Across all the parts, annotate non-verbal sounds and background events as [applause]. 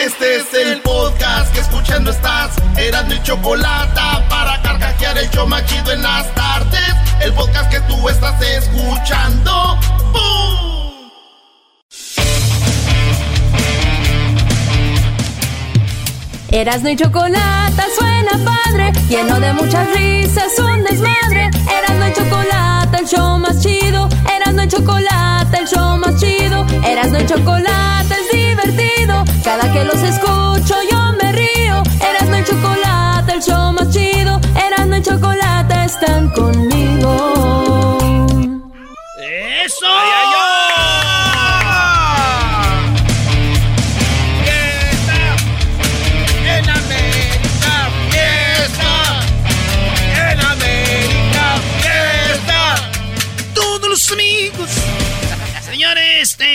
Este es el podcast que escuchando estás. Eran mi chocolate para carcajear el show machido en las tardes. El podcast que tú estás escuchando. ¡Bum! Erasno y chocolate suena padre, lleno de muchas risas, un desmadre. Erasno y chocolate, el show más chido. Erasno y chocolate, el show más chido. Erasno y chocolate. Cada que los escucho yo me río. Erasno y chocolate, el show más chido. Erasno y chocolate están conmigo.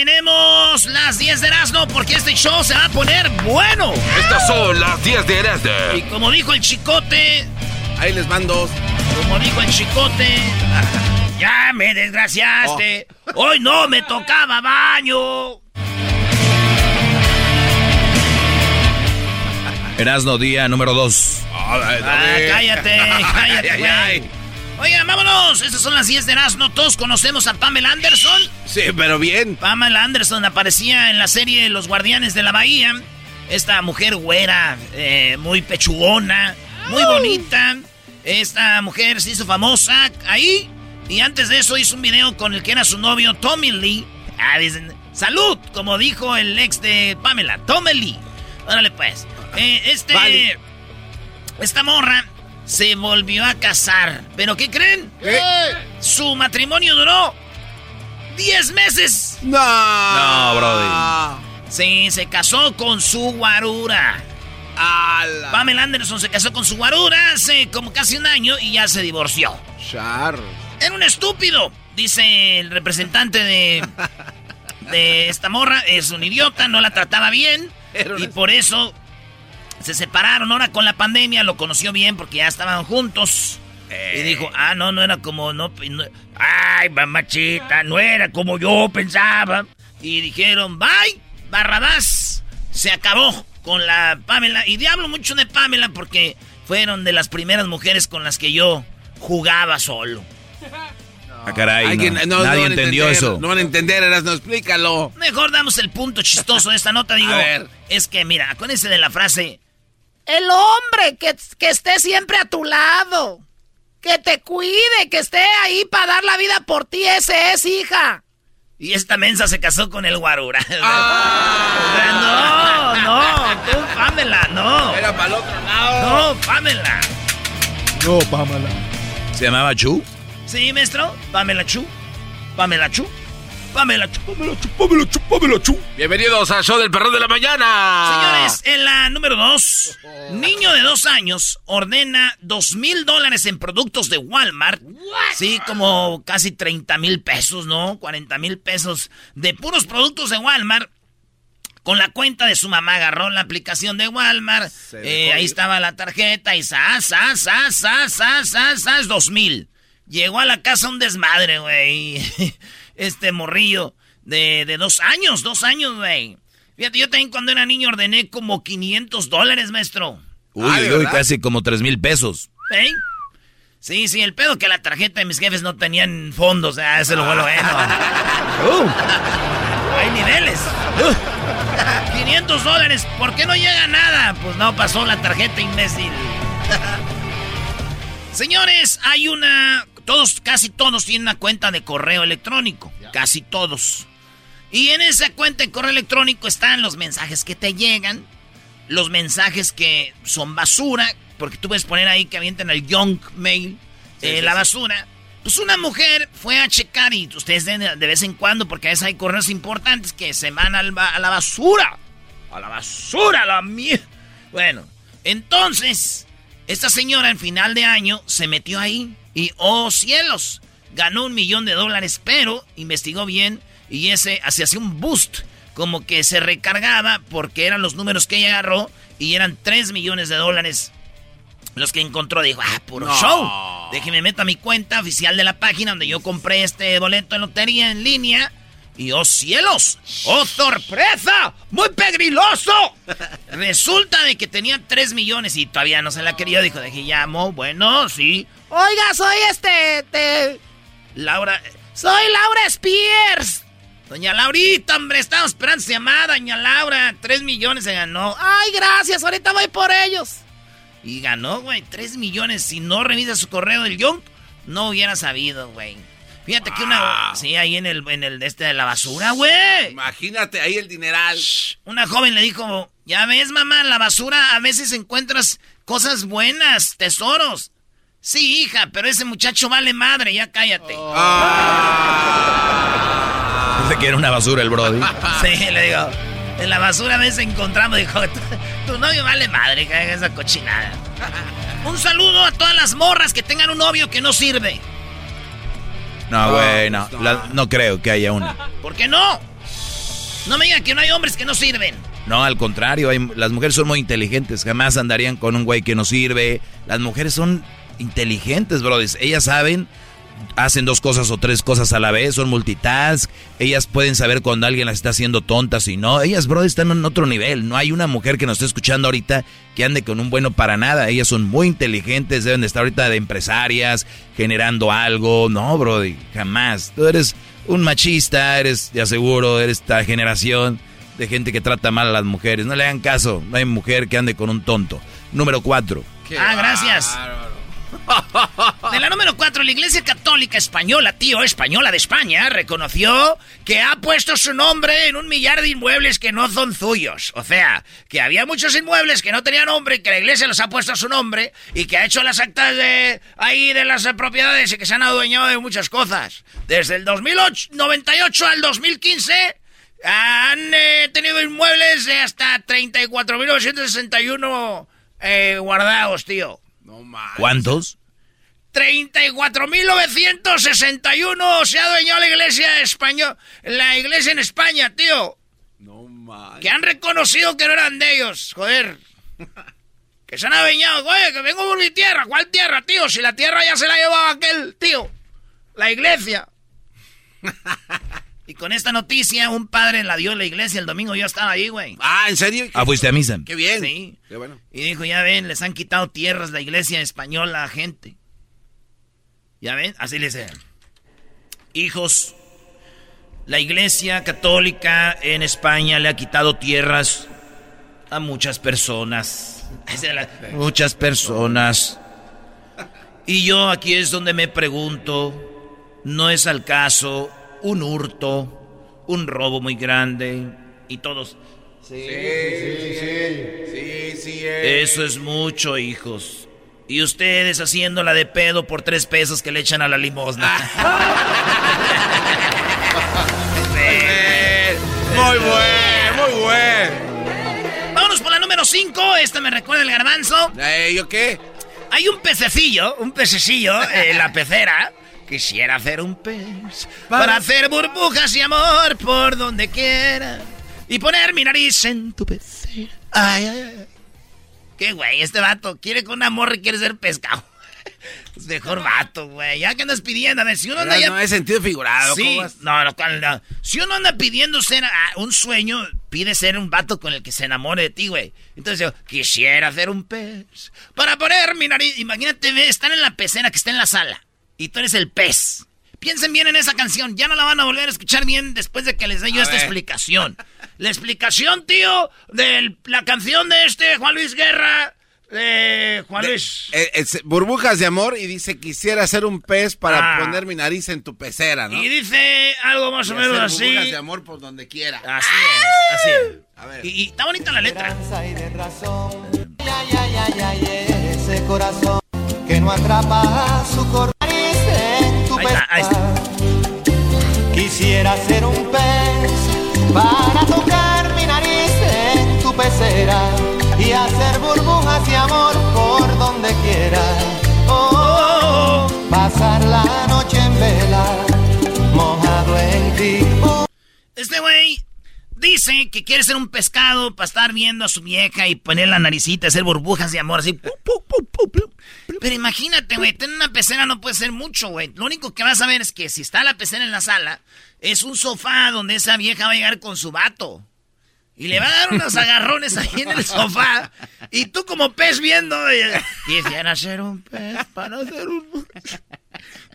Tenemos las 10 de Erasmo porque este show se va a poner bueno. Estas son las 10 de Erasmo. Y como dijo el chicote, Ahí les mando. como dijo el chicote, [laughs] ya me desgraciaste. Hoy no me tocaba baño. Erasno día número 2. Ah, cállate, [laughs] cállate, güey. Oigan, vámonos. Estas son las 10 de Erasmo. Todos conocemos a Pamela Anderson. Sí, pero bien. Pamela Anderson aparecía en la serie Los Guardianes de la Bahía. Esta mujer güera, eh, muy pechugona, muy bonita. Esta mujer se hizo famosa ahí. Y antes de eso hizo un video con el que era su novio, Tommy Lee. Ah, dicen, salud, como dijo el ex de Pamela, Tommy Lee. Órale pues. Eh, este... Vale. Esta morra se volvió a casar. ¿Pero qué creen? Su matrimonio duró 10 meses. No. No, brody. Sí, se casó con su guarura. Ala. Pamela Anderson se casó con su guarura hace como casi un año y ya se divorció. Char. Era un estúpido, dice el representante de, [laughs] de esta morra. Es un idiota, no la trataba bien. Era Y por eso se separaron. Ahora con la pandemia lo conoció bien porque ya estaban juntos. Y dijo, ah, no, no era como, no, no- ay, mamachita, no era como yo pensaba. Y dijeron, bye, Barrabás. Se acabó con la Pamela. Y diablo mucho de Pamela porque fueron de las primeras mujeres con las que yo jugaba solo. Ah, caray, no. no- no Nadie van a entendió entender, eso. No van a entender, Erasno, explícalo. Mejor damos el punto chistoso de esta nota, digo. A ver. Es que, mira, acuérdense de la frase. El hombre que, que esté siempre a tu lado. Que te cuide, que esté ahí para dar la vida por ti, ese es, hija. Y esta mensa se casó con el guarura. [laughs] Ah. no, no, tú, Pamela, no. Era para el otro lado. No, Pamela. ¿Se llamaba Chu? Sí, maestro. Pamela Chu. Pamela Chu. Pamela Chu. Bienvenidos al show del perro de la mañana. Señores, en la número dos, niño de dos años ordena dos mil dólares en productos de Walmart. Sí, como casi 30 mil pesos, ¿no? 40 mil pesos de puros productos de Walmart. Con la cuenta de su mamá agarró la aplicación de Walmart. Eh, ahí ir. estaba la tarjeta y sas, sas, sas, sas, sas, sas, sas, dos mil. Llegó a la casa un desmadre, güey. [laughs] Este morrillo de, de dos años, dos años, güey. Fíjate, yo también cuando era niño ordené como 500 dólares, maestro. Uy, Ah, ¿de uy, uy, verdad? casi como tres mil pesos. ¿Eh? Sí, sí, el pedo que la tarjeta de mis jefes no tenían fondos, ah, ese lo vuelvo bueno. [laughs] Uh, hay niveles. Uh. 500 dólares, ¿por qué no llega nada? Pues no pasó la tarjeta imbécil. [laughs] Señores, hay una... Todos, casi todos tienen una cuenta de correo electrónico. Casi todos. Y en esa cuenta de correo electrónico están los mensajes que te llegan, los mensajes que son basura, porque tú puedes poner ahí que avientan el junk mail, eh, la basura. Pues una mujer fue a checar y ustedes de, de vez en cuando, porque a veces hay correos importantes que se van a la basura. A la basura, a la mierda. Bueno, entonces, esta señora en final de año se metió ahí y, oh cielos, ganó un millón de dólares, pero investigó bien y ese hacía un boost, como que se recargaba porque eran los números que ella agarró y eran 3 millones de dólares los que encontró. Dijo, ah, puro show. Déjeme meter a mi cuenta oficial de la página donde yo compré este boleto de lotería en línea. Y oh cielos, oh sorpresa, muy pegriloso. Resulta de que tenía 3 millones y todavía no se la quería. Dijo, dije, llamo, bueno, sí. Oiga, soy este, Laura, soy Laura Spears. Doña Laurita, hombre, estamos esperando su llamada, doña Laura. 3 millones se ganó. Ay, gracias, ahorita voy por ellos. Y ganó, güey, 3 millones. Si no revisa su correo del Young, no hubiera sabido, güey. Fíjate que una. Sí, ahí en el, en el este de la basura, güey. Imagínate ahí el dineral. Una joven le dijo: Ya ves, mamá, en la basura a veces encuentras cosas buenas, tesoros. Sí, hija, pero ese muchacho vale madre, ya cállate. Oh. Ah. Dice que era una basura el Brody. [laughs] sí, le digo. En la basura a veces encontramos, dijo, tu novio vale madre, que esa cochinada. Un saludo a todas las morras que tengan un novio que no sirve. No, güey, no. No. creo que haya una. ¿Por qué no? No me digan que no hay hombres que no sirven. No, al contrario, las mujeres son muy inteligentes. Jamás andarían con un güey que no sirve. Las mujeres son inteligentes, brothers. Ellas saben hacen dos cosas o tres cosas a la vez, son multitask, ellas pueden saber cuando alguien las está haciendo tontas y no, ellas, bro, están en otro nivel, no hay una mujer que nos esté escuchando ahorita que ande con un bueno para nada, ellas son muy inteligentes, deben de estar ahorita de empresarias, generando algo, no, bro, jamás, tú eres un machista, eres, te aseguro, eres esta generación de gente que trata mal a las mujeres, no le hagan caso, no hay mujer que ande con un tonto. Número cuatro. ah, gracias. [laughs] De la número 4, la Iglesia Católica Española, tío, española de España, reconoció que ha puesto su nombre en un millar de inmuebles que no son suyos. O sea, que había muchos inmuebles que no tenían nombre, que la Iglesia los ha puesto a su nombre y que ha hecho las actas de ahí de las propiedades y que se han adueñado de muchas cosas. Desde el 2098 al 2015 han eh, tenido inmuebles de hasta 34.961 eh, guardados, tío. No ¿Cuántos? 34.961 se ha dueñado la iglesia española. La iglesia en España, tío. No mames. Que han reconocido que no eran de ellos, joder. [laughs] que se han adueñado, oye, que vengo por mi tierra. ¿Cuál tierra, tío? Si la tierra ya se la llevaba aquel, tío. La iglesia. [laughs] Y con esta noticia, un padre la dio en la iglesia el domingo. Yo estaba ahí, güey. Ah, ¿en serio? Ah, fuiste a misa. Qué bien. Sí. Qué bueno. Y dijo, ya ven, les han quitado tierras la iglesia española a gente. Ya ven, así le dice. Hijos, la iglesia católica en España le ha quitado tierras a muchas personas. [laughs] Muchas personas. Y yo aquí es donde me pregunto, ¿no es al caso un hurto, un robo muy grande y todos... Sí, sí, sí, sí, sí, Eso es mucho, hijos. Y ustedes haciéndola de pedo por tres pesos que le echan a la limosna. Muy [laughs] bueno, muy bueno. Vámonos por la número 5. Esta me recuerda el garbanzo. ¿Eh, ¿Yo qué? Hay un pececillo, un pececillo en la pecera Quisiera hacer un pez para hacer burbujas y amor por donde quiera y poner mi nariz en tu pecera. Ay, ay, ay. Qué güey, este vato quiere con amor y quiere ser pescado. [laughs] Es mejor vato, güey. Ya que andas pidiendo, a ver, si uno anda ya... No es sentido figurado, sí, no, no, no, Si uno anda pidiendo ser ah, un sueño, pide ser un vato con el que se enamore de ti, güey. Entonces yo, quisiera hacer un pez para poner mi nariz. Imagínate, están en la pecera que está en la sala y tú eres el pez. Piensen bien en esa canción. Ya no la van a volver a escuchar bien después de que les dé yo esta explicación. La explicación, tío, de la canción de este Juan Luis Guerra. De Juan Luis. Eh, burbujas de amor y dice quisiera ser un pez para ah. poner mi nariz en tu pecera, ¿no? Y dice algo más o menos así. Burbujas de amor por donde quiera. Así es, así es. A ver. Y, está bonita la letra. ese corazón que no atrapa su tu Quisiera ser un pez para tocar mi nariz en tu pecera y hacer burbujas y amor por donde quiera. Oh, pasar la noche en vela, mojado en ti. Este güey dice que quiere ser un pescado para estar viendo a su vieja y poner la naricita, hacer burbujas de amor así. Pero imagínate, güey, tener una pecera no puede ser mucho, güey. Lo único que vas a ver es que si está la pecera en la sala, es un sofá donde esa vieja va a llegar con su vato. Y le va a dar unos agarrones ahí en el sofá. Y tú como pez viendo. Quisiera ser un pez para hacer un...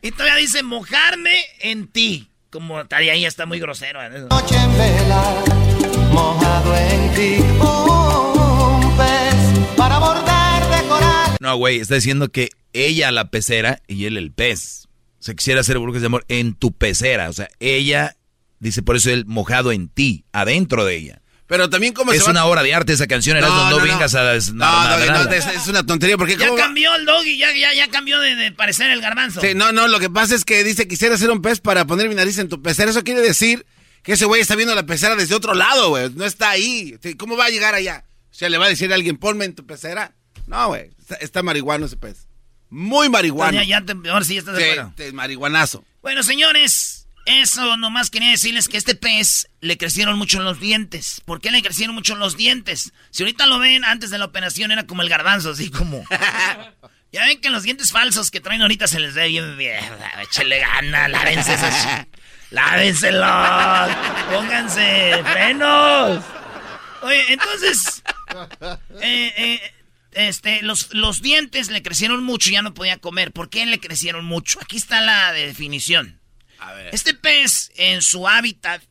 Y todavía dice mojarme en ti. Como estaría ahí, está muy grosero. Noche en vela, mojado en ti. Un pez para bordar de coral. No, güey, está diciendo que ella la pecera y él el pez. Se quisiera hacer burbujas de amor en tu pecera. O sea, ella dice por eso él mojado en ti, adentro de ella. Pero también como Es una obra de arte esa canción, no, no, no, vengas a... No, no, es, una tontería porque... Ya cambió el doggy, ya, ya, ya cambió de, parecer el garbanzo. Sí, no, no, lo que pasa es que dice, quisiera ser un pez para poner mi nariz en tu pecera. Eso quiere decir que ese güey está viendo la pecera desde otro lado, güey. No está ahí. ¿Cómo va a llegar allá? O sea, le va a decir a alguien, ponme en tu pecera. No, güey, está, marihuano ese pez. Muy marihuano. Ya, ya te, ahora sí ya estás de acuerdo. Marihuanazo. Bueno, señores, eso nomás quería decirles que este pez le crecieron mucho los dientes. ¿Por qué le crecieron mucho los dientes? Si ahorita lo ven, antes de la operación era como el garbanzo, así como... [laughs] ya ven que los dientes falsos que traen ahorita se les ve bien. Échale gana, lávense esos... Lávenselos. Pónganse frenos. Oye, entonces... Eh, eh, este, los, los dientes le crecieron mucho y ya no podía comer. ¿Por qué le crecieron mucho? Aquí está la definición. Este pez en su hábitat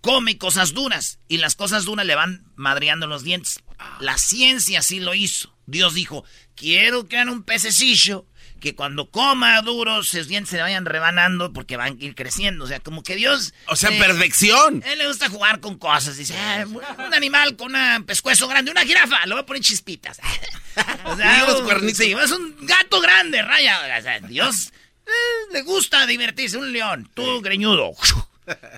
come cosas duras y las cosas duras le van madreando los dientes. La ciencia sí lo hizo. Dios dijo, quiero que hagan un pececillo que cuando coma duro sus dientes se vayan rebanando porque van a ir creciendo. O sea, como que Dios... O sea, perfección. él le gusta jugar con cosas. Dice, ah, un animal con un pescuezo grande, una jirafa, le voy a poner chispitas. [laughs] o sea, es un gato grande, raya. O sea, Dios eh, le gusta divertirse, un león, tú greñudo.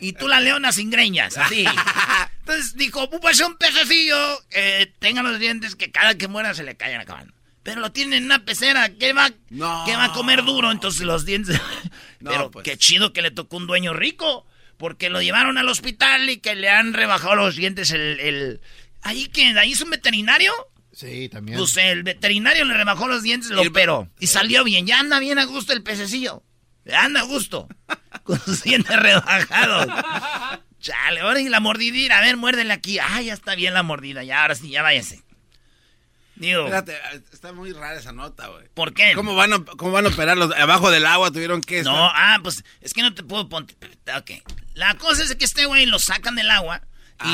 Y tú la leona sin greñas, así. [laughs] Entonces dijo, pues un pececillo que tenga los dientes que cada que muera se le caigan acabando. Pero lo tiene en una pecera, ¿qué va, va a comer duro? Entonces los dientes... [laughs] Pero pues. qué chido que le tocó un dueño rico, porque lo llevaron al hospital y que le han rebajado los dientes el... el... ¿Ahí quién? ¿Ahí es un veterinario? Sí, también. Pues el veterinario le rebajó los dientes, lo operó. Y salió bien. Ya anda bien a gusto el pececillo. anda a gusto. [laughs] Con sus dientes rebajados. Chale, ahora y la mordidita. A ver, muérdele aquí. Ah, ya está bien la mordida. Ya, ahora sí, ya váyase. Digo. Espérate, está muy rara esa nota, güey. ¿Por qué? ¿Cómo van, a, ¿Cómo van a operar los abajo del agua? ¿Tuvieron que No, ah, pues es que no te puedo poner. Ok. La cosa es que este güey lo sacan del agua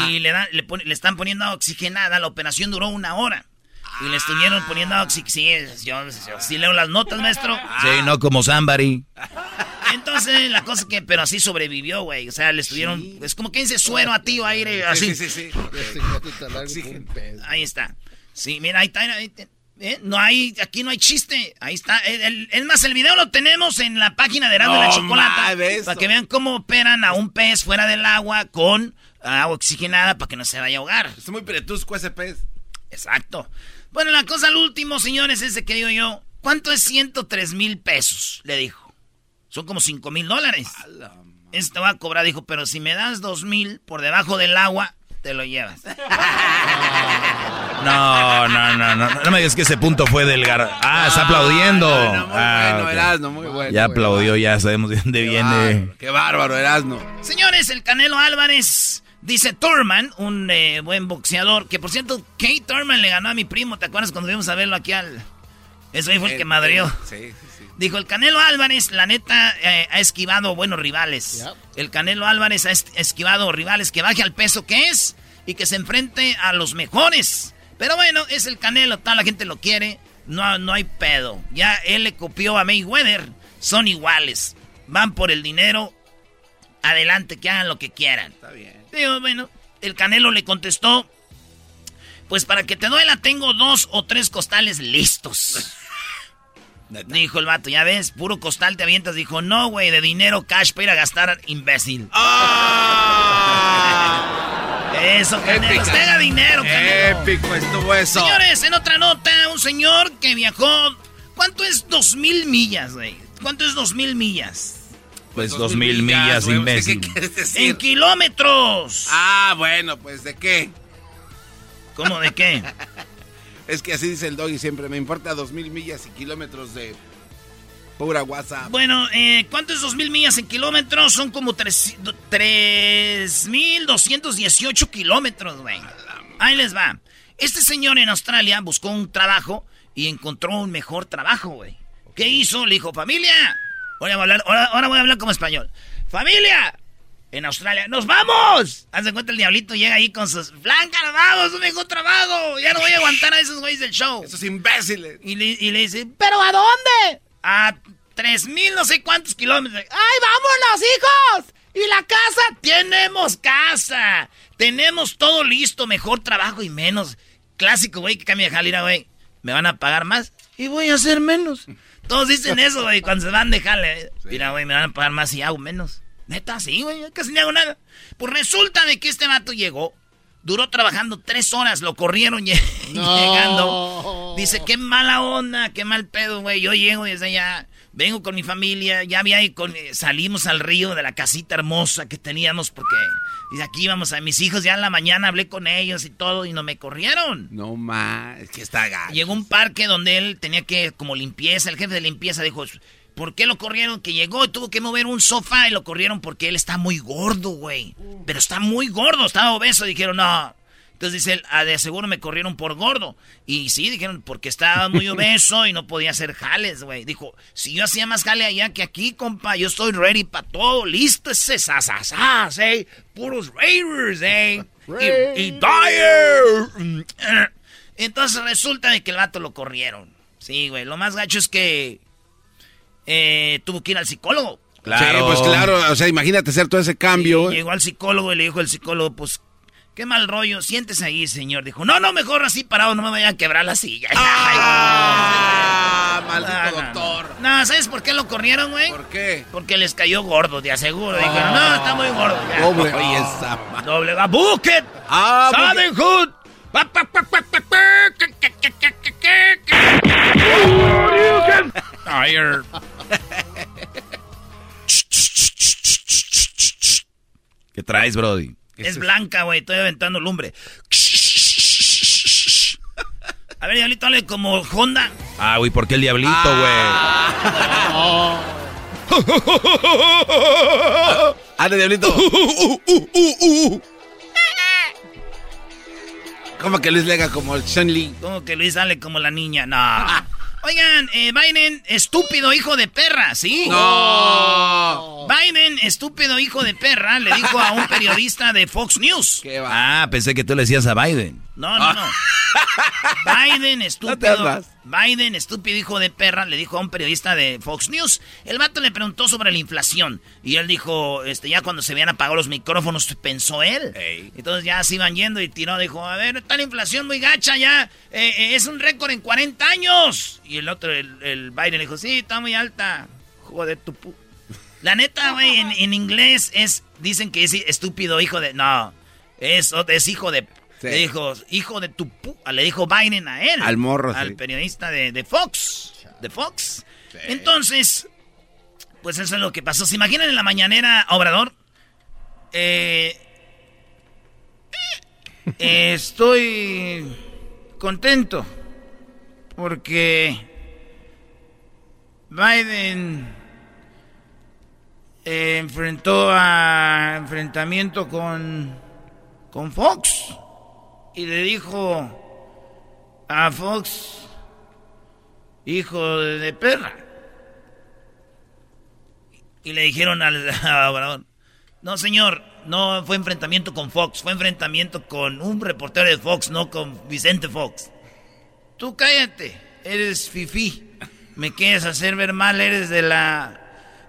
y le, dan, le, le están poniendo oxigenada. La operación duró una hora. Y le estuvieron poniendo oxígeno. Sí, yo, sí leo las notas, maestro. Sí, no como somebody. Entonces, la cosa es que, pero así sobrevivió, güey. O sea, le estuvieron. Es como que dice suero a ti o aire, así. Sí, sí, sí. [laughs] Ahí está. Sí, mira, ahí está. ¿eh? No hay, aquí no hay chiste. Ahí está. es más, el video lo tenemos en la página de Erasmo de la Chocolata. Para que vean cómo operan a un pez fuera del agua con agua oxigenada para que no se vaya a ahogar. Está muy peretusco ese pez. Exacto. Bueno, la cosa al último, señores, es de que digo yo, ¿cuánto es 103 mil pesos? Le dijo. Son como 5 mil dólares. Este va a cobrar, dijo, pero si me das 2 mil por debajo del agua, te lo llevas. [laughs] No, no, no, no. No me digas que ese punto fue del gar... Ah, está aplaudiendo. muy ah, bueno, Erasno, muy bueno. Ya aplaudió, ya sabemos de dónde viene. qué bárbaro, Erasno. Señores, el Canelo Álvarez Dice Thurman, un eh, buen boxeador, que por cierto, Kate Thurman le ganó a mi primo, ¿te acuerdas cuando fuimos a verlo aquí al... Eso fue el que madrió. Sí. Dijo, el Canelo Álvarez, la neta, eh, ha esquivado buenos rivales. El Canelo Álvarez ha esquivado rivales que baje al peso que es y que se enfrente a los mejores. Pero bueno, es el Canelo, tal, la gente lo quiere. No, no hay pedo. Ya él le copió a Mayweather. Son iguales. Van por el dinero. Adelante, que hagan lo que quieran. Está bien. Digo, bueno, el Canelo le contestó. Pues para que te duela, tengo dos o tres costales listos. [laughs] Dijo el vato, ya ves, puro costal te avientas. Dijo, no, güey, de dinero cash para ir a gastar, imbécil. [laughs] ¡Ah! Eso, Canelo, tenga dinero, Canelo. Épico estuvo eso. Señores, en otra nota, un señor que viajó... ¿Cuánto es dos mil millas, güey? ¿Cuánto es dos mil millas? Pues dos, mil millas, imbécil. En kilómetros. Ah, bueno, pues ¿de qué? ¿Cómo de qué? Es que así dice el doggy siempre. Me importa dos mil millas y kilómetros de pura WhatsApp. Bueno, eh, ¿cuánto es dos mil millas en kilómetros? Son como tres, mil doscientos dieciocho kilómetros, güey. Ahí les va. Este señor en Australia buscó un trabajo y encontró un mejor trabajo, güey. ¿Qué hizo? Le dijo, familia. Voy a hablar, ahora, ahora voy a hablar como español. Familia, en Australia. ¡Nos vamos! Haz de cuenta el diablito llega ahí con sus... ¡Blanca, nos vamos! ¡Un mejor trabajo! Ya no voy a aguantar a esos güeyes del show. Esos imbéciles. Y le, y le dice, ¿pero a dónde? A tres mil no sé cuántos kilómetros. ¡Ay, vámonos, hijos! ¿Y la casa? Tenemos casa. Tenemos todo listo. Mejor trabajo y menos. Clásico, güey, que cambia de jalira, güey. ¿Me van a pagar más? Y voy a hacer menos. Todos dicen eso, güey, cuando se van de jale. Mira, güey, me van a pagar más y hago menos. Neta, sí, güey, casi no hago nada. Pues resulta de que este vato llegó, duró trabajando tres horas, lo corrieron [laughs] llegando. Dice, qué mala onda, qué mal pedo, güey. Yo llego desde allá, vengo con mi familia, ya había con, eh, salimos al río de la casita hermosa que teníamos porque y aquí íbamos a mis hijos, ya en la mañana hablé con ellos y todo y no me corrieron. No más, es que está gato. Llegó un parque donde él tenía que, como limpieza, el jefe de limpieza dijo, ¿Por qué lo corrieron? Que llegó y tuvo que mover un sofá y lo corrieron porque él está muy gordo, güey. Pero está muy gordo, estaba obeso. Dijeron, no. Entonces dice él, ah, de seguro me corrieron por gordo. Y sí, dijeron, porque estaba muy [laughs] obeso y no podía hacer jales, güey. Dijo, si yo hacía más jale allá que aquí, compa, yo estoy ready para todo. Listo ese sasasas, eh. Puros Raiders, eh. Y, y Dyer. [clears throat] Entonces resulta de que el vato lo corrieron. Sí, güey. Lo más gacho es que eh, tuvo que ir al psicólogo. Claro. Sí, pues claro, o sea, imagínate hacer todo ese cambio. llegó al psicólogo y le dijo el psicólogo, pues, qué mal rollo, siéntese ahí, señor. Dijo, no, no, mejor así parado, no me vayan a quebrar la silla. [laughs] ¡Ah! maldito doctor. No, ¿sabes por qué lo corrieron, güey? ¿Por qué? Porque les cayó gordo, te aseguro. Dijeron, no, está muy gordo. Doble. [laughs] Oye, esa Doble. A Bucket. Ah, Hood. ¿Qué traes, Brody? Es blanca, güey. Estoy aventando lumbre. A ver, diablito, dale como Honda. Ah, güey, ¿por qué el diablito, güey? [laughs] Ah, Dale, diablito. [laughs] ¿Cómo que Luis lega como el Sean Lee? ¿Cómo que Luis sale como la niña? No. [laughs] Oigan, eh, Biden, estúpido hijo de perra, ¿sí? No. Biden, estúpido hijo de perra, le dijo a un periodista de Fox News. ¿Qué va? Ah, pensé que tú le decías a Biden. No, no, no. [laughs] Biden, estúpido. Biden, estúpido hijo de perra, le dijo a un periodista de Fox News. El vato le preguntó sobre la inflación. Y él dijo, este, ya cuando se habían apagado los micrófonos, pensó él. Entonces ya se iban yendo y tiró, dijo, a ver, está la inflación muy gacha ya. Eh, eh, es un récord en 40 años. Y el otro, el, Biden, dijo, sí, está muy alta. Joder, tu pu... La neta, güey, en, inglés es, dicen que es estúpido hijo de... No, es, es hijo de le dijo, hijo de tu pu... Le dijo Biden a él. Al morro, Al periodista de, Fox. De Fox. Entonces, pues eso es lo que pasó. ¿Se imaginan en la mañanera, Obrador? Eh, estoy contento porque Biden eh, enfrentó a enfrentamiento con, con Fox y le dijo a Fox, hijo de perra. Y le dijeron al [laughs] Obrador, no señor, no fue enfrentamiento con Fox, fue enfrentamiento con un reportero de Fox, no con Vicente Fox. Tú cállate, eres fifí. Me quieres hacer ver mal, eres de la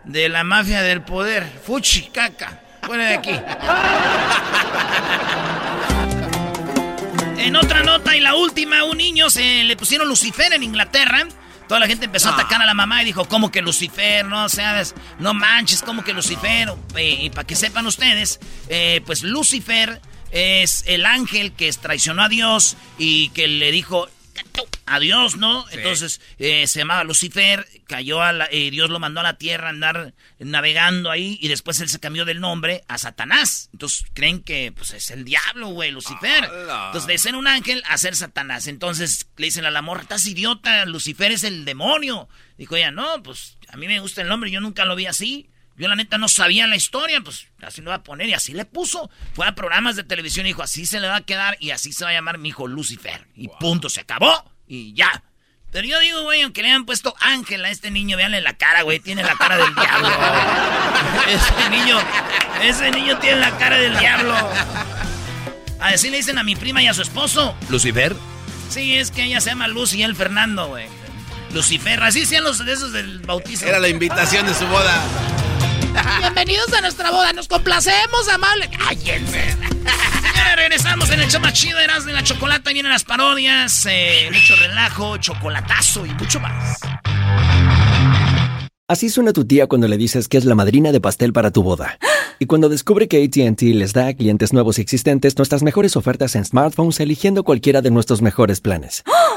de la mafia del poder. Fuchi, caca. Fuera de aquí. [laughs] En otra nota y la última, un niño se le pusieron Lucifer en Inglaterra. Toda la gente empezó a atacar a la mamá y dijo, ¿cómo que Lucifer? No seas, no manches, ¿cómo que Lucifer? Eh, y para que sepan ustedes, eh, pues Lucifer es el ángel que traicionó a Dios y que le dijo, Adiós, ¿no? Entonces eh, se llamaba Lucifer, cayó a la, eh, Dios lo mandó a la tierra a andar navegando ahí y después él se cambió del nombre a Satanás. Entonces creen que pues es el diablo, güey, Lucifer. Entonces de ser un ángel a ser Satanás. Entonces le dicen a la morra, estás idiota, Lucifer es el demonio. Dijo ella, no, pues a mí me gusta el nombre, yo nunca lo vi así. Yo la neta no sabía la historia, pues así lo va a poner y así le puso. Fue a programas de televisión y dijo, así se le va a quedar y así se va a llamar mi hijo Lucifer. Y punto, se acabó y ya. Pero yo digo, güey, aunque le hayan puesto Ángel a este niño, véanle la cara, güey, tiene la cara del diablo. [laughs] ese niño, ese niño tiene la cara del diablo. Así le dicen a mi prima y a su esposo. ¿Lucifer? Sí, es que ella se llama Luz y él Fernando, güey. Lucifer, así sean los de esos del bautizo. Era la invitación de su boda. Bienvenidos a nuestra boda, nos complacemos, amable. ¡Cállense! regresamos en el show más chido, de la chocolata. Vienen las parodias, eh, mucho relajo, chocolatazo y mucho más. Así suena tu tía cuando le dices que es la madrina de pastel para tu boda. [gasps] Y cuando descubre que ATT les da a clientes nuevos y existentes nuestras mejores ofertas en smartphones eligiendo cualquiera de nuestros mejores planes. [gasps]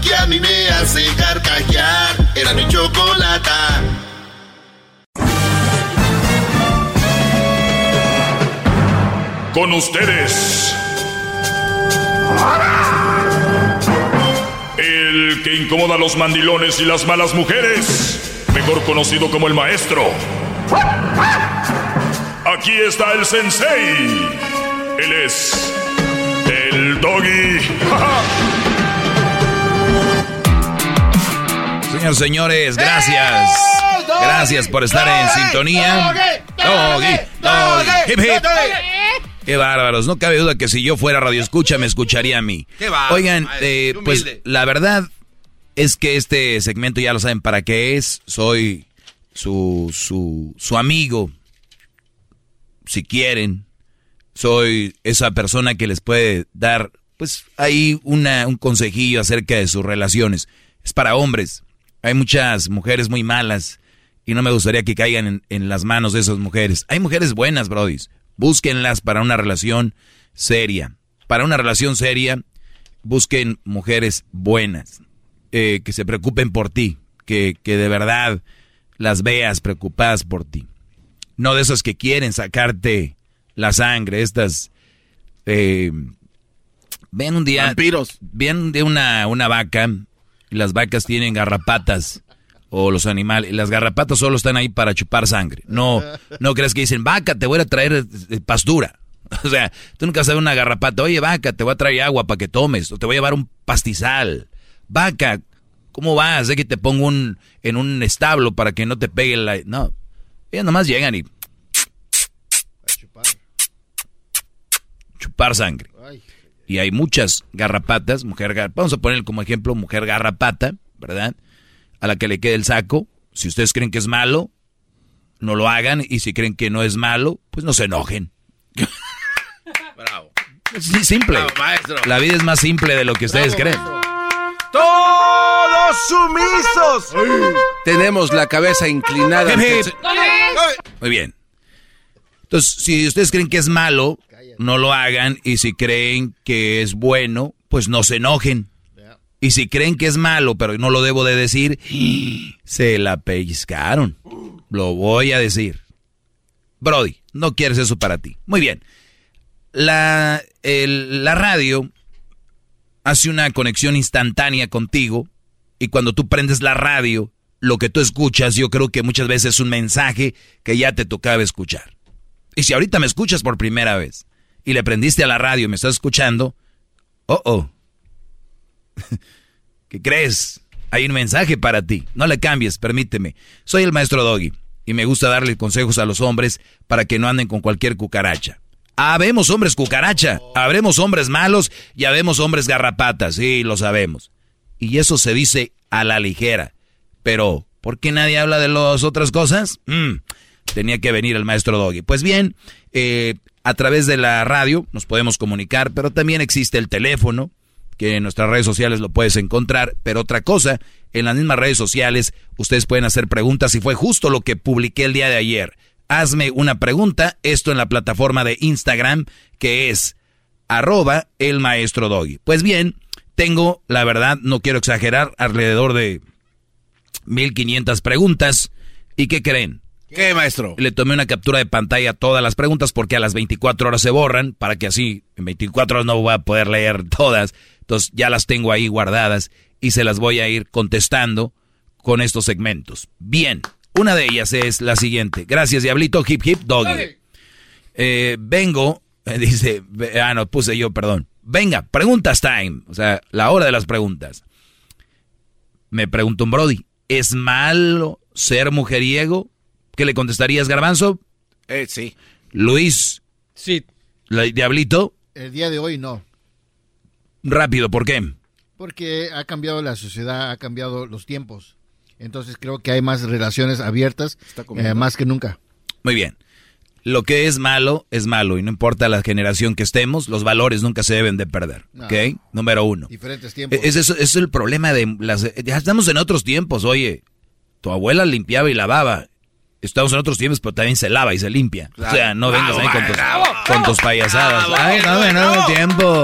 que a mí me hace carcajear. Era mi chocolata. Con ustedes. El que incomoda a los mandilones y las malas mujeres. Mejor conocido como el maestro. Aquí está el sensei. Él es el doggy. [laughs] Señores, señores, gracias. Gracias por estar en sintonía. Doggy, doggy, hip hip. Qué bárbaros, no cabe duda que si yo fuera radio escucha me escucharía a mí. Oigan, eh, pues la verdad es que este segmento ya lo saben para qué es. Soy su, su, su amigo, si quieren. Soy esa persona que les puede dar, pues, ahí una, un consejillo acerca de sus relaciones. Es para hombres. Hay muchas mujeres muy malas y no me gustaría que caigan en, en las manos de esas mujeres. Hay mujeres buenas, brodis. Búsquenlas para una relación seria. Para una relación seria, busquen mujeres buenas, eh, que se preocupen por ti, que, que de verdad las veas preocupadas por ti. No de esas que quieren sacarte la sangre, estas... Eh, ven un día... Vampiros. Ven un día una, una vaca las vacas tienen garrapatas o los animales. Las garrapatas solo están ahí para chupar sangre. No, no crees que dicen, vaca, te voy a traer eh, pastura. [laughs] O sea, tú nunca sabes una garrapata. Oye, vaca, te voy a traer agua para que tomes. O te voy a llevar un pastizal. Vaca, ¿cómo vas? De que te pongo un, en un establo para que no te pegue la... No. Ellas nomás llegan y... chupar. Chupar sangre. Y hay muchas garrapatas, mujer vamos a poner como ejemplo mujer garrapata, ¿verdad? A la que le quede el saco. Si ustedes creen que es malo, no lo hagan. Y si creen que no es malo, pues no se enojen. [laughs] Bravo. Sí, simple. La vida es más simple de lo que ustedes creen. ¡Todos sumisos! Tenemos la cabeza inclinada. Muy bien. Entonces, si ustedes creen que es malo, no lo hagan. Y si creen que es bueno, pues no se enojen. Y si creen que es malo, pero no lo debo de decir, [gasps] se la pellizcaron. Lo voy a decir. Brody, no quieres eso para ti. Muy bien. La, la radio hace una conexión instantánea contigo y cuando tú prendes la radio, lo que tú escuchas yo creo que muchas veces es un mensaje que ya te tocaba escuchar. Y si ahorita me escuchas por primera vez y le prendiste a la radio y me estás escuchando, oh, oh. [laughs] ¿Qué crees? Hay un mensaje para ti. No le cambies, permíteme. Soy el maestro Doggy y me gusta darle consejos a los hombres para que no anden con cualquier cucaracha. Habemos hombres cucaracha, habremos hombres malos y habemos hombres garrapatas, sí, lo sabemos. Y eso se dice a la ligera. Pero, ¿por qué nadie habla de las otras cosas? Mm, tenía que venir el maestro Doggy. Pues bien, eh, a través de la radio nos podemos comunicar, pero también existe el teléfono, que en nuestras redes sociales lo puedes encontrar. Pero otra cosa, en las mismas redes sociales ustedes pueden hacer preguntas y fue justo lo que publiqué el día de ayer hazme una pregunta, esto en la plataforma de Instagram que es arroba el maestro Doggy. Pues bien, tengo, la verdad, no quiero exagerar, alrededor de 1500 preguntas. ¿Y qué creen? ¿Qué, maestro? Le tomé una captura de pantalla a todas las preguntas porque a las 24 horas se borran, para que así en 24 horas no voy a poder leer todas. Entonces ya las tengo ahí guardadas y se las voy a ir contestando con estos segmentos. Bien, una de ellas es la siguiente. Gracias, Diablito, hip hip doggy. Eh, vengo, dice, ah, no, puse yo, perdón. Venga, preguntas time. O sea, la hora de las preguntas. Me pregunto un Brody, ¿es malo ser mujeriego? ¿Qué le contestarías, Garbanzo? Eh, sí. Luis. Sí. Diablito. El día de hoy no. Rápido, ¿por qué? Porque ha cambiado la sociedad, ha cambiado los tiempos. Entonces creo que hay más relaciones abiertas, eh, más que nunca. Muy bien. Lo que es malo es malo y no importa la generación que estemos, los valores nunca se deben de perder. ¿Ok? Número uno. Diferentes tiempos. Es, eso, es el problema de las... Ya estamos en otros tiempos, oye. Tu abuela limpiaba y lavaba. Estamos en otros tiempos, pero también se lava y se limpia. O sea, no vengas ahí con tus, con tus payasadas. Ay, no, no, no, tiempo.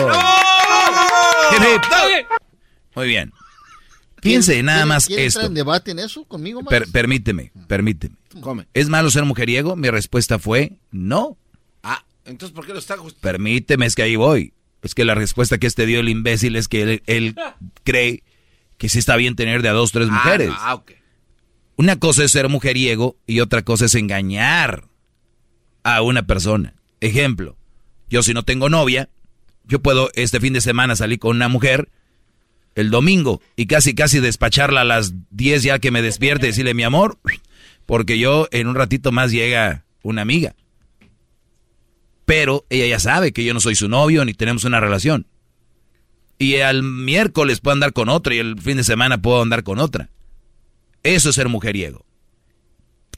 Muy bien. Piense nada más esto. en debate en eso conmigo, permíteme, permíteme. ¿Es malo ser mujeriego? Mi respuesta fue no. Ah, entonces ¿por qué lo está Permíteme, es que ahí voy. Es que la respuesta que este dio el imbécil es que él, cree que sí está bien tener de a dos, tres ah, mujeres. Ah, Una cosa es ser mujeriego y otra cosa es engañar a una persona. Ejemplo, yo si no tengo novia, yo puedo este fin de semana salir con una mujer el domingo y casi casi despacharla a las 10 ya que me despierte y decirle mi amor, porque yo en un ratito más llega una amiga. Pero ella ya sabe que yo no soy su novio ni tenemos una relación. Y al miércoles puedo andar con otra y el fin de semana puedo andar con otra. Eso es ser mujeriego.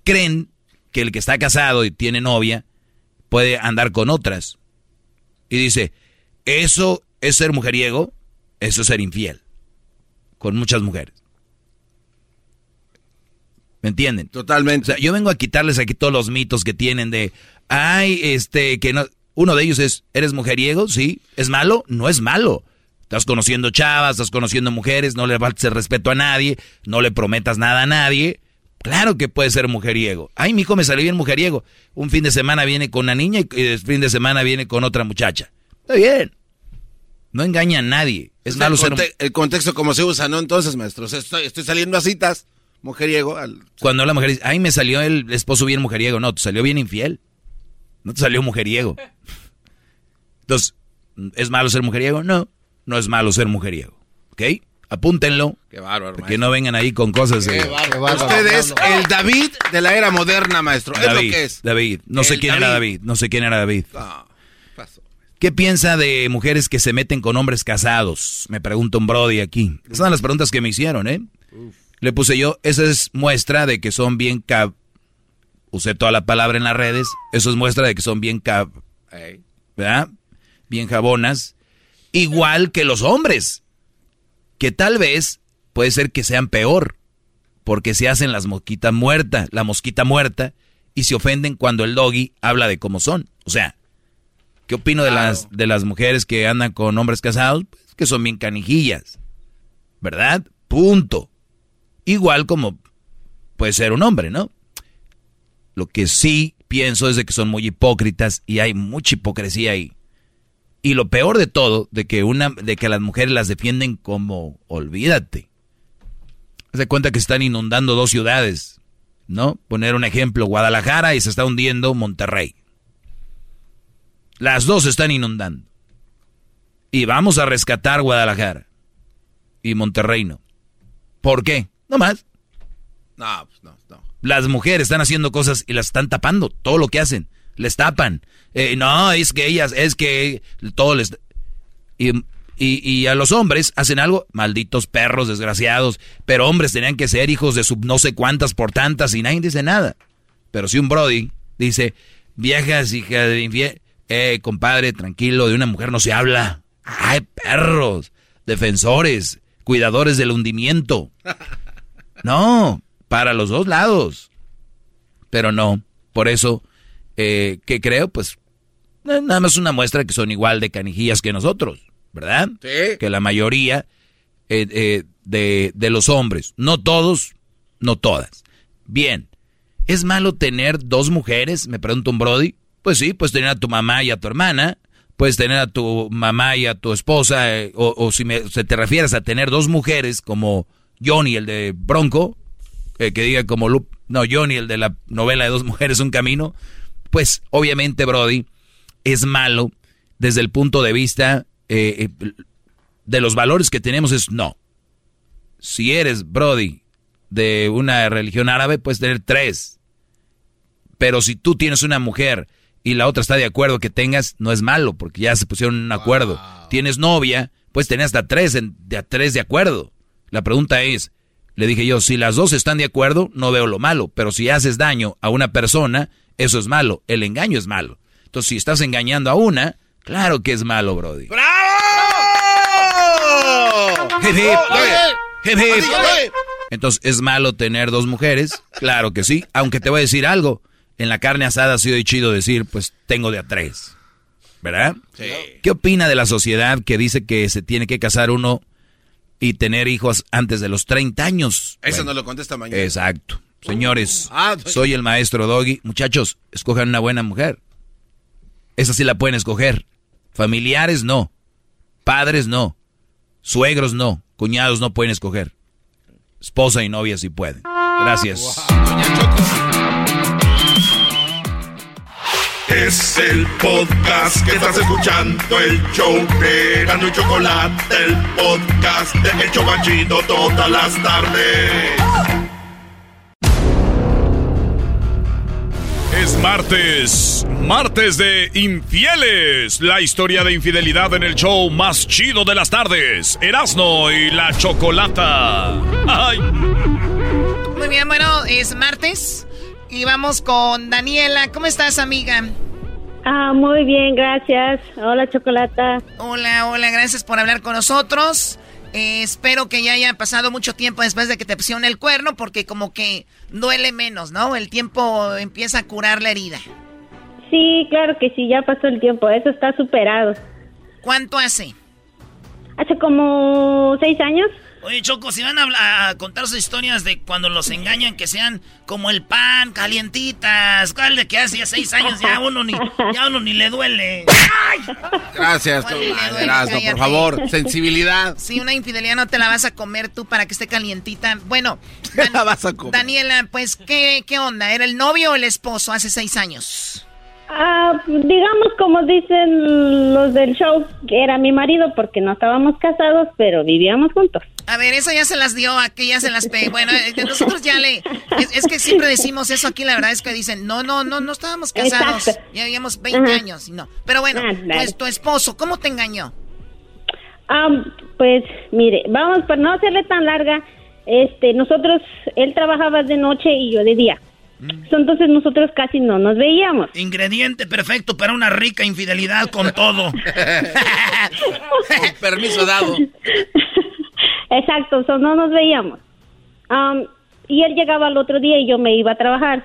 Creen que el que está casado y tiene novia puede andar con otras. Y dice, ¿eso es ser mujeriego? Eso es ser infiel con muchas mujeres. ¿Me entienden? Totalmente. O sea, yo vengo a quitarles aquí todos los mitos que tienen de, ay, este, que no. Uno de ellos es, ¿eres mujeriego? Sí. ¿Es malo? No es malo. Estás conociendo chavas, estás conociendo mujeres, no le faltes el respeto a nadie, no le prometas nada a nadie. Claro que puede ser mujeriego. Ay, mi hijo me salió bien mujeriego. Un fin de semana viene con una niña y el fin de semana viene con otra muchacha. Está bien. No engaña a nadie. Es malo el, ser el contexto como se usa, ¿no? Entonces, maestro, estoy, saliendo a citas, mujeriego. Cuando la mujer dice, ay, me salió el esposo bien mujeriego. No, te salió bien infiel. No te salió mujeriego. [laughs] Entonces, ¿es malo ser mujeriego? No, no es malo ser mujeriego. ¿Ok? Apúntenlo. Qué bárbaro. Que no vengan ahí con cosas de... Usted es el David de la era moderna, maestro. es lo David, que es. David. No sé quién era David. No sé quién era David. Ah, pasó. ¿Qué piensa de mujeres que se meten con hombres casados? Me pregunta un Brody aquí. Esas son las preguntas que me hicieron, ¿eh? Le puse yo, esa es muestra de que son bien cab... Usé toda la palabra en las redes. Eso es muestra de que son bien cab... ¿Verdad? Bien jabonas. Igual que los hombres. Que tal vez puede ser que sean peor. Porque se hacen las mosquitas muertas, la mosquita muerta, y se ofenden cuando el doggy habla de cómo son. O sea, ¿Qué opino de las de las mujeres que andan con hombres casados? Pues que son bien canijillas. ¿Verdad? Punto. Igual como puede ser un hombre, ¿no? Lo que sí pienso es de que son muy hipócritas y hay mucha hipocresía ahí. Y lo peor de todo, de que una, de que las mujeres las defienden como olvídate. Se cuenta que están inundando dos ciudades, ¿no? Poner un ejemplo, Guadalajara y se está hundiendo Monterrey. Las dos se están inundando. Y vamos a rescatar Guadalajara. Y Monterrey no. ¿Por qué? No más. No, pues no, no. Las mujeres están haciendo cosas y las están tapando. Todo lo que hacen. Les tapan. Eh, no, es que ellas, es que todo les... Y, y, y, a los hombres hacen algo, malditos perros, desgraciados. Pero hombres tenían que ser hijos de sub no sé cuántas por tantas y nadie dice nada. Pero si un Brody dice, viejas hija de infiel, eh, compadre, tranquilo, de una mujer no se habla. Ay, perros, defensores, cuidadores del hundimiento. [laughs] No, para los dos lados. Pero no, por eso, eh, ¿qué creo? Pues nada más una muestra que son igual de canijillas que nosotros, ¿verdad? Sí. Que la mayoría eh, eh, de, de los hombres, no todos, no todas. Bien, ¿es malo tener dos mujeres? Me pregunta un Brody. Pues sí, puedes tener a tu mamá y a tu hermana, puedes tener a tu mamá y a tu esposa, eh, o, o, si, me, si te refieres a tener dos mujeres como Johnny, el de Bronco, eh, que diga como Lup, no, Johnny, el de la novela de dos mujeres, un camino, pues obviamente, Brody, es malo desde el punto de vista eh, de los valores que tenemos, es no. Si eres, Brody, de una religión árabe, puedes tener tres. Pero si tú tienes una mujer y la otra está de acuerdo que tengas, no es malo, porque ya se pusieron en un acuerdo. Wow. Tienes novia, puedes tener hasta tres, en, de, tres de acuerdo. La pregunta es, le dije yo, si las dos están de acuerdo, no veo lo malo, pero si haces daño a una persona, eso es malo, el engaño es malo. Entonces, si estás engañando a una, claro que es malo, Brody. ¡Bravo! Hip, hip. Hip, hip. Entonces, ¿es malo tener dos mujeres? Claro que sí, aunque te voy a decir algo en la carne asada ha sido chido decir, pues tengo de a tres. ¿Verdad? Sí. ¿Qué opina de la sociedad que dice que se tiene que casar uno y tener hijos antes de los 30 años? Eso bueno, no lo contesta mañana. Exacto. Señores, ah, soy el maestro Doggy. Muchachos, escojan una buena mujer. Esa sí la pueden escoger. Familiares no. Padres no. Suegros no. Cuñados no pueden escoger. Esposa y novia sí pueden. Gracias. Wow. Es el podcast que estás escuchando, el show de Gano y Chocolate, el podcast de El Chobachito todas las tardes. Es martes, martes de infieles, la historia de infidelidad en el show más chido de las tardes, Erasno y la Chocolata. Ay. Muy bien, bueno, es martes. Y vamos con Daniela. ¿Cómo estás, amiga? Ah, muy bien, gracias. Hola, Chocolata. Hola, hola, gracias por hablar con nosotros. Eh, espero que ya haya pasado mucho tiempo después de que te pusieron el cuerno, porque como que duele menos, ¿no? El tiempo empieza a curar la herida. Sí, claro que sí, ya pasó el tiempo, eso está superado. ¿Cuánto hace? Hace como seis años. Oye, Choco, si van a, a, contar sus historias de cuando los engañan, que sean como el pan, calientitas. ¿Cuál de que hace ya seis años ya uno ni, ya uno ni le duele? ¡Ay! Gracias, por favor. Sensibilidad. Sí, una infidelidad no te la vas a comer tú para que esté calientita. Bueno, [laughs] Dan la vas a comer? Daniela, pues, ¿qué, ¿qué onda? ¿Era el novio o el esposo hace seis años? Ah, digamos como dicen los del show, que era mi marido porque no estábamos casados, pero vivíamos juntos. A ver, eso ya se las dio, aquí ya se las pe... Bueno, eh, nosotros ya le... Es, que siempre decimos eso aquí, la verdad es que dicen, no, no, no, no estábamos casados. Ya habíamos 20 años, no. Pero bueno, ah, pues tu esposo, ¿cómo te engañó? Ah, pues mire, vamos, para no hacerle tan larga, este, nosotros, él trabajaba de noche y yo de día. Entonces nosotros casi no nos veíamos. Ingrediente perfecto para una rica infidelidad con todo. [laughs] permiso dado. Exacto, no nos veíamos. y él llegaba al otro día y yo me iba a trabajar.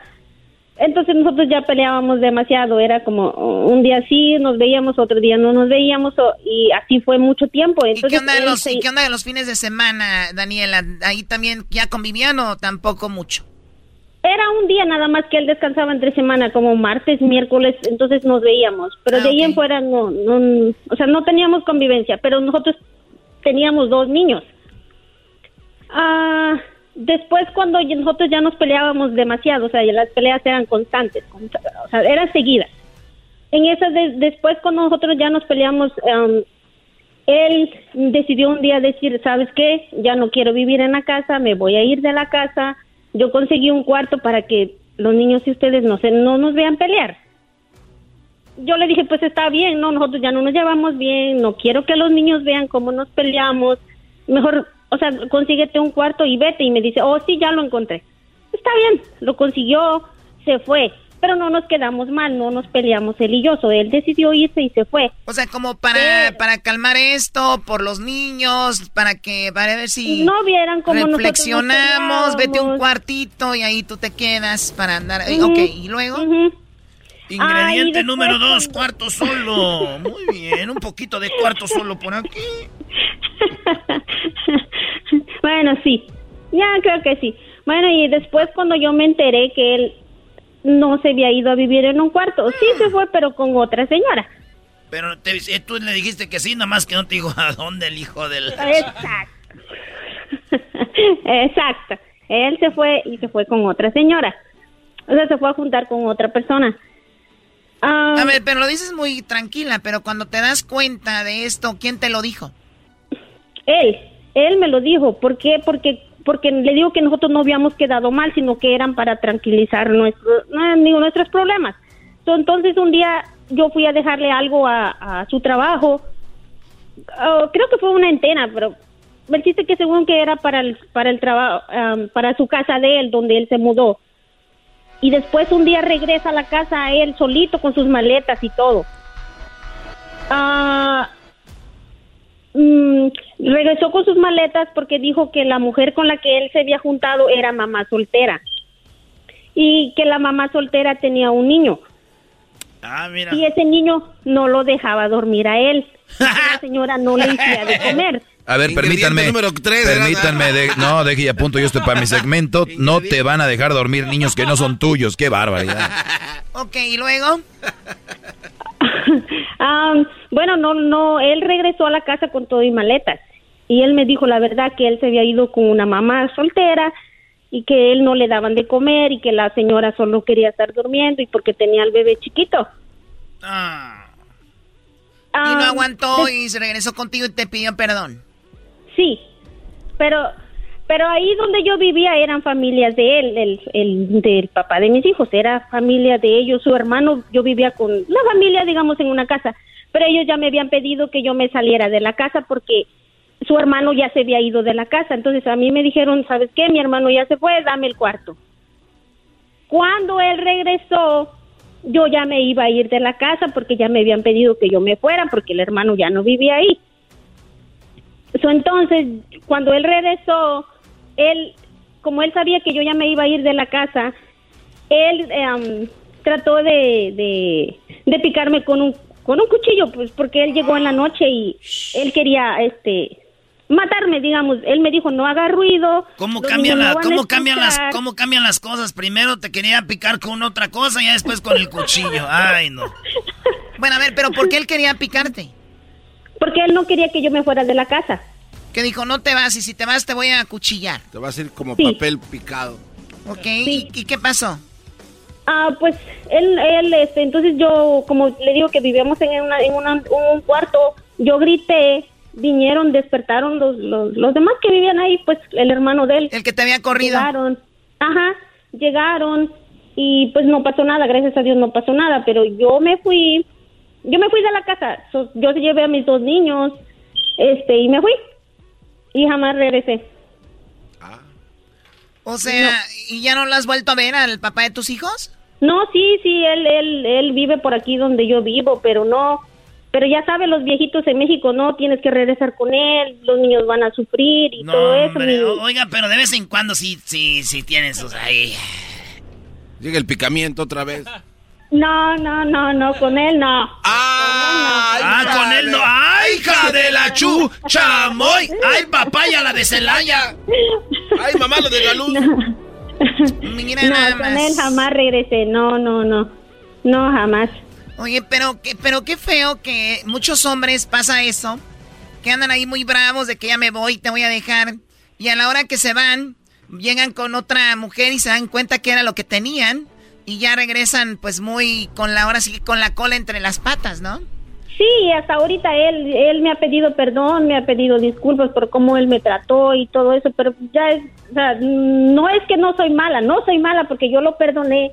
Entonces nosotros ya peleábamos demasiado, era como un día sí nos veíamos, otro día no nos veíamos y así fue mucho tiempo. Entonces, ¿Y, qué onda de los, ¿Y qué onda de los fines de semana, Daniela? ¿Ahí también ya convivían o tampoco mucho? Era un día nada más que él descansaba entre semana, como martes, miércoles, entonces nos veíamos. Pero de ah, ahí en fuera no, no, o sea, no teníamos convivencia, pero nosotros teníamos dos niños. Ah, después cuando nosotros ya nos peleábamos demasiado, o sea, las peleas eran constantes, o sea, eran seguidas. En esas, después cuando nosotros ya nos peleamos, um, él decidió un día decir, ¿sabes qué? Ya no quiero vivir en la casa, me voy a ir de la casa yo conseguí un cuarto para que los niños y ustedes no se no nos vean pelear. Yo le dije, pues está bien, no, nosotros ya no nos llevamos bien, no quiero que los niños vean cómo nos peleamos. Mejor, o sea, consíguete un cuarto y vete. Y me dice, oh, sí, ya lo encontré. Está bien, lo consiguió, se fue pero no nos quedamos mal, no nos peleamos él y yo, so, él decidió irse y se fue. O sea, como para, para calmar esto, por los niños, para que, para ver si no vieran cómo reflexionamos, vete un cuartito y ahí tú te quedas para andar, ok, y luego... Ingrediente número dos, cuarto solo. Muy bien, un poquito de cuarto solo por aquí. [laughs] bueno, sí, ya creo que sí. Bueno, y después cuando yo me enteré que él no se había ido a vivir en un cuarto. Sí se fue, pero con otra señora. Pero eh, tú le dijiste que sí, nada más que no te dijo a dónde el hijo del... Exacto. [laughs] Exacto. Él se fue y se fue con otra señora. O sea, se fue a juntar con otra persona. Ah, a ver, pero lo dices muy tranquila, pero cuando te das cuenta de esto, ¿quién te lo dijo? Él, él me lo dijo. ¿Por qué? Porque porque le digo que nosotros no habíamos quedado mal, sino que eran para tranquilizar nuestros, nuestros problemas. Entonces un día yo fui a dejarle algo a, su trabajo, oh, creo que fue una antena, pero me dijiste que según que era para el, para el trabajo, para su casa de él, donde él se mudó. Y después un día regresa a la casa a él solito con sus maletas y todo. Ah Mm, regresó con sus maletas porque dijo que la mujer con la que él se había juntado era mamá soltera y que la mamá soltera tenía un niño. Ah, mira. Y ese niño no lo dejaba dormir a él. [laughs] la señora no le hacía de comer. A ver, permítanme. permítanme, no, deje ya punto yo estoy para mi segmento. [laughs] No te van a dejar dormir niños que no son tuyos. Qué barbaridad. [laughs] ok, ¿y luego? [laughs] bueno, no, no, él regresó a la casa con todo y maletas. Y él me dijo la verdad que él se había ido con una mamá soltera y que él no le daban de comer y que la señora solo quería estar durmiendo y porque tenía al bebé chiquito. Ah. y no aguantó y se regresó contigo y te pidió perdón. Sí, pero pero ahí donde yo vivía eran familias de él, el, el del papá de mis hijos, era familia de ellos, su hermano, yo vivía con la familia, digamos, en una casa, pero ellos ya me habían pedido que yo me saliera de la casa porque su hermano ya se había ido de la casa, entonces a mí me dijeron, ¿sabes qué? Mi hermano ya se fue, dame el cuarto. Cuando él regresó, yo ya me iba a ir de la casa porque ya me habían pedido que yo me fuera porque el hermano ya no vivía ahí. Entonces, cuando él regresó, él, como él sabía que yo ya me iba a ir de la casa, él em, trató de, de, picarme con un, con un cuchillo, pues porque él llegó en la noche y él quería, este, matarme, digamos. Él me dijo, no haga ruido. ¿Cómo cambian, ¿cómo cambian las cómo cambian las cosas? Primero te quería picar con otra cosa y después con el cuchillo. Ay, no. [laughs] Bueno, a ver, pero ¿por qué él quería picarte? Porque él no quería que yo me fuera de la casa que dijo, no te vas y si te vas te voy a acuchillar. Te va a hacer como papel picado. Ok, ¿Y, qué pasó? Ah, pues él, él, este, entonces yo, como le digo que vivíamos en, una, en una, un cuarto, yo grité, vinieron, despertaron los, los, los demás que vivían ahí, pues el hermano de él. El que te había corrido. Llegaron, ajá, llegaron y pues no pasó nada, gracias a Dios no pasó nada, pero yo me fui, yo me fui de la casa, yo llevé a mis dos niños, este, y me fui y jamás regresé. O sea, ¿y ya no lo has vuelto a ver al papá de tus hijos? No, sí, sí, él, él, él vive por aquí donde yo vivo, pero no, pero ya sabe, los viejitos en México, no, tienes que regresar con él, los niños van a sufrir y todo eso. Oiga, pero de vez en cuando sí, sí, sí tienes sus ahí. Llega el picamiento otra vez. [laughs] No, no, no, no, con él no. ¡Ah! ah con él no. ¡Ay, hija de la chu! ¡Chamoy! ¡Ay, papaya, la de Celaya! ¡Ay, mamá, lo de la luz! no, con él jamás regresé. No, no, no. No, jamás. Oye, pero, pero qué feo que muchos hombres pasa eso. Que andan ahí muy bravos de que ya me voy, te voy a dejar. Y a la hora que se van, llegan con otra mujer y se dan cuenta que era lo que tenían y ya regresan pues muy con la hora sí con la cola entre las patas, ¿no? Sí, hasta ahorita él él me ha pedido perdón, me ha pedido disculpas por cómo él me trató y todo eso, pero ya es, o sea, no es que no soy mala, no soy mala porque yo lo perdoné.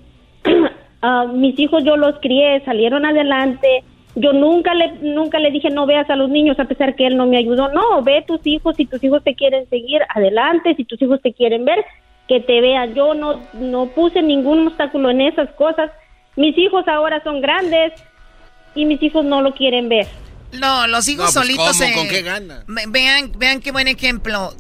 uh, [clears throat] mis hijos yo los crié, salieron adelante. Yo nunca le nunca le dije no veas a los niños a pesar que él no me ayudó. No, ve tus hijos si tus hijos te quieren seguir adelante, si tus hijos te quieren ver, que te vean. Yo no, no puse ningún obstáculo en esas cosas. Mis hijos ahora son grandes y mis hijos no lo quieren ver. No, los hijos pues, solitos ¿Con qué gana? Vean, vean qué buen ejemplo.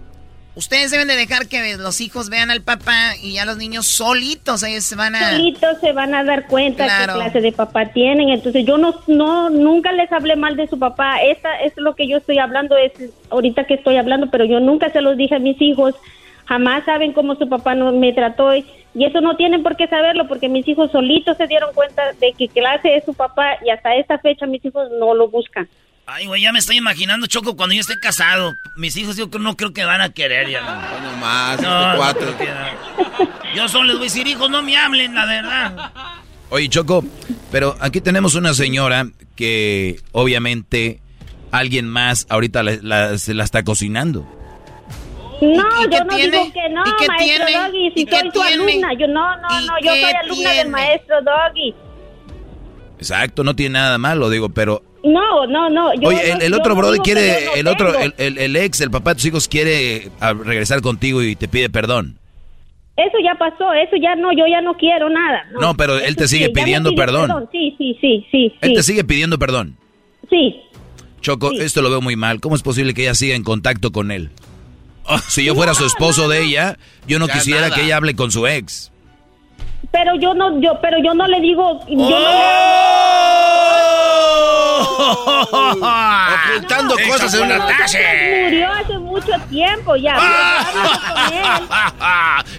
Ustedes deben de dejar que los hijos vean al papá y ya los niños solitos ellos se van a solitos se van a dar cuenta qué clase de papá tienen. Entonces yo no no nunca les hablé mal de su papá. Esta es lo que yo estoy hablando es ahorita que estoy hablando, pero yo nunca se los dije a mis hijos jamás saben cómo su papá no me trató y, eso no tienen por qué saberlo porque mis hijos solitos se dieron cuenta de que clase es su papá y hasta esta fecha mis hijos no lo buscan. Ay, güey, ya me estoy imaginando, Choco, cuando yo esté casado. Mis hijos yo no creo que van a querer ya. No, más, no, cuatro. yo solo les voy a decir, hijos, no me hablen, la verdad. Oye, Choco, pero aquí tenemos una señora que obviamente alguien más ahorita se la está cocinando. No, yo no digo que no, maestro Doggy, si soy tu alumna. Yo no, no, no, yo soy alumna del maestro Doggy. Exacto, no tiene nada malo, digo, pero... No, no, no. Oye, el, otro brother quiere, el otro, el, el, ex, el papá de tus hijos quiere regresar contigo y te pide perdón. Eso ya pasó, eso ya no, yo ya no quiero nada. No, pero él te sigue pidiendo perdón. Sí, sí, sí, sí. Él te sigue pidiendo perdón. Sí. Choco, esto lo veo muy mal. ¿Cómo es posible que ella siga en contacto con él? Si yo fuera su esposo de ella, yo no quisiera que ella hable con su ex. Pero yo no, yo, pero yo no le digo, yo no Ocultando cosas en una taza. Murió hace mucho tiempo ya.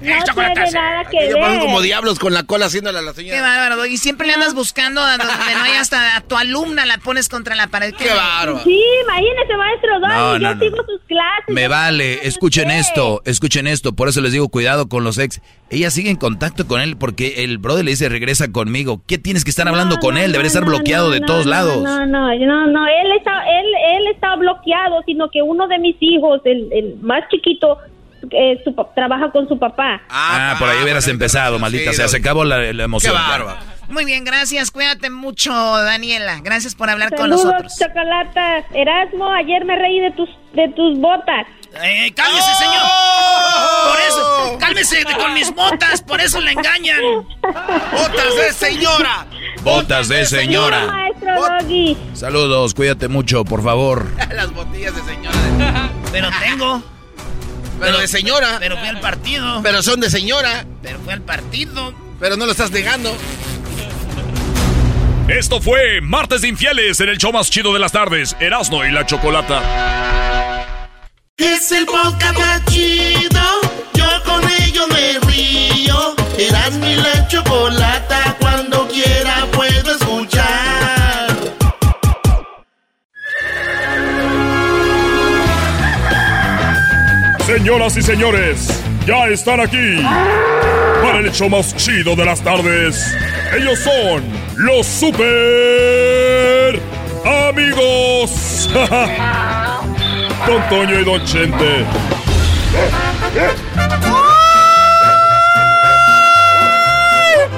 no [laughs] tiene nada que ver. como diablos con la cola haciéndole a la señora. Qué bárbaro. Y siempre le andas buscando a donde no hay hasta a tu alumna la pones contra la pared. Qué, bárbaro. Sí, imagínese, maestro Don. yo sigo sus clases. Me vale. Escuchen esto. Escuchen esto. Por eso les digo cuidado con los ex. Ella sigue en contacto con él porque el brother le dice regresa conmigo. ¿Qué tienes que estar hablando con él? Debería estar bloqueado de todos lados. No, no, no, no, él está, él, él está bloqueado, sino que uno de mis hijos, el, el más chiquito, eh, su, trabaja con su papá. Ah, por ahí hubieras empezado, maldita sea. Se acabó la, emoción. Qué Muy bien, gracias. Cuídate mucho, Daniela. Gracias por hablar con nosotros. Chocolata. Erasmo, ayer me reí de tus, de tus botas. Eh, cálmese, señor. Por eso, cálmese con mis botas, por eso le engañan. Botas de señora. Botas de señora. maestro Doggy. Saludos, cuídate mucho, por favor. [laughs] Las botillas de señora. Pero tengo. Pero, de señora. Pero fui al partido. Pero son de señora. Pero fui al partido. Pero no lo estás negando. Esto fue Martes de Infieles en el show más chido de las tardes, Erasmo y la Chocolata. Es el podcast más chido. Yo con ello me río. Erasmo y la Chocolata cuando quiera puedo escuchar. Señoras y señores, ya están aquí para el show más chido de las tardes Ellos son los super amigos. [laughs] Don Toño y Don Chente.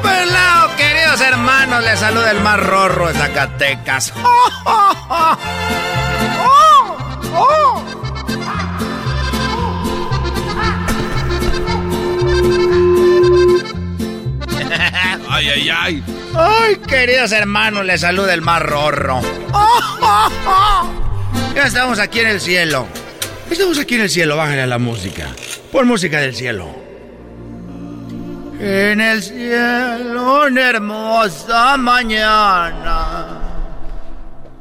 Pelao, queridos hermanos, les saluda el más rorro de Zacatecas. [laughs] Ay, ay, ay. Ay, queridos hermanos, les saluda el más rorro. Ya estamos aquí en el cielo. Estamos aquí en el cielo, bájale a la música. Por música del cielo. En el cielo, una hermosa mañana.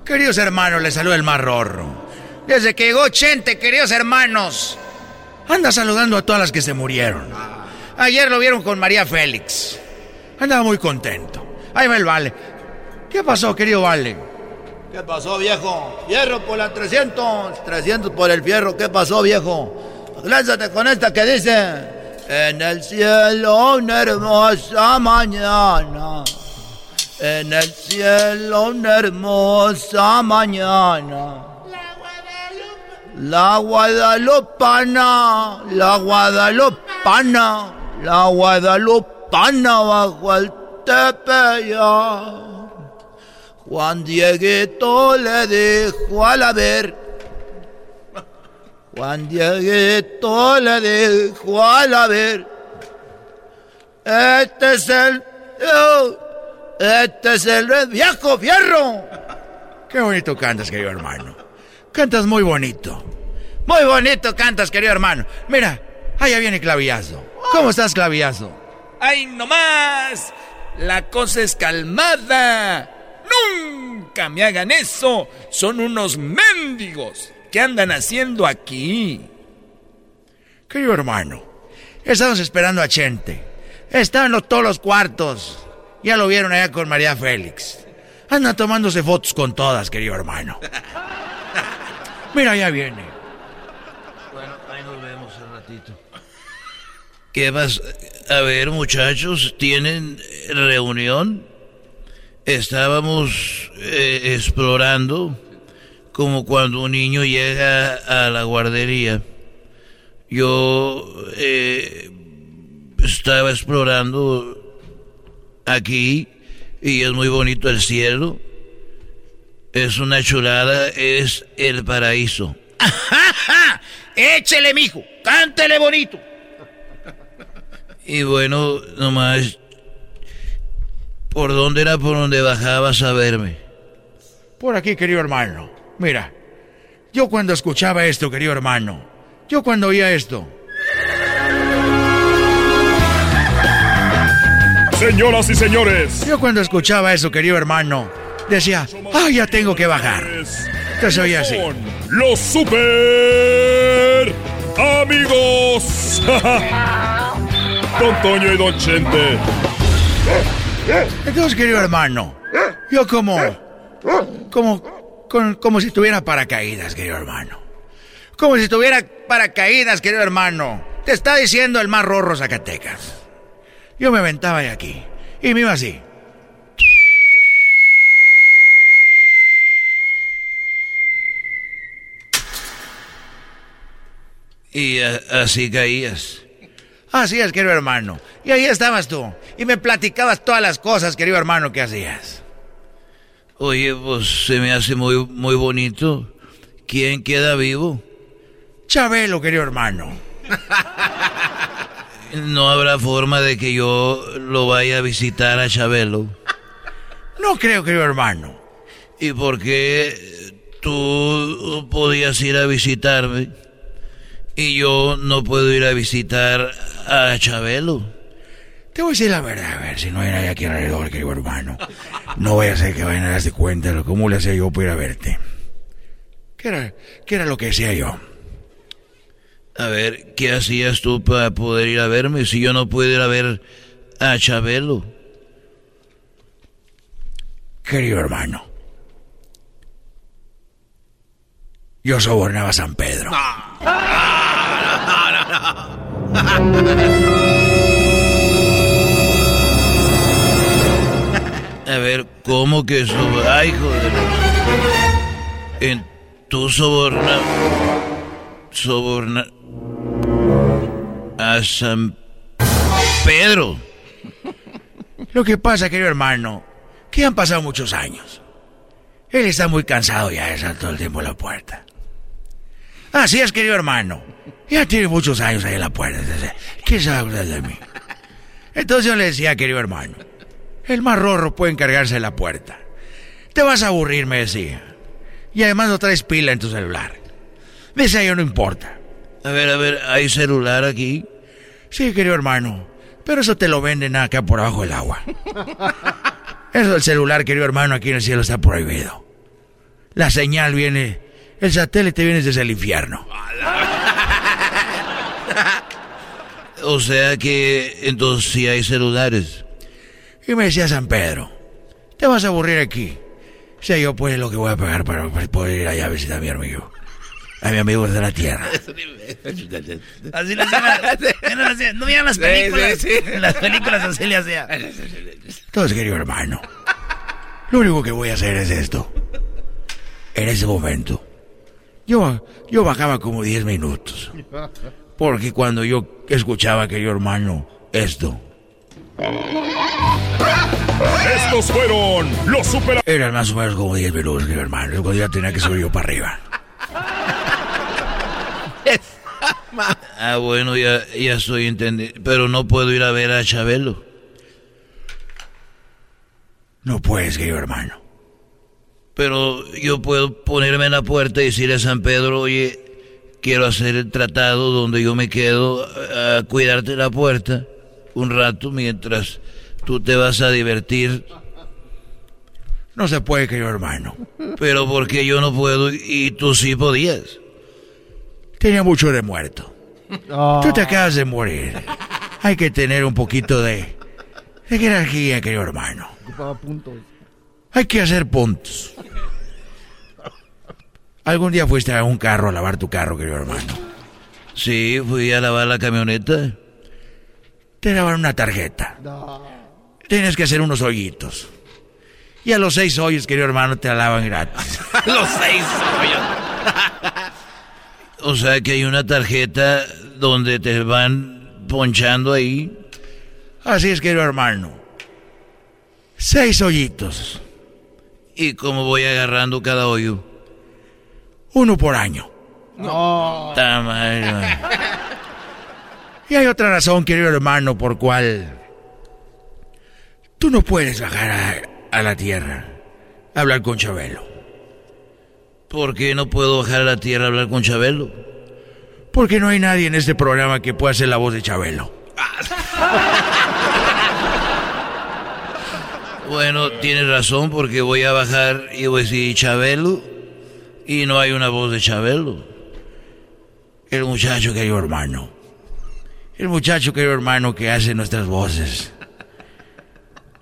Queridos hermanos, les saluda el más rorro. Desde que llegó Chente, queridos hermanos, anda saludando a todas las que se murieron. Ayer lo vieron con María Félix. Andaba muy contento. Ahí va el Vale. ¿Qué pasó, querido Vale? ¿Qué pasó, viejo? Fierro por la 300. 300 por el fierro. ¿Qué pasó, viejo? Lánzate con esta que dice... En el cielo una hermosa mañana. En el cielo una hermosa mañana. La Guadalupana, la Guadalupana, la Guadalupana bajo el tepeyac. Juan Dieguito le dijo al haber. Juan Dieguito le dijo al haber. Este es el. Este es el viejo fierro. Qué bonito cantas, querido hermano. Cantas muy bonito. Muy bonito cantas, querido hermano. Mira, allá viene Clavillazo. ¿Cómo estás, Clavillazo? ¡Ay, no más! La cosa es calmada. Nunca me hagan eso. Son unos mendigos. ¿Qué andan haciendo aquí? Querido hermano, estamos esperando a Chente. Estaban en todos los cuartos. Ya lo vieron allá con María Félix. Anda tomándose fotos con todas, querido hermano. [laughs] Mira, ya viene. Bueno, ahí nos vemos un ratito. ¿Qué vas a ver, muchachos? ¿Tienen reunión? Estábamos eh, explorando como cuando un niño llega a la guardería. Yo eh, estaba explorando aquí y es muy bonito el cielo. Es una chulada, es el paraíso. Échele, mijo, cántele bonito. Y bueno, nomás ¿Por dónde era por donde bajabas a verme? Por aquí, querido hermano. Mira, yo cuando escuchaba esto, querido hermano, yo cuando oía esto. Señoras y señores. Yo cuando escuchaba eso, querido hermano, decía, ah, ya tengo que bajar. Entonces oía así. Los super amigos. [laughs] Don Toño y Don Chente. Entonces, querido hermano, yo como, como, como, si tuviera paracaídas, querido hermano. Como si tuviera paracaídas, querido hermano. Te está diciendo el más rorro Zacatecas. Yo me aventaba de aquí y me iba así. Y eh, así caías. Así es, querido hermano. Y ahí estabas tú. Y me platicabas todas las cosas, querido hermano, que hacías. Oye, pues se me hace muy, muy bonito. ¿Quién queda vivo? Chabelo, querido hermano. [laughs] No habrá forma de que yo lo vaya a visitar a Chabelo. No creo, querido hermano. ¿Y por qué tú podías ir a visitarme? Y yo no puedo ir a visitar a Chabelo. Te voy a decir la verdad, a ver si no hay nadie aquí alrededor, querido hermano. No voy a hacer que vayan a darse cuenta de cómo le hacía yo para ir a verte. ¿Qué era, ¿Qué era lo que decía yo? A ver, ¿qué hacías tú para poder ir a verme si yo no puedo ir a ver a Chabelo? Querido hermano, yo sobornaba a San Pedro. [laughs] A ver, ¿cómo que sobornar? Ay, joder. En tu sobornar. Sobornar. A San Pedro. Lo que pasa, querido hermano, que han pasado muchos años. Él está muy cansado ya de estar todo el tiempo en la puerta. Así es, querido hermano. Ya tiene muchos años ahí en la puerta. ¿Qué sabe de mí? Entonces yo le decía, querido hermano, el más rorro puede encargarse de la puerta. Te vas a aburrir, me decía. Y además no traes pila en tu celular. Me decía yo, no importa. A ver, a ver, ¿hay celular aquí? Sí, querido hermano. Pero eso te lo venden acá por abajo del agua. Eso del celular, querido hermano, aquí en el cielo está prohibido. La señal viene, el satélite viene desde el infierno. [laughs] o sea que entonces sí hay celulares. Y me decía San Pedro, te vas a aburrir aquí. Sea, yo pues lo que voy a pagar para poder ir allá a visitar a mi amigo. A mi amigo de la tierra. [laughs] Así lo hacían. No miran las películas. En las películas así le hacía. Entonces, querido hermano, lo único que voy a hacer es esto. En ese momento, yo, yo bajaba como 10 minutos. Porque cuando yo escuchaba, querido hermano, esto. Estos fueron los super... Eran más o menos como 10 minutos, querido hermano. Luego ya tenía que subir yo para arriba. ah, bueno, ya, ya estoy entendiendo. Pero no puedo ir a ver a Chabelo. No puedes, querido hermano. Pero yo puedo ponerme en la puerta y decirle a San Pedro, oye, quiero hacer el tratado donde yo me quedo a cuidarte la puerta un rato mientras tú te vas a divertir. No se puede, querido hermano. Pero porque yo no puedo y tú sí podías. Tenía mucho de muerto. Tú te acabas de morir. Hay que tener un poquito de, de jerarquía, querido hermano. Hay que hacer puntos. ¿Algún día fuiste a un carro a lavar tu carro, querido hermano? Sí, fui a lavar la camioneta. Te daban una tarjeta. Tienes que hacer unos hoyitos. Y a los seis hoyos, querido hermano, te la lavan gratis. [laughs] los seis hoyos. O sea que hay una tarjeta donde te van ponchando ahí. Así es, querido hermano. Seis hoyitos. ¿Y cómo voy agarrando cada hoyo? Uno por año. No. [laughs] Y hay otra razón, querido hermano, por cual tú no puedes bajar a, a la tierra a hablar con Chabelo. ¿Por qué no puedo bajar a la tierra a hablar con Chabelo? Porque no hay nadie en este programa que pueda hacer la voz de Chabelo. [laughs] Bueno, tienes razón porque voy a bajar y voy a decir Chabelo y no hay una voz de Chabelo. El muchacho, querido hermano. El muchacho, querido hermano, que hace nuestras voces.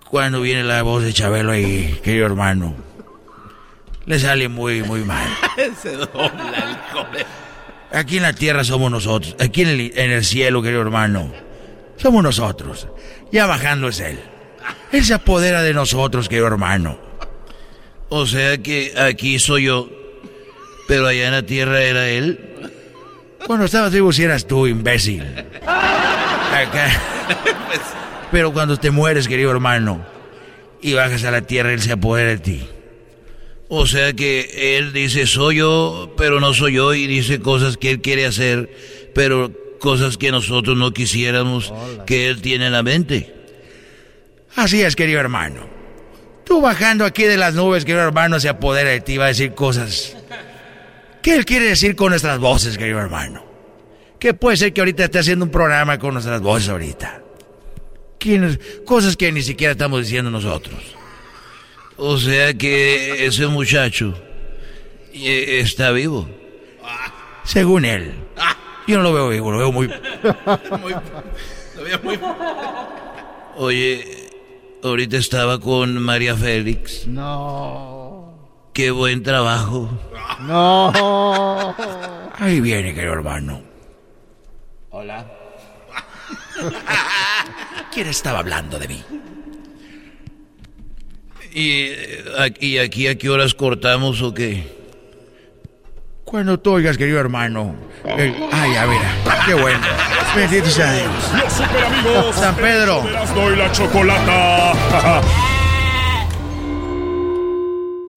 Cuando viene la voz de Chabelo ahí, querido hermano, le sale muy, muy mal. [laughs] Se dobla el. Aquí en la tierra somos nosotros. Aquí en el, en el cielo, querido hermano, somos nosotros. Ya bajando es Él. Él se apodera de nosotros, querido hermano. O sea que aquí soy yo, pero allá en la tierra era Él. Cuando estabas vivo si eras tú, imbécil. Acá. [laughs] Pero cuando te mueres, querido hermano, y bajas a la tierra, Él se apodera de ti. O sea que Él dice, soy yo, pero no soy yo, y dice cosas que Él quiere hacer, pero cosas que nosotros no quisiéramos que Él tiene en la mente. Así es, querido hermano. Tú bajando aquí de las nubes, querido hermano, se apodera de ti, va a decir cosas. ¿Qué él quiere decir con nuestras voces, querido hermano? ¿Qué puede ser que ahorita esté haciendo un programa con nuestras voces ahorita? Cosas que ni siquiera estamos diciendo nosotros. O sea que ese muchacho eh, está vivo. Según él. Yo no lo veo vivo, lo veo muy... [laughs] Muy- lo veo muy- Oye, ahorita estaba con María Félix. No. Qué buen trabajo. No. Ahí viene, querido hermano. Hola. [laughs] ¿Quién estaba hablando de mí? ¿Y, y aquí a qué horas cortamos o qué? Cuando tú oigas, querido hermano. ay, a ver, qué bueno. Bendito sea Dios. Los super amigos. San Pedro. doy la chocolata. [laughs]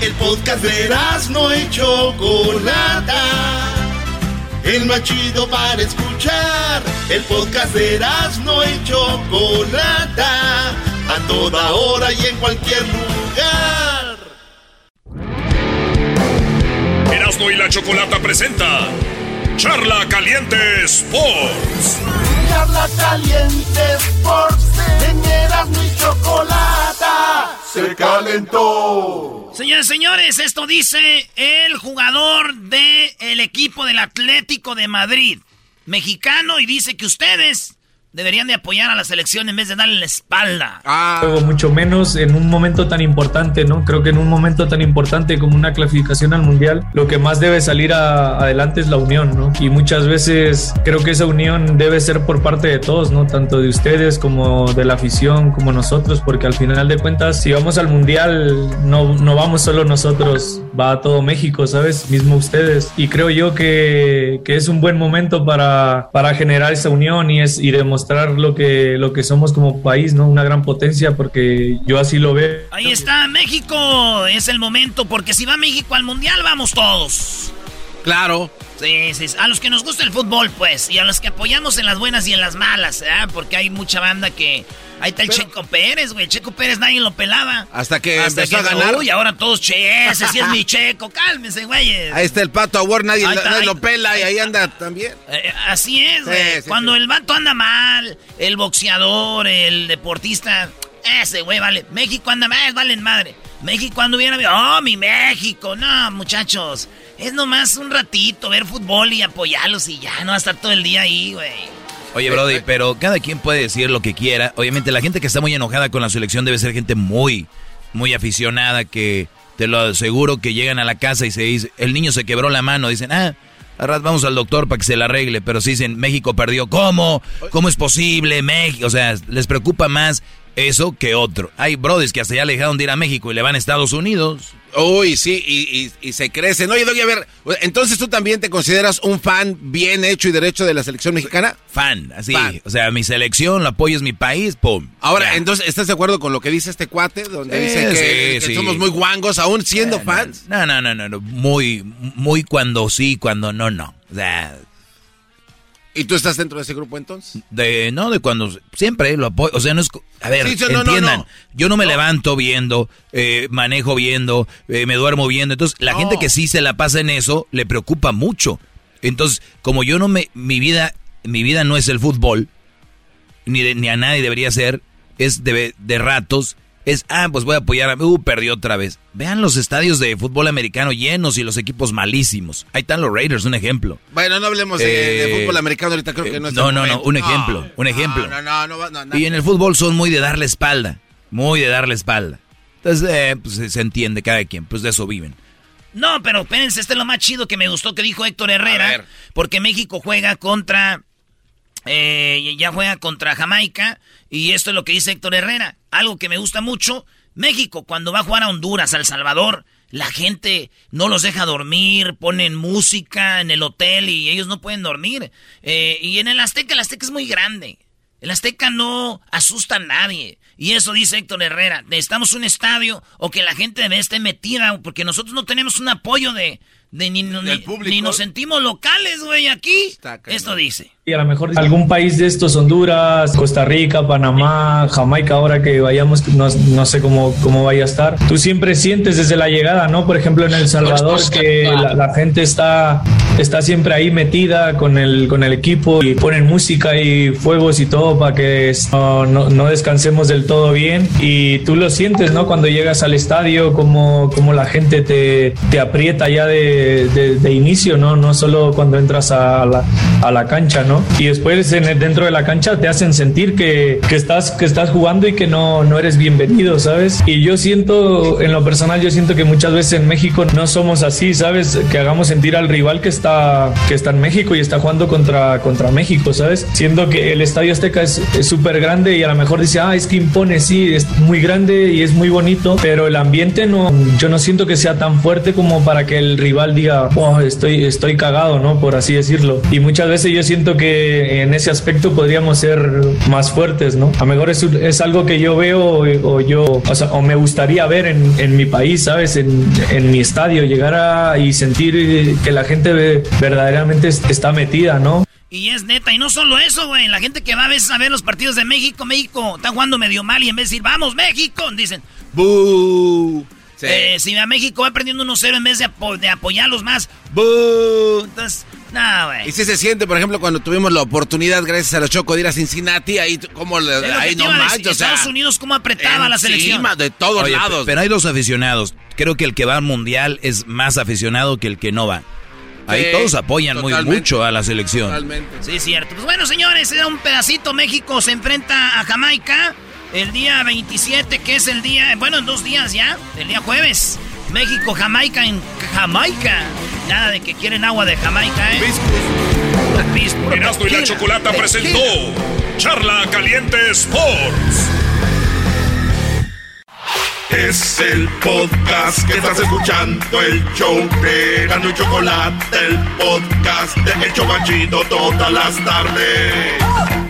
El podcast de no y Chocolata. El más chido para escuchar. El podcast de no y Chocolata. A toda hora y en cualquier lugar. Erasmo y la Chocolata presenta Charla Caliente Sports. Charla Caliente Sports. En Erasmo y Chocolata. Se calentó. Señores, señores, esto dice el jugador del el equipo del Atlético de Madrid, mexicano, y dice que ustedes deberían de apoyar a la selección en vez de darle la espalda. Ah. Mucho menos en un momento tan importante, ¿no? Creo que en un momento tan importante como una clasificación al Mundial, lo que más debe salir adelante es la unión, ¿no? Y muchas veces creo que esa unión debe ser por parte de todos, ¿no? Tanto de ustedes como de la afición, como nosotros, porque al final de cuentas, si vamos al Mundial, no, no vamos solo nosotros, va todo México, ¿sabes? Mismo ustedes. Y creo yo que, que es un buen momento para, para generar esa unión y, es, y demostrar mostrar lo que, lo que somos como país, ¿no? Una gran potencia, porque yo así lo veo. Ahí está, México. Es el momento, porque si va México al Mundial, vamos todos. Claro. Sí, sí, a los que nos gusta el fútbol, pues, y a los que apoyamos en las buenas y en las malas, ¿eh? Porque hay mucha banda que... Ahí está el Checo Pérez, güey. Checo Pérez nadie lo pelaba. Hasta que empezó a ganar. Uy, ahora todos, che, ese sí es mi Checo. Cálmense, güey. Ahí está el Pato Award, nadie, nadie lo pela y ahí anda también. Eh, así es, güey. Cuando el vato anda mal, el boxeador, el deportista, ese güey vale. México anda mal, valen madre. México cuando viene, oh, mi México. No, muchachos. Es nomás un ratito ver fútbol y apoyarlos y ya, no va a estar todo el día ahí, güey. Oye, Brody, pero cada quien puede decir lo que quiera. Obviamente, la gente que está muy enojada con la selección debe ser gente muy, muy aficionada que te lo aseguro que llegan a la casa y se dice, el niño se quebró la mano, dicen, ah, ahora vamos al doctor para que se la arregle, pero si dicen, México perdió, ¿cómo? ¿Cómo es posible? México, o sea, les preocupa más eso que otro. Hay brothers que hasta ya le dejaron de ir a México y le van a Estados Unidos. Uy, sí, y, y, se crecen. Oye, Doggy, a ver, entonces tú también te consideras un fan bien hecho y derecho de la selección mexicana? Fan, así. O sea, mi selección, lo apoyo es mi país, pum. Ahora, entonces, ¿estás de acuerdo con lo que dice este cuate? Donde dice que, somos muy guangos aún siendo eh, fans. No, no, no, no, muy, muy cuando sí, cuando no, no. O sea, ¿Y tú estás dentro de ese grupo entonces? De, no, de cuando siempre lo apoyo. O sea, no es. A ver, entiendan. yo no me levanto viendo, eh, manejo viendo, eh, me duermo viendo. Entonces, la gente que sí se la pasa en eso le preocupa mucho. Entonces, como yo no me. Mi vida, mi vida no es el fútbol, ni, ni a nadie debería ser, es de, de ratos es, ah, pues voy a apoyar a... Uh, perdió otra vez. Vean los estadios de fútbol americano llenos y los equipos malísimos. Ahí están los Raiders, un ejemplo. Bueno, no hablemos de, eh, fútbol americano ahorita, creo que no es No, no, no, un ejemplo, un ejemplo. No, no, no, no, Y en el fútbol son muy de darle espalda, muy de darle espalda. Entonces, eh, pues se entiende cada quien, pues de eso viven. No, pero espérense, este es lo más chido que me gustó que dijo Héctor Herrera, porque México juega contra eh, ya juega contra Jamaica. Y esto es lo que dice Héctor Herrera. Algo que me gusta mucho. México, cuando va a jugar a Honduras, a El Salvador, la gente no los deja dormir, ponen música en el hotel y ellos no pueden dormir. Eh, y en el Azteca, el Azteca es muy grande. El Azteca no asusta a nadie. Y eso dice Héctor Herrera. Necesitamos un estadio o que la gente esté metida, porque nosotros no tenemos un apoyo de, de ni, ni, nos sentimos locales, güey, aquí. Esto dice. Y a lo mejor algún país de estos, Honduras, Costa Rica, Panamá, Jamaica, ahora que vayamos, no, sé cómo, cómo vaya a estar. Tú siempre sientes desde la llegada, ¿no? Por ejemplo, en El Salvador, que la, gente está, está siempre ahí metida con el, con el equipo y ponen música y fuegos y todo para que no, no, descansemos del todo bien. Y tú lo sientes, ¿no? Cuando llegas al estadio, como, como la gente te, te aprieta ya de, de, inicio, ¿no? No solo cuando entras a la, a la cancha, ¿no? Y después en dentro de la cancha te hacen sentir que, que, estás, que estás jugando y que no, no eres bienvenido, ¿sabes? Y yo siento, en lo personal, yo siento que muchas veces en México no somos así, ¿sabes? Que hagamos sentir al rival que está, que está en México y está jugando contra, contra México, ¿sabes? Siendo que el Estadio Azteca es súper grande y a lo mejor dice, ah, es que impone, sí, es muy grande y es muy bonito, pero el ambiente no, yo no siento que sea tan fuerte como para que el rival diga, oh, estoy, estoy cagado, ¿no? Por así decirlo. Y muchas veces yo siento que en ese aspecto podríamos ser más fuertes, ¿no? A lo mejor es, es algo que yo veo o, yo, o, me gustaría ver en, mi país, ¿sabes? En, mi estadio, llegar a y sentir que la gente verdaderamente está metida, ¿no? Y es neta, y no solo eso, güey. La gente que va a veces a ver los partidos de México, México está jugando medio mal y en vez de decir, vamos, México, dicen, ¡Bú! Eh, si a México va perdiendo 1-0 en vez de, de apoyarlos más, ¡Bú! Entonces, y si se siente, por ejemplo, cuando tuvimos la oportunidad, gracias a los Choco, de ir a Cincinnati, ahí como ahí no manches, Estados Unidos cómo apretaba la selección. de todos lados. Pero hay dos aficionados. Creo que el que va al mundial es más aficionado que el que no va. Ahí todos apoyan muy mucho a la selección. Totalmente. Sí, cierto. Pues bueno, señores, era un pedacito. México se enfrenta a Jamaica el día 27, que es el día, bueno, en dos días ya, el día jueves. México, Jamaica en Jamaica. Nada de que quieren agua de Jamaica, ¿eh? Erasmo y la Chocolata presentó Charla Caliente Sports. Es el podcast que estás escuchando, el show de Erasmo y Chocolate, el podcast de El Chocachito todas las tardes.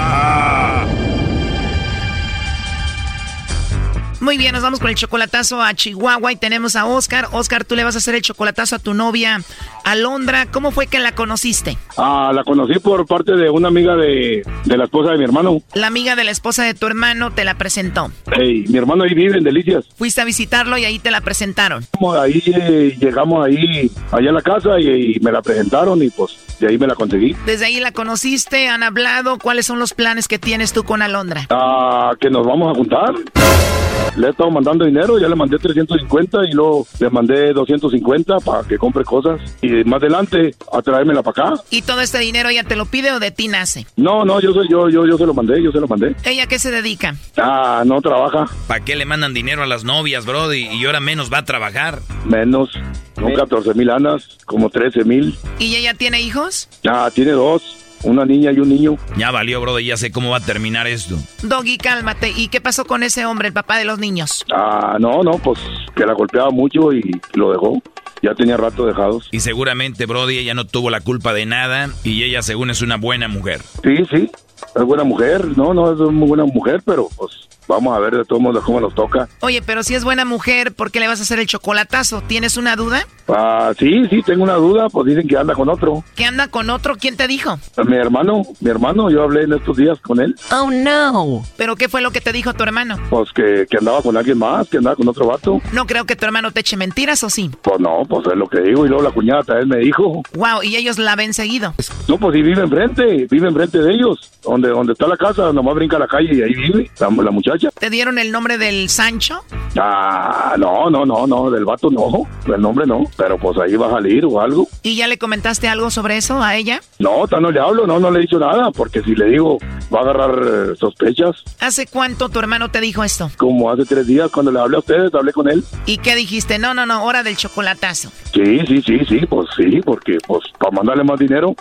Muy bien, nos vamos con el chocolatazo a Chihuahua y tenemos a Oscar. Oscar, tú le vas a hacer el chocolatazo a tu novia Alondra. ¿Cómo fue que la conociste? Ah, la conocí por parte de una amiga de, la esposa de mi hermano. La amiga de la esposa de tu hermano te la presentó. Hey, mi hermano ahí vive en Delicias. Fuiste a visitarlo y ahí te la presentaron. Ahí eh, llegamos ahí, allá a la casa y, y me la presentaron y pues de ahí me la conseguí. Desde ahí la conociste, han hablado. ¿Cuáles son los planes que tienes tú con Alondra? Ah, que nos vamos a juntar. Le he estado mandando dinero, ya le mandé 350 y luego le mandé 250 para que compre cosas. Y más adelante a traérmela para acá. ¿Y todo este dinero ella te lo pide o de ti nace? No, no, yo, soy, yo, yo, yo se lo mandé, yo se lo mandé. ¿Ella qué se dedica? Ah, no trabaja. ¿Para qué le mandan dinero a las novias, bro? Y, ahora menos va a trabajar. Menos, con 14 mil anas, como 13 mil. ¿Y ella tiene hijos? Ah, tiene dos una niña y un niño. Ya valió, bro, ya sé cómo va a terminar esto. Doggy, cálmate. ¿Y qué pasó con ese hombre, el papá de los niños? Ah, no, no, pues que la golpeaba mucho y lo dejó. Ya tenía rato dejados. Y seguramente, Brody, ella no tuvo la culpa de nada y ella, según es una buena mujer. Sí, sí, es buena mujer. No, no, es muy buena mujer, pero pues Vamos a ver de todos modos cómo nos toca. Oye, pero si es buena mujer, ¿por qué le vas a hacer el chocolatazo? ¿Tienes una duda? Ah, sí, sí, tengo una duda. Pues dicen que anda con otro. ¿Que anda con otro? ¿Quién te dijo? Mi hermano, mi hermano. Yo hablé en estos días con él. Oh, no. ¿Pero qué fue lo que te dijo tu hermano? Pues que, que andaba con alguien más, que andaba con otro vato. No creo que tu hermano te eche mentiras, ¿o sí? Pues no, pues es lo que digo. Y luego la cuñada también me dijo. Wow, ¿y ellos la ven seguido? No, pues sí vive enfrente, vive enfrente de ellos. Donde, donde está la casa, nomás brinca a la calle y ahí vive la, la muchacha. ¿Te dieron el nombre del Sancho? Ah, no, no, no, no, del vato no, el nombre no, pero pues ahí va a salir o algo. ¿Y ya le comentaste algo sobre eso a ella? No, no le hablo, no, no le he dicho nada, porque si le digo, va a agarrar eh, sospechas. ¿Hace cuánto tu hermano te dijo esto? Como hace tres días, cuando le hablé a ustedes, hablé con él. ¿Y qué dijiste? No, no, no, hora del chocolatazo. Sí, sí, sí, sí, pues sí, porque pues para mandarle más dinero,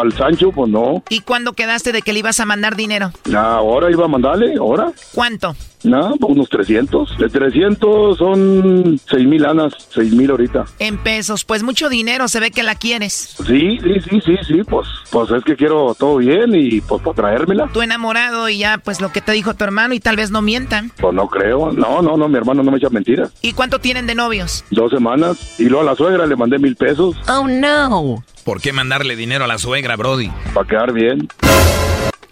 el Sancho, pues no. ¿Y cuándo quedaste de que le ibas a mandar dinero? Ahora iba a mandarle, ahora. ¿Cuánto? No, unos 300. De 300 son 6 mil anas, 6 mil ahorita. En pesos, pues mucho dinero, se ve que la quieres. Sí, sí, sí, sí, sí, pues, pues es que quiero todo bien y pues para traérmela. Tú enamorado y ya, pues lo que te dijo tu hermano y tal vez no mientan. Pues no creo, no, no, no, mi hermano no me echa mentiras. ¿Y cuánto tienen de novios? Dos semanas y luego a la suegra le mandé mil pesos. Oh, no. ¿Por qué mandarle dinero a la suegra, Brody? Para quedar bien.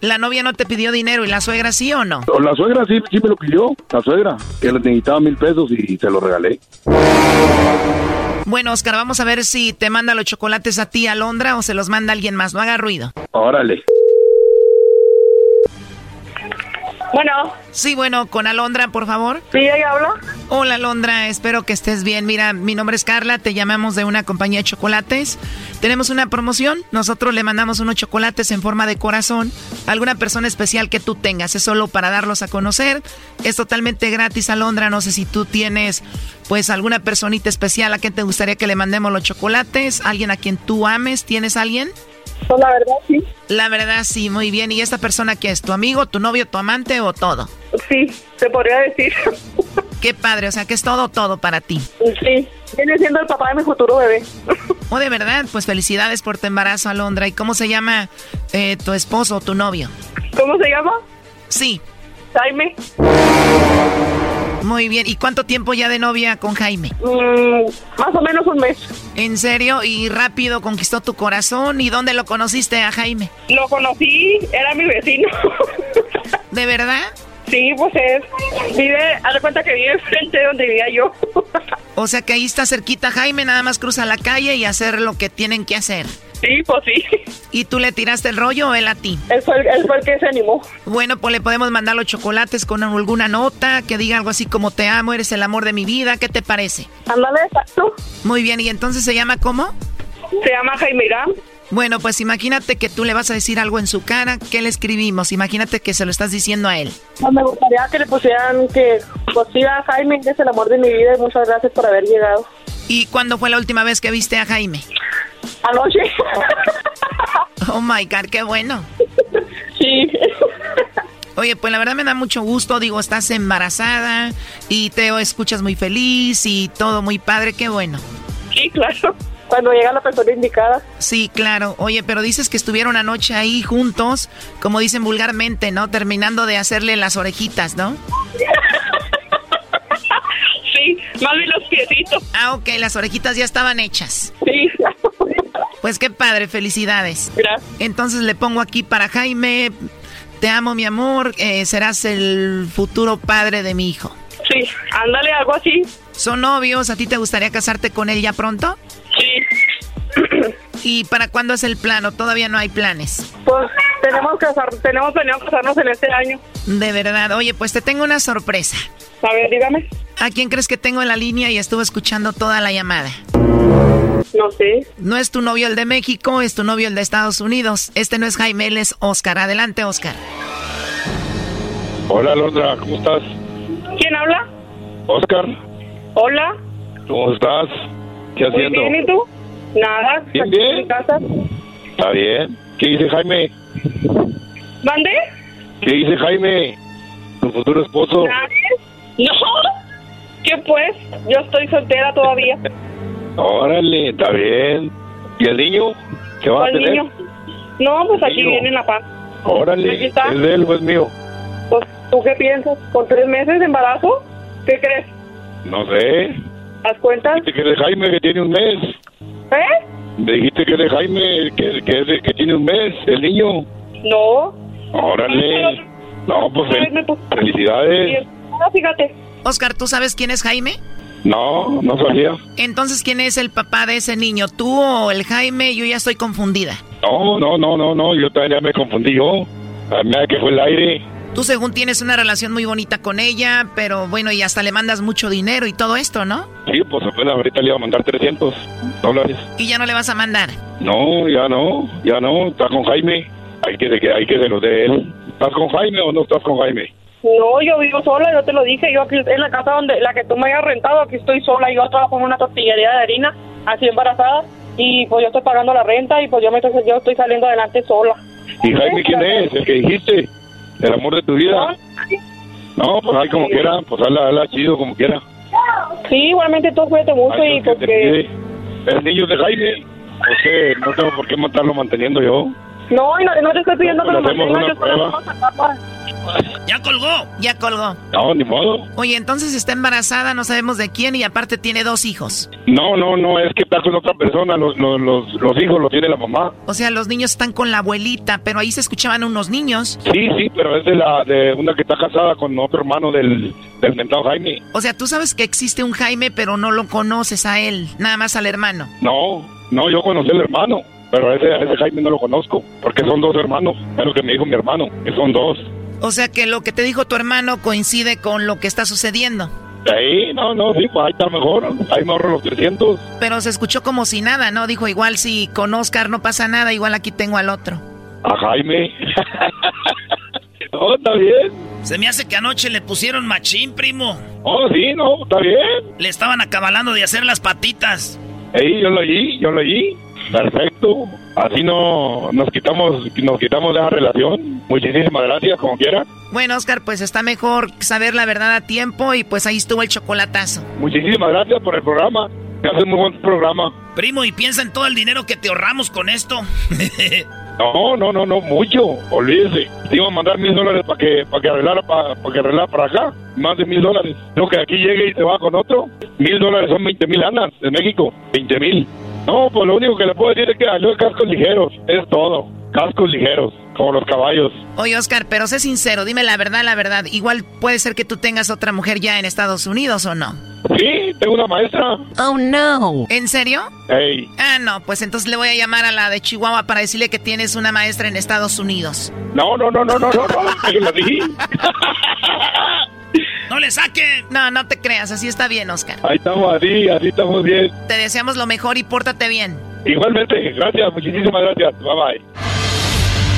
¿La novia no te pidió dinero y la suegra sí o no? La suegra sí, sí me lo pidió, la suegra, que le necesitaba mil pesos y se lo regalé. Bueno, Oscar, vamos a ver si te manda los chocolates a ti, Alondra, o se los manda alguien más. No haga ruido. Órale. Bueno. Sí, bueno, con Alondra, por favor. Sí, ahí habla. Hola, Alondra, espero que estés bien. Mira, mi nombre es Carla, te llamamos de una compañía de chocolates. Tenemos una promoción, nosotros le mandamos unos chocolates en forma de corazón a alguna persona especial que tú tengas. Es solo para darlos a conocer. Es totalmente gratis, Alondra. No sé si tú tienes, pues, alguna personita especial a quien te gustaría que le mandemos los chocolates. ¿Alguien a quien tú ames? ¿Tienes alguien? Pues la verdad sí. La verdad sí, muy bien. ¿Y esta persona qué es? ¿Tu amigo, tu novio, tu amante o todo? Sí, se podría decir. [laughs] Qué padre, o sea que es todo, todo para ti. Sí, viene siendo el papá de mi futuro bebé. [laughs] Oh, de verdad, pues felicidades por tu embarazo, Alondra. ¿Y cómo se llama eh, tu esposo o tu novio? ¿Cómo se llama? Sí. Jaime. Muy bien. ¿Y cuánto tiempo ya de novia con Jaime? Mm, más o menos un mes. ¿En serio? ¿Y rápido conquistó tu corazón? ¿Y dónde lo conociste a Jaime? Lo conocí, era mi vecino. [laughs] ¿De verdad? Sí, pues es. Vive, haz de cuenta que vive frente de donde vivía yo. [laughs] o sea que ahí está cerquita Jaime, nada más cruza la calle y hacer lo que tienen que hacer. Sí, pues sí. ¿Y tú le tiraste el rollo o él a ti? Él fue, él fue el que se animó. Bueno, pues le podemos mandar los chocolates con alguna nota que diga algo así como te amo, eres el amor de mi vida. ¿Qué te parece? Ándale, exacto. Muy bien, ¿y entonces se llama cómo? Se llama Jaime Irán. Bueno, pues imagínate que tú le vas a decir algo en su cara. ¿Qué le escribimos? Imagínate que se lo estás diciendo a él. No, me gustaría que le pusieran que, pues sí, a Jaime es el amor de mi vida y muchas gracias por haber llegado. ¿Y cuándo fue la última vez que viste a Jaime? Anoche. [laughs] oh my God, qué bueno. Sí. Oye, pues la verdad me da mucho gusto. Digo, estás embarazada y te escuchas muy feliz y todo muy padre. Qué bueno. Sí, claro. Cuando llega la persona indicada. Sí, claro. Oye, pero dices que estuvieron anoche ahí juntos, como dicen vulgarmente, ¿no? Terminando de hacerle las orejitas, ¿no? [laughs] sí, más bien los piecitos. Ah, ok, las orejitas ya estaban hechas. Sí. Pues qué padre, felicidades. Gracias. Entonces le pongo aquí para Jaime, te amo mi amor, eh, serás el futuro padre de mi hijo. Sí, ándale, algo así. ¿Son novios? ¿A ti te gustaría casarte con él ya pronto? Sí. [coughs] ¿Y para cuándo es el plano? Todavía no hay planes. Pues tenemos que casar, tenemos planeado casarnos en este año. De verdad. Oye, pues te tengo una sorpresa. A ver, dígame. ¿A quién crees que tengo en la línea y estuvo escuchando toda la llamada? No sé. No es tu novio el de México, es tu novio el de Estados Unidos. Este no es Jaime, él es Oscar. Adelante, Oscar. Hola, Londra, ¿cómo estás? ¿Quién habla? Oscar, Hola. ¿cómo estás? ¿Qué Muy haciendo? bien, ¿y tú? Nada. Bien, aquí en bien. mi casa. Está bien. ¿Qué dice Jaime? ¿Mande? ¿Qué dice Jaime? Tu futuro esposo. ¿Nadie? No. ¿Qué pues? Yo estoy soltera todavía. Órale, está bien. ¿Y el niño? ¿Qué va a ¿Cuál tener? niño? No, pues aquí Niño. viene en La Paz. Órale. ¿es de él o es mío? Pues, ¿tú qué piensas? ¿Con tres meses de embarazo? ¿Qué crees? No sé. ¿Haz cuentas? Dijiste que es de Jaime que tiene un mes. ¿Eh? Me dijiste que es de Jaime que, que, es de- que tiene un mes, el niño. No. Órale. No, pues fel- felicidades. Ah, fíjate. Oscar, ¿tú sabes quién es Jaime? No, no sabía. Entonces, ¿quién es el papá de ese niño? ¿Tú o el Jaime? Yo ya estoy confundida. No, no, no, no, no, yo también ya me confundí yo. A mí que fue el aire. Tú según tienes una relación muy bonita con ella, pero bueno, y hasta le mandas mucho dinero y todo esto, ¿no? Sí, pues apenas ahorita le iba a mandar 300 dólares. ¿Y ya no le vas a mandar? No, ya no, ya no, está con Jaime. Hay que, hay que se lo de él. ¿Estás con Jaime o no estás con Jaime? No, yo vivo sola, yo te lo dije, yo aquí en la casa donde la que tú me hayas rentado, aquí estoy sola, yo trabajo en una tortillería de harina, así embarazada, y pues yo estoy pagando la renta y pues yo me estoy, yo estoy saliendo adelante sola. ¿Y Jaime quién es? El que dijiste, el amor de tu vida. No, pues ahí como quiera, pues hazla, hazla chido como quiera. Sí, igualmente tú cuídate mucho y porque... El niño de Jaime, pues no tengo por qué matarlo manteniendo yo. No, y no, te estoy pidiendo que lo mantengas, yo solo ¡Ya colgó! Ya colgó. No, ni modo. Oye, entonces está embarazada, no sabemos de quién y aparte tiene dos hijos. No, no, no, es que está con otra persona, los, los, los, hijos los tiene la mamá. O sea, los niños están con la abuelita, pero ahí se escuchaban unos niños. Sí, sí, pero es de, la, de una que está casada con otro hermano del, del mentado Jaime. O sea, tú sabes que existe un Jaime, pero no lo conoces a él, nada más al hermano. No, no, yo conocí al hermano. Pero ese, ese Jaime no lo conozco, porque son dos hermanos. Es lo que me dijo mi hermano, que son dos. O sea que lo que te dijo tu hermano coincide con lo que está sucediendo. Sí, no, no, sí, pues ahí está mejor. Ahí me ahorro los 300. Pero se escuchó como si nada, ¿no? Dijo, igual si con Oscar no pasa nada, igual aquí tengo al otro. A Jaime. [laughs] no, está bien. Se me hace que anoche le pusieron machín, primo. Oh, sí, no, está bien. Le estaban acabalando de hacer las patitas. Sí, yo lo oí, yo lo oí. Perfecto. Así no nos quitamos nos quitamos de la relación. Muchísimas gracias, como quiera. Bueno, Oscar, pues está mejor saber la verdad a tiempo y pues ahí estuvo el chocolatazo. Muchísimas gracias por el programa. Hace muy buen programa. Primo, ¿y piensa en todo el dinero que te ahorramos con esto? [laughs] no, no, no, no, mucho. Olvídese. Te iba a mandar mil dólares para que, para que arreglara para, que arreglara para acá. Más de mil dólares. No, que aquí llegue y se va con otro. Mil dólares son 20 mil anas de México. 20 mil. No, pues lo único que le puedo decir es que salió cascos ligeros, es todo. Cascos ligeros, como los caballos. Oye, Oscar, pero sé sincero, dime la verdad, la verdad. Igual puede ser que tú tengas otra mujer ya en Estados Unidos o no. Sí, tengo una maestra. Oh, no. ¿En serio? Hey. Ah, no, pues entonces le voy a llamar a la de Chihuahua para decirle que tienes una maestra en Estados Unidos. No, no, no, no, no, no, no, [laughs] no, la dije. ¡No le saquen! No, no te creas, así está bien, Oscar. Ahí estamos, así, así estamos bien. Te deseamos lo mejor y pórtate bien. Igualmente, gracias, muchísimas gracias. Bye bye.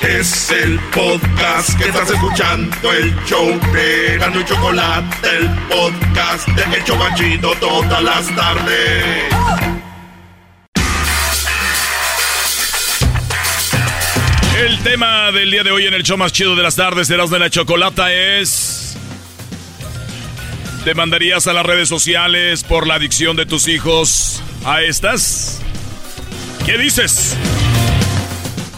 Es el podcast que estás escuchando, el show de y Chocolate, el podcast de Hecho Banchito todas las tardes. El tema del día de hoy en el show más chido de las tardes de de la Chocolata es... ¿Demandarías a las redes sociales por la adicción de tus hijos a estas? ¿Qué dices?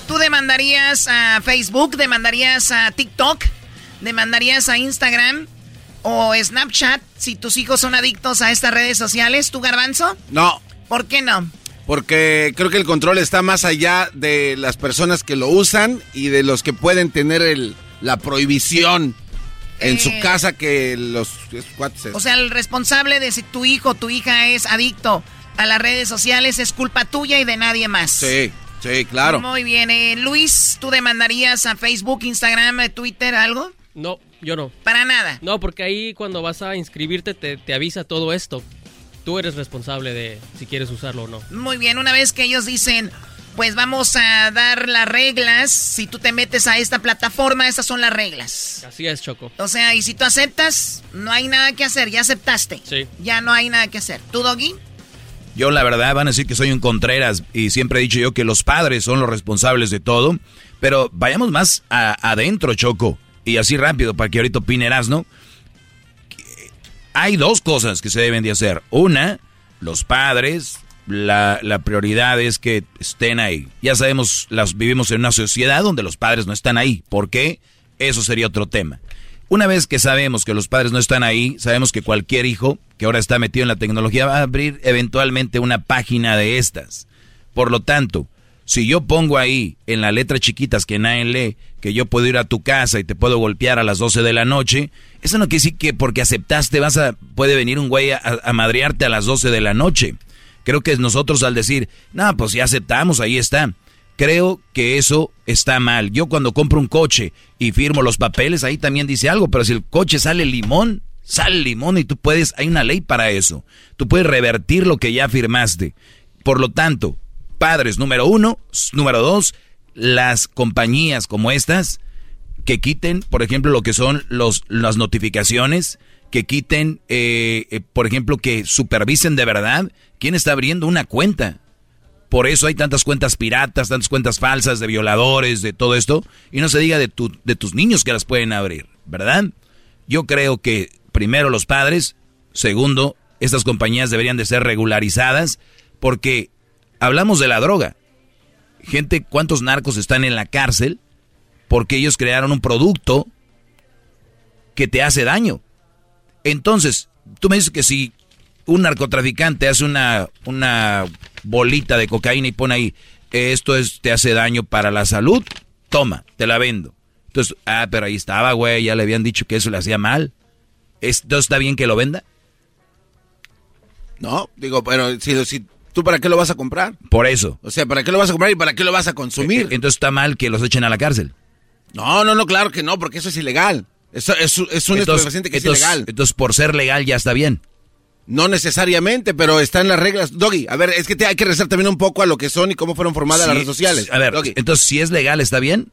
¿Tú demandarías a Facebook? ¿Demandarías a TikTok? ¿Demandarías a Instagram? ¿O Snapchat si tus hijos son adictos a estas redes sociales? ¿Tú, Garbanzo? No. ¿Por qué no? Porque creo que el control está más allá de las personas que lo usan y de los que pueden tener el, la prohibición en su eh. casa que los cuates. O sea, el responsable de si tu hijo o tu hija es adicto a las redes sociales es culpa tuya y de nadie más. Sí. Sí, claro. Muy bien. Eh, Luis, ¿tú demandarías a Facebook, Instagram, eh, Twitter algo? No, yo no. ¿Para nada? No, porque ahí cuando vas a inscribirte te, te avisa todo esto. Tú eres responsable de si quieres usarlo o no. Muy bien, una vez que ellos dicen, pues vamos a dar las reglas, si tú te metes a esta plataforma, esas son las reglas. Así es, Choco. O sea, y si tú aceptas, no hay nada que hacer, ya aceptaste. Sí. Ya no hay nada que hacer. ¿Tú, Doggy? Yo la verdad van a decir que soy un Contreras y siempre he dicho yo que los padres son los responsables de todo, pero vayamos más adentro, Choco, y así rápido para que ahorita opineras, ¿no? Hay dos cosas que se deben de hacer. Una, los padres, la, la, prioridad es que estén ahí. Ya sabemos, las, vivimos en una sociedad donde los padres no están ahí. ¿Por qué? Eso sería otro tema. Una vez que sabemos que los padres no están ahí, sabemos que cualquier hijo que ahora está metido en la tecnología va a abrir eventualmente una página de estas. Por lo tanto, si yo pongo ahí en las letras chiquitas que nadie lee que yo puedo ir a tu casa y te puedo golpear a las 12 de la noche, eso no quiere decir que porque aceptaste vas a puede venir un güey a, a madrearte a las 12 de la noche. Creo que nosotros al decir, no, pues ya aceptamos, ahí está. Creo que eso está mal. Yo cuando compro un coche y firmo los papeles, ahí también dice algo, pero si el coche sale limón, sale limón y tú puedes, hay una ley para eso. Tú puedes revertir lo que ya firmaste. Por lo tanto, padres, número uno. Número dos, las compañías como estas que quiten, por ejemplo, lo que son los, las notificaciones, que quiten, eh, eh, por ejemplo, que supervisen de verdad quién está abriendo una cuenta. Por eso hay tantas cuentas piratas, tantas cuentas falsas de violadores, de todo esto, y no se diga de, tu, de tus niños que las pueden abrir, ¿verdad? Yo creo que primero los padres, segundo, estas compañías deberían de ser regularizadas, porque hablamos de la droga. Gente, ¿cuántos narcos están en la cárcel? Porque ellos crearon un producto que te hace daño. Entonces, tú me dices que si un narcotraficante hace una, una bolita de cocaína y pone ahí, esto es, te hace daño para la salud, toma, te la vendo. Entonces, ah, pero ahí estaba, güey, ya le habían dicho que eso le hacía mal. ¿Esto está bien que lo venda? No, digo, pero si, si ¿Tú para qué lo vas a comprar? Por eso. O sea, ¿para qué lo vas a comprar y para qué lo vas a consumir? E, e, entonces está mal que los echen a la cárcel. No, no, no, claro que no, porque eso es ilegal. Eso es, es un estupefaciente que es ilegal. Entonces, por ser legal ya está bien. No necesariamente, pero están las reglas. Doggy, a ver, es que te hay que rezar también un poco a lo que son y cómo fueron formadas las redes sociales. A ver, entonces, si es legal, ¿está bien?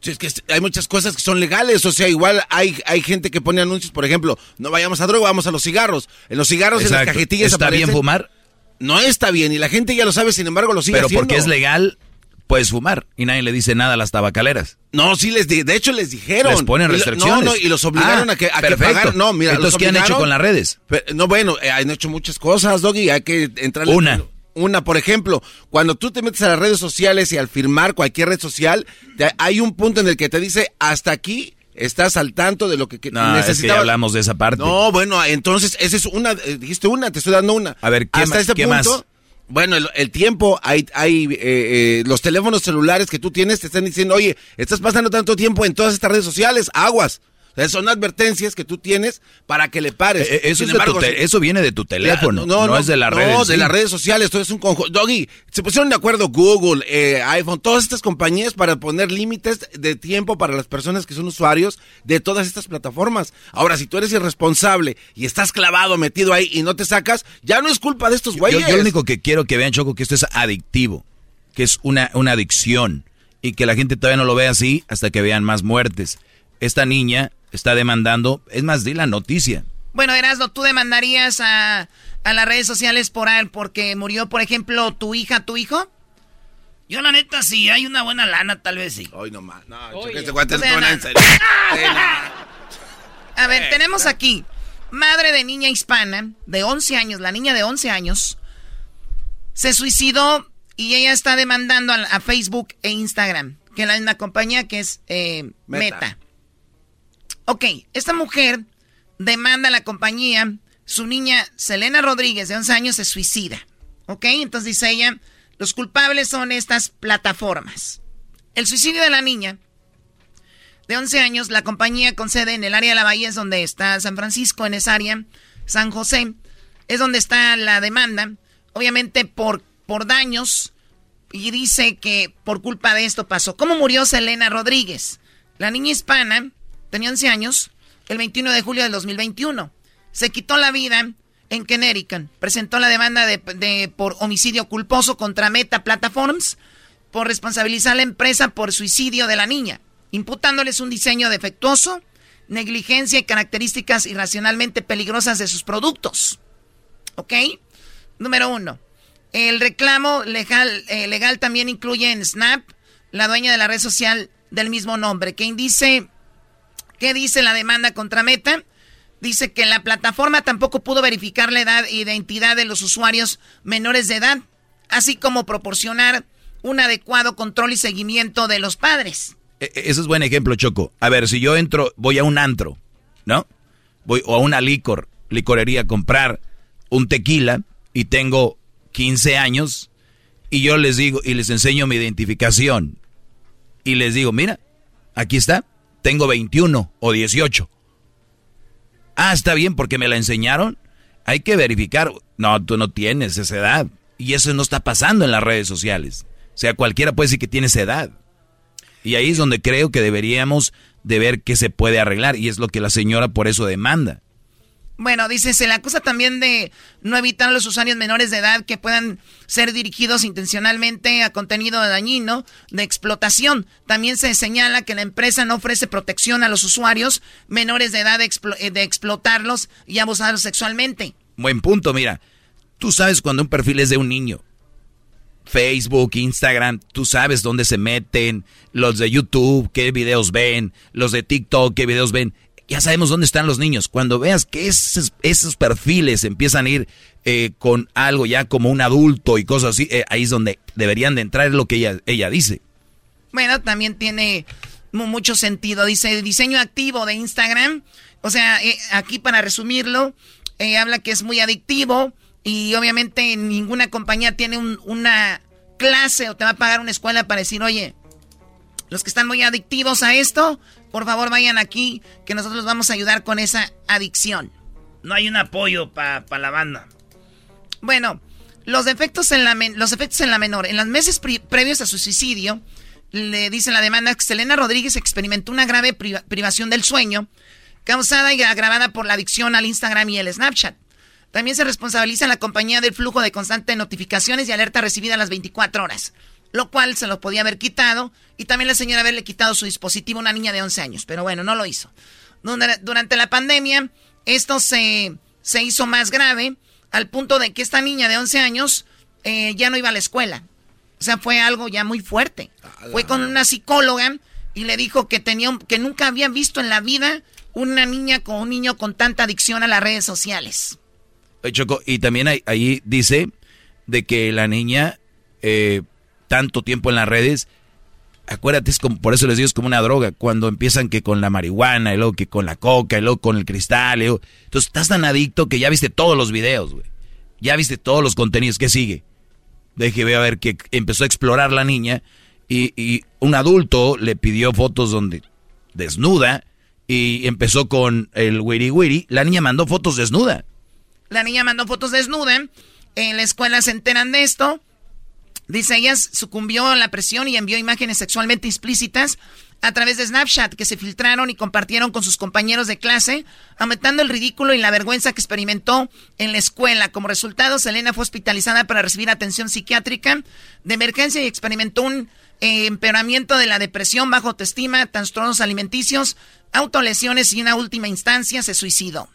Sí, es que hay muchas cosas que son legales, o sea, igual hay, hay gente que pone anuncios, por ejemplo, no vayamos a droga, vamos a los cigarros. En los cigarros, en las cajetillas ¿Está bien fumar? No está bien y la gente ya lo sabe, sin embargo lo sigue Pero porque es legal, puedes fumar y nadie le dice nada a las tabacaleras. No, sí les de hecho les dijeron. Les ponen restricciones. no, no, y los obligaron Ah, a, que, a que pagar. No, mira, Entonces, los ¿qué han hecho con las redes? Pero, no, bueno, eh, han hecho muchas cosas, Doggy, hay que entrar Una. Una, por ejemplo, cuando tú te metes a las redes sociales y al firmar cualquier red social, te- hay un punto en el que te dice hasta aquí estás al tanto de lo que, que No, es que ya hablamos de esa parte. No, bueno, entonces esa es una, eh, dijiste una, te estoy dando una. A ver, ¿qué Hasta más- este qué punto, más? bueno, el, el tiempo, hay, hay eh, eh, los teléfonos celulares que tú tienes te están diciendo, oye, estás pasando tanto tiempo en todas estas redes sociales, aguas. Son advertencias que tú tienes para que le pares. Eh, Eso, de embargo, si- eso viene de tu teléfono, no, es de las no, redes. de sí. las redes sociales, esto es un conjunto. Doggy, se pusieron de acuerdo Google, eh, iPhone, todas estas compañías para poner límites de tiempo para las personas que son usuarios de todas estas plataformas. Ahora, si tú eres irresponsable y estás clavado, metido ahí y no te sacas, ya no es culpa de estos güeyes. yo lo único que quiero que vean, Choco, que esto es adictivo, que es una, una adicción y que la gente todavía no lo vea así hasta que vean más muertes. Esta niña está demandando, es más, di la noticia. Bueno, Erasmo, ¿tú demandarías a, a las redes sociales por él porque murió, por ejemplo, tu hija, tu hijo? Yo, la neta, si hay una buena lana, tal vez sí. Hoy no más. No, este cuate o se sea, no. en serio. A ver, tenemos aquí, madre de niña hispana, de 11 años, la niña de 11 años, se suicidó y ella está demandando a, a Facebook e Instagram, que es la misma compañía que es eh, Meta. Meta. Ok, esta mujer demanda a la compañía, su niña Selena Rodríguez, de 11 años, se suicida. Ok, entonces dice ella, los culpables son estas plataformas. El suicidio de la niña de 11 años, la compañía con sede en el área de la Bahía, es donde está San Francisco, en esa área, San José, es donde está la demanda, obviamente por, por daños, y dice que por culpa de esto pasó. ¿Cómo murió Selena Rodríguez? La niña hispana tenía 11 años, el 21 de julio del 2021. Se quitó la vida en Connecticut. Presentó la demanda de, por homicidio culposo contra Meta Platforms por responsabilizar a la empresa por suicidio de la niña, imputándoles un diseño defectuoso, negligencia y características irracionalmente peligrosas de sus productos. ¿Ok? Número uno. El reclamo legal, eh, legal también incluye en Snap, la dueña de la red social del mismo nombre, quien dice, ¿qué dice la demanda contra Meta? Dice que la plataforma tampoco pudo verificar la edad e identidad de los usuarios menores de edad, así como proporcionar un adecuado control y seguimiento de los padres. e, e, ese es buen ejemplo, Choco. A ver, si yo entro, voy a un antro, ¿no? Voy o a una licor, licorería a comprar un tequila y tengo 15 años y yo les digo y les enseño mi identificación y les digo, mira, aquí está, tengo 21 o 18. Ah, está bien porque me la enseñaron. Hay que verificar. No, tú no tienes esa edad. Y eso no está pasando en las redes sociales. O sea, cualquiera puede decir que tienes edad. Y ahí es donde creo que deberíamos de ver qué se puede arreglar. Y es lo que la señora por eso demanda. Bueno, dice, se le acusa también de no evitar a los usuarios menores de edad que puedan ser dirigidos intencionalmente a contenido dañino de explotación. También se señala que la empresa no ofrece protección a los usuarios menores de edad de, eh, explotarlos y abusarlos sexualmente. Buen punto, mira. Tú sabes cuando un perfil es de un niño. Facebook, Instagram, tú sabes dónde se meten, los de YouTube, qué videos ven, los de TikTok, qué videos ven ya sabemos dónde están los niños. Cuando veas que esos, esos perfiles empiezan a ir eh, con algo ya como un adulto y cosas así, eh, ahí es donde deberían de entrar lo que ella, ella dice. Bueno, también tiene mucho sentido. Dice diseño activo de Instagram. O sea, eh, aquí para resumirlo, habla que es muy adictivo y obviamente ninguna compañía tiene una clase o te va a pagar una escuela para decir, oye, los que están muy adictivos a esto, por favor vayan aquí, que nosotros vamos a ayudar con esa adicción. No hay un apoyo para la banda. Bueno, los efectos, en la los efectos en la menor. En los meses previos a su suicidio, le dice la demanda que Selena Rodríguez experimentó una grave privación del sueño, causada y agravada por la adicción al Instagram y el Snapchat. También se responsabiliza la compañía del flujo de constantes notificaciones y alerta recibida a las 24 horas lo cual se lo podía haber quitado y también la señora haberle quitado su dispositivo a una niña de 11 años, pero bueno, no lo hizo. Durante la pandemia, esto se, se hizo más grave al punto de que esta niña de 11 años eh, ya no iba a la escuela. O sea, fue algo ya muy fuerte. Fue con una psicóloga y le dijo que, tenía, que nunca había visto en la vida una niña con un niño con tanta adicción a las redes sociales. Choco, y también ahí, dice de que la niña eh, tanto tiempo en las redes, acuérdate, es como, por eso les digo, es como una droga. Cuando empiezan que con la marihuana, y luego que con la coca, y luego con el cristal, entonces estás tan adicto que ya viste todos los videos, güey. Ya viste todos los contenidos. ¿Qué sigue? Deje ver a ver que empezó a explorar la niña y, y un adulto le pidió fotos donde desnuda y empezó con el wiri wiri. La niña mandó fotos desnuda. La niña mandó fotos desnuda. En la escuela se enteran de esto Dice, ella sucumbió a la presión y envió imágenes sexualmente explícitas a través de Snapchat que se filtraron y compartieron con sus compañeros de clase, aumentando el ridículo y la vergüenza que experimentó en la escuela. Como resultado, Selena fue hospitalizada para recibir atención psiquiátrica de emergencia y experimentó un eh, empeoramiento de la depresión, bajo autoestima, trastornos alimenticios, autolesiones y en una última instancia se suicidó.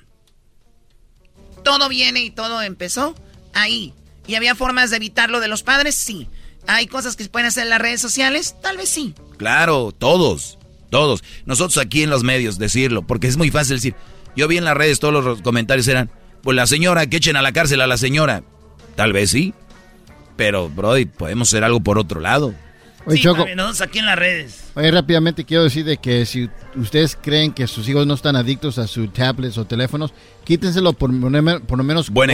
Todo viene y todo empezó ahí, ¿Y había formas de evitarlo de los padres? Sí. ¿Hay cosas que se pueden hacer en las redes sociales? Tal vez sí. Claro, todos, todos. Nosotros aquí en los medios decirlo, porque es muy fácil decir. Yo vi en las redes todos los comentarios eran, pues la señora, que echen a la cárcel a la señora. Tal vez sí. Pero, Brody, podemos hacer algo por otro lado. Oye, sí, Choco. aquí en las redes. Oye, rápidamente quiero decir de que si ustedes creen que sus hijos no están adictos a sus tablets o teléfonos, quítenselo por, por lo menos Buen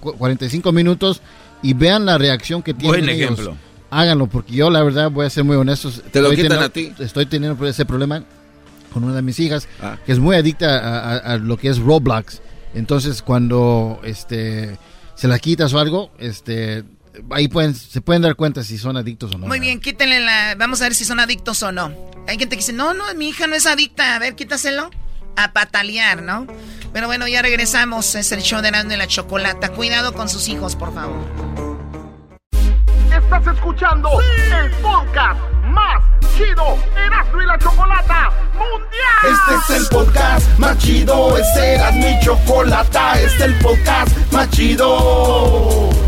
45 minutos y vean la reacción que tienen Buen ejemplo. Háganlo, porque yo la verdad voy a ser muy honesto. ¿Te lo quitan a ti? Estoy teniendo ese problema con una de mis hijas, ah. que es muy adicta a, lo que es Roblox. Entonces, cuando este se la quitas o algo, este ahí pueden, se pueden dar cuenta si son adictos o no. Muy bien, quítenle la. Vamos a ver si son adictos o no. Hay gente que dice, no, no, mi hija no es adicta. A ver, quítaselo. A patalear, ¿no? Pero bueno, ya regresamos. Es el show de Nando y la Chocolata. Cuidado con sus hijos, por favor. Estás escuchando el podcast más chido Erasmo y la Chocolata Mundial. Este es el podcast más chido. Este era mi chocolata. Este es el podcast más chido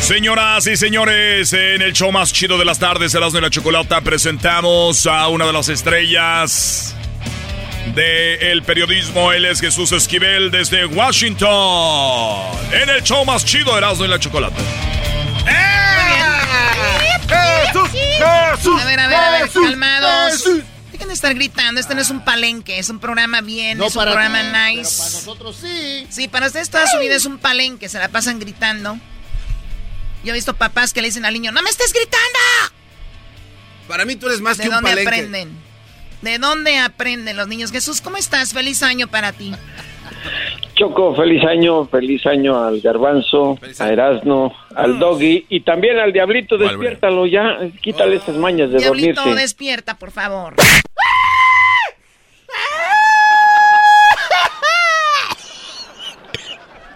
Señoras y señores, en el show más chido de las tardes, Erasmo de la Chocolata, presentamos a una de las estrellas del periodismo. Él es Jesús Esquivel desde Washington. En el show más chido de Erasmo y la Chocolata. ¡Jesús! ¡Jesús! A ver, a ver, a ver, calmados. De estar gritando, este no es un palenque, es un programa bien, es un programa nice. para nosotros sí. Sí, para ustedes toda su vida es un palenque, se la pasan gritando. Yo he visto papás que le dicen al niño, ¡no me estés gritando! Para mí tú eres más ¿De que un dónde palenque. aprenden? ¿De dónde aprenden los niños? Jesús, ¿cómo estás? Feliz año para ti. [laughs] Choco, feliz año, feliz año al Garbanzo, a Erasno, al Doggy y también al Diablito, despiértalo ya, quítale esas mañas de Diablito, dormirse. despierta, por favor.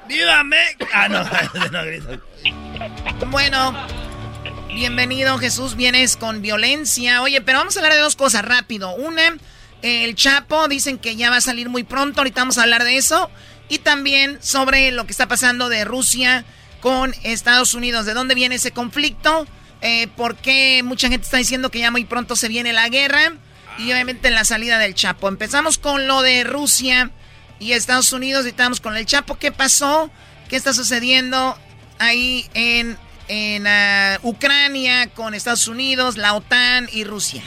¡Dígame! Ah, no, [laughs] no grito. Bueno, bienvenido Jesús, vienes con violencia. Oye, pero vamos a hablar de dos cosas rápido. Una, el Chapo, dicen que ya va a salir muy pronto, ahorita vamos a hablar de eso. Y también sobre lo que está pasando de Rusia con Estados Unidos. ¿De dónde viene ese conflicto? Eh, ¿Por qué mucha gente está diciendo que ya muy pronto se viene la guerra? Y obviamente la salida del Chapo. Empezamos con lo de Rusia y Estados Unidos y estamos con el Chapo. ¿Qué pasó? ¿Qué está sucediendo ahí en, en ah, Ucrania con Estados Unidos, la OTAN y Rusia?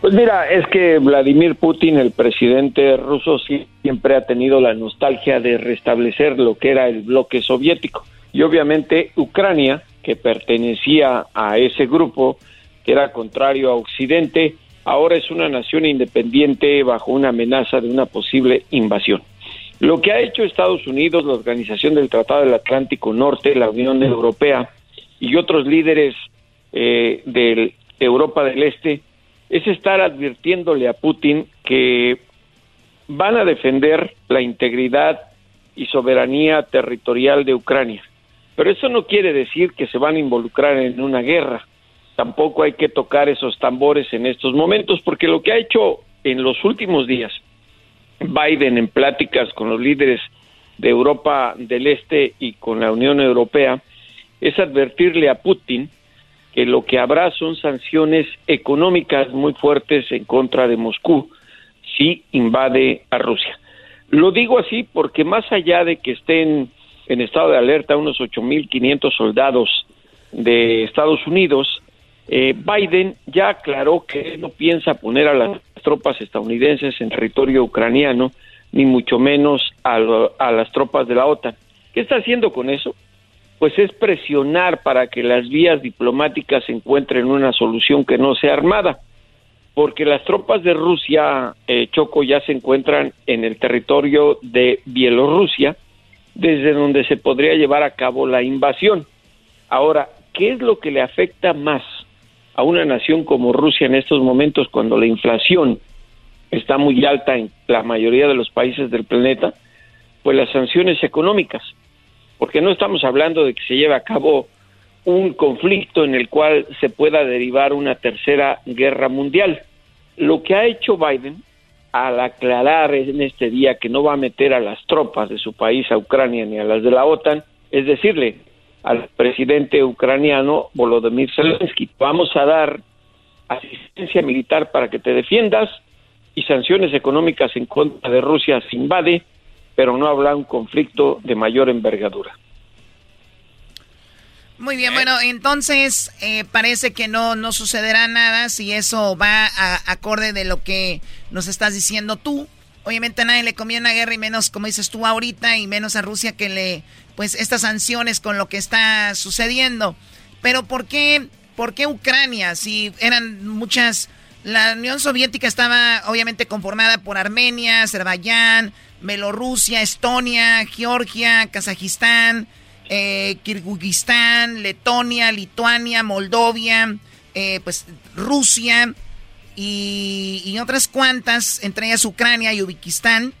Pues mira, es que Vladimir Putin, el presidente ruso, siempre ha tenido la nostalgia de restablecer lo que era el bloque soviético. Y obviamente Ucrania, que pertenecía a ese grupo, que era contrario a Occidente, ahora es una nación independiente bajo una amenaza de una posible invasión. Lo que ha hecho Estados Unidos, la Organización del Tratado del Atlántico Norte, la Unión Europea y otros líderes eh, de Europa del Este es estar advirtiéndole a Putin que van a defender la integridad y soberanía territorial de Ucrania. Pero eso no quiere decir que se van a involucrar en una guerra. Tampoco hay que tocar esos tambores en estos momentos, porque lo que ha hecho en los últimos días Biden en pláticas con los líderes de Europa del Este y con la Unión Europea es advertirle a Putin que lo que habrá son sanciones económicas muy fuertes en contra de Moscú si invade a Rusia. Lo digo así porque más allá de que estén en estado de alerta unos 8.500 soldados de Estados Unidos, eh, Biden ya aclaró que no piensa poner a las tropas estadounidenses en territorio ucraniano, ni mucho menos a, lo- a las tropas de la OTAN. ¿Qué está haciendo con eso? Pues es presionar para que las vías diplomáticas encuentren una solución que no sea armada, porque las tropas de Rusia, eh, Choco, ya se encuentran en el territorio de Bielorrusia, desde donde se podría llevar a cabo la invasión. Ahora, ¿qué es lo que le afecta más a una nación como Rusia en estos momentos cuando la inflación está muy alta en la mayoría de los países del planeta? Pues las sanciones económicas, porque no estamos hablando de que se lleve a cabo un conflicto en el cual se pueda derivar una tercera guerra mundial. Lo que ha hecho Biden al aclarar en este día que no va a meter a las tropas de su país a Ucrania ni a las de la OTAN, es decirle al presidente ucraniano Volodymyr Zelensky, vamos a dar asistencia militar para que te defiendas y sanciones económicas en contra de Rusia si invade, pero no habrá un conflicto de mayor envergadura. Muy bien, bueno, entonces eh, parece que no, no sucederá nada si eso va a acorde de lo que nos estás diciendo tú. Obviamente a nadie le conviene una guerra y menos, como dices tú ahorita, y menos a Rusia que le, pues estas sanciones con lo que está sucediendo. Pero ¿por qué, por qué Ucrania? Si eran muchas, la Unión Soviética estaba obviamente conformada por Armenia, Azerbaiyán, Bielorrusia, Estonia, Georgia, Kazajistán, eh, Kirguistán, Letonia, Lituania, Moldovia, eh, pues Rusia y, otras cuantas, entre ellas Ucrania y Uzbekistán.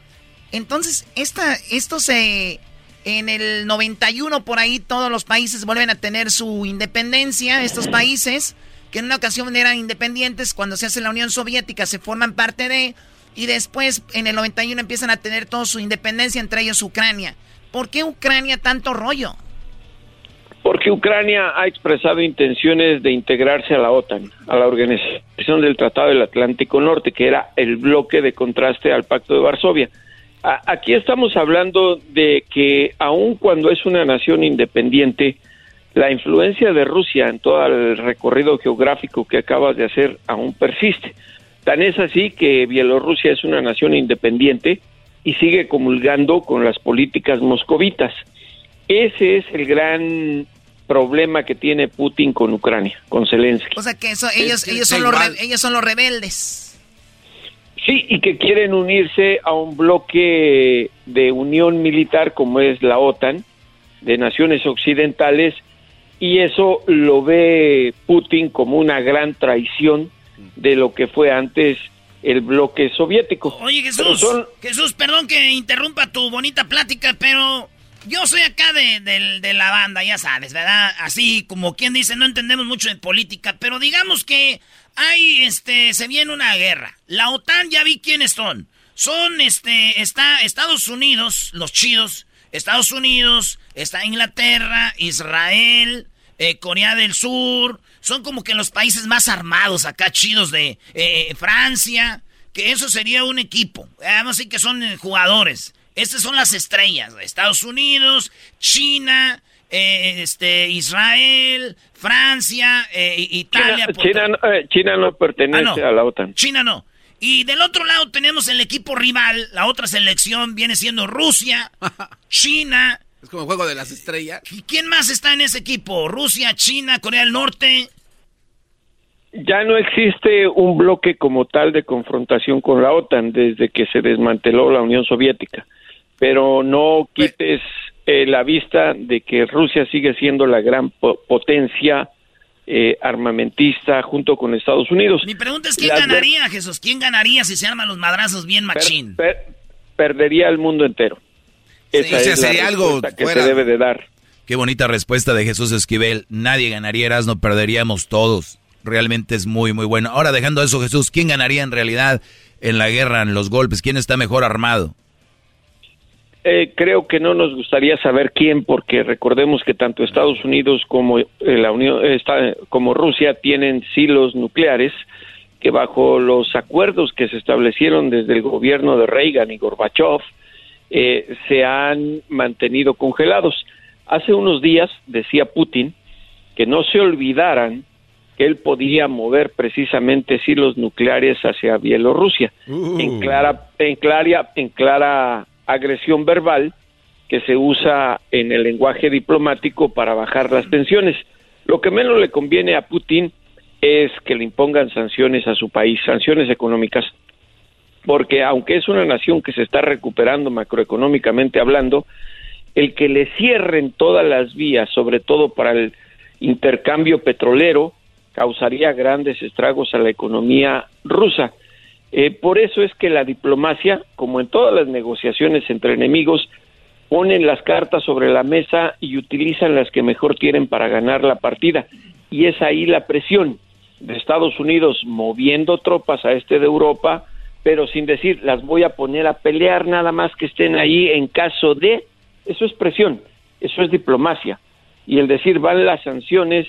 Entonces, esta, esto se... En el 91 por ahí todos los países vuelven a tener su independencia, estos países que en una ocasión eran independientes, cuando se hace la Unión Soviética se forman parte de, y después en el 91 empiezan a tener toda su independencia, entre ellos Ucrania. ¿Por qué Ucrania tanto rollo? Porque Ucrania ha expresado intenciones de integrarse a la OTAN, a la Organización del Tratado del Atlántico Norte, que era el bloque de contraste al Pacto de Varsovia. aquí estamos hablando de que aun cuando es una nación independiente, la influencia de Rusia en todo el recorrido geográfico que acabas de hacer aún persiste. Tan es así que Bielorrusia es una nación independiente y sigue comulgando con las políticas moscovitas. Ese es el gran problema que tiene Putin con Ucrania, con Zelensky. O sea que eso, ellos, ellos, son los ellos son los rebeldes. Sí, y que quieren unirse a un bloque de unión militar como es la OTAN, de naciones occidentales, y eso lo ve Putin como una gran traición de lo que fue antes el bloque soviético. Oye Jesús, Jesús, perdón que interrumpa tu bonita plática, pero yo soy acá de, la banda, ya sabes, ¿verdad? Así como quien dice, no entendemos mucho de política, pero digamos que hay, este, se viene una guerra. La OTAN ya vi quiénes son. Son, este, está Estados Unidos, los chidos, Estados Unidos, está Inglaterra, Israel, eh, Corea del Sur, son como que los países más armados acá, chidos de eh, Francia, que eso sería un equipo. Vamos a decir que son eh, jugadores. Estas son las estrellas. Estados Unidos, China, eh, este, Israel, Francia, Italia. China, no pertenece ah, a la OTAN. China no. Y del otro lado tenemos el equipo rival, la otra selección viene siendo Rusia, [laughs] China. Es como juego de las estrellas. ¿Y quién más está en ese equipo? Rusia, China, Corea del Norte. Ya no existe un bloque como tal de confrontación con la OTAN desde que se desmanteló la Unión Soviética, pero no quites eh, la vista de que Rusia sigue siendo la gran potencia eh, armamentista junto con Estados Unidos. Mi pregunta es quién ganaría, Jesús, quién ganaría si se arman los madrazos bien machín. perdería el mundo entero. Esa es sería algo que se debe de dar. Qué bonita respuesta de Jesús Esquivel. Nadie ganaría, no perderíamos todos realmente es muy, muy bueno. Ahora, dejando eso, Jesús, ¿quién ganaría en realidad en la guerra, en los golpes? ¿Quién está mejor armado? Eh, creo que no nos gustaría saber quién, porque recordemos que tanto Estados Unidos como eh, la Unión, está, como Rusia tienen silos nucleares que bajo los acuerdos que se establecieron desde el gobierno de Reagan y Gorbachev eh, se han mantenido congelados. Hace unos días decía Putin que no se olvidaran él podía mover precisamente silos nucleares hacia Bielorrusia, uh. en, clara, en, clara, en clara agresión verbal que se usa en el lenguaje diplomático para bajar las tensiones. Lo que menos le conviene a Putin es que le impongan sanciones a su país, sanciones económicas, porque aunque es una nación que se está recuperando macroeconómicamente hablando, el que le cierren todas las vías, sobre todo para el intercambio petrolero, causaría grandes estragos a la economía rusa. Eh, por eso es que la diplomacia, como en todas las negociaciones entre enemigos, ponen las cartas sobre la mesa y utilizan las que mejor tienen para ganar la partida. Y es ahí la presión de Estados Unidos moviendo tropas a este de Europa, pero sin decir las voy a poner a pelear nada más que estén ahí en caso de, eso es presión, eso es diplomacia. Y el decir van las sanciones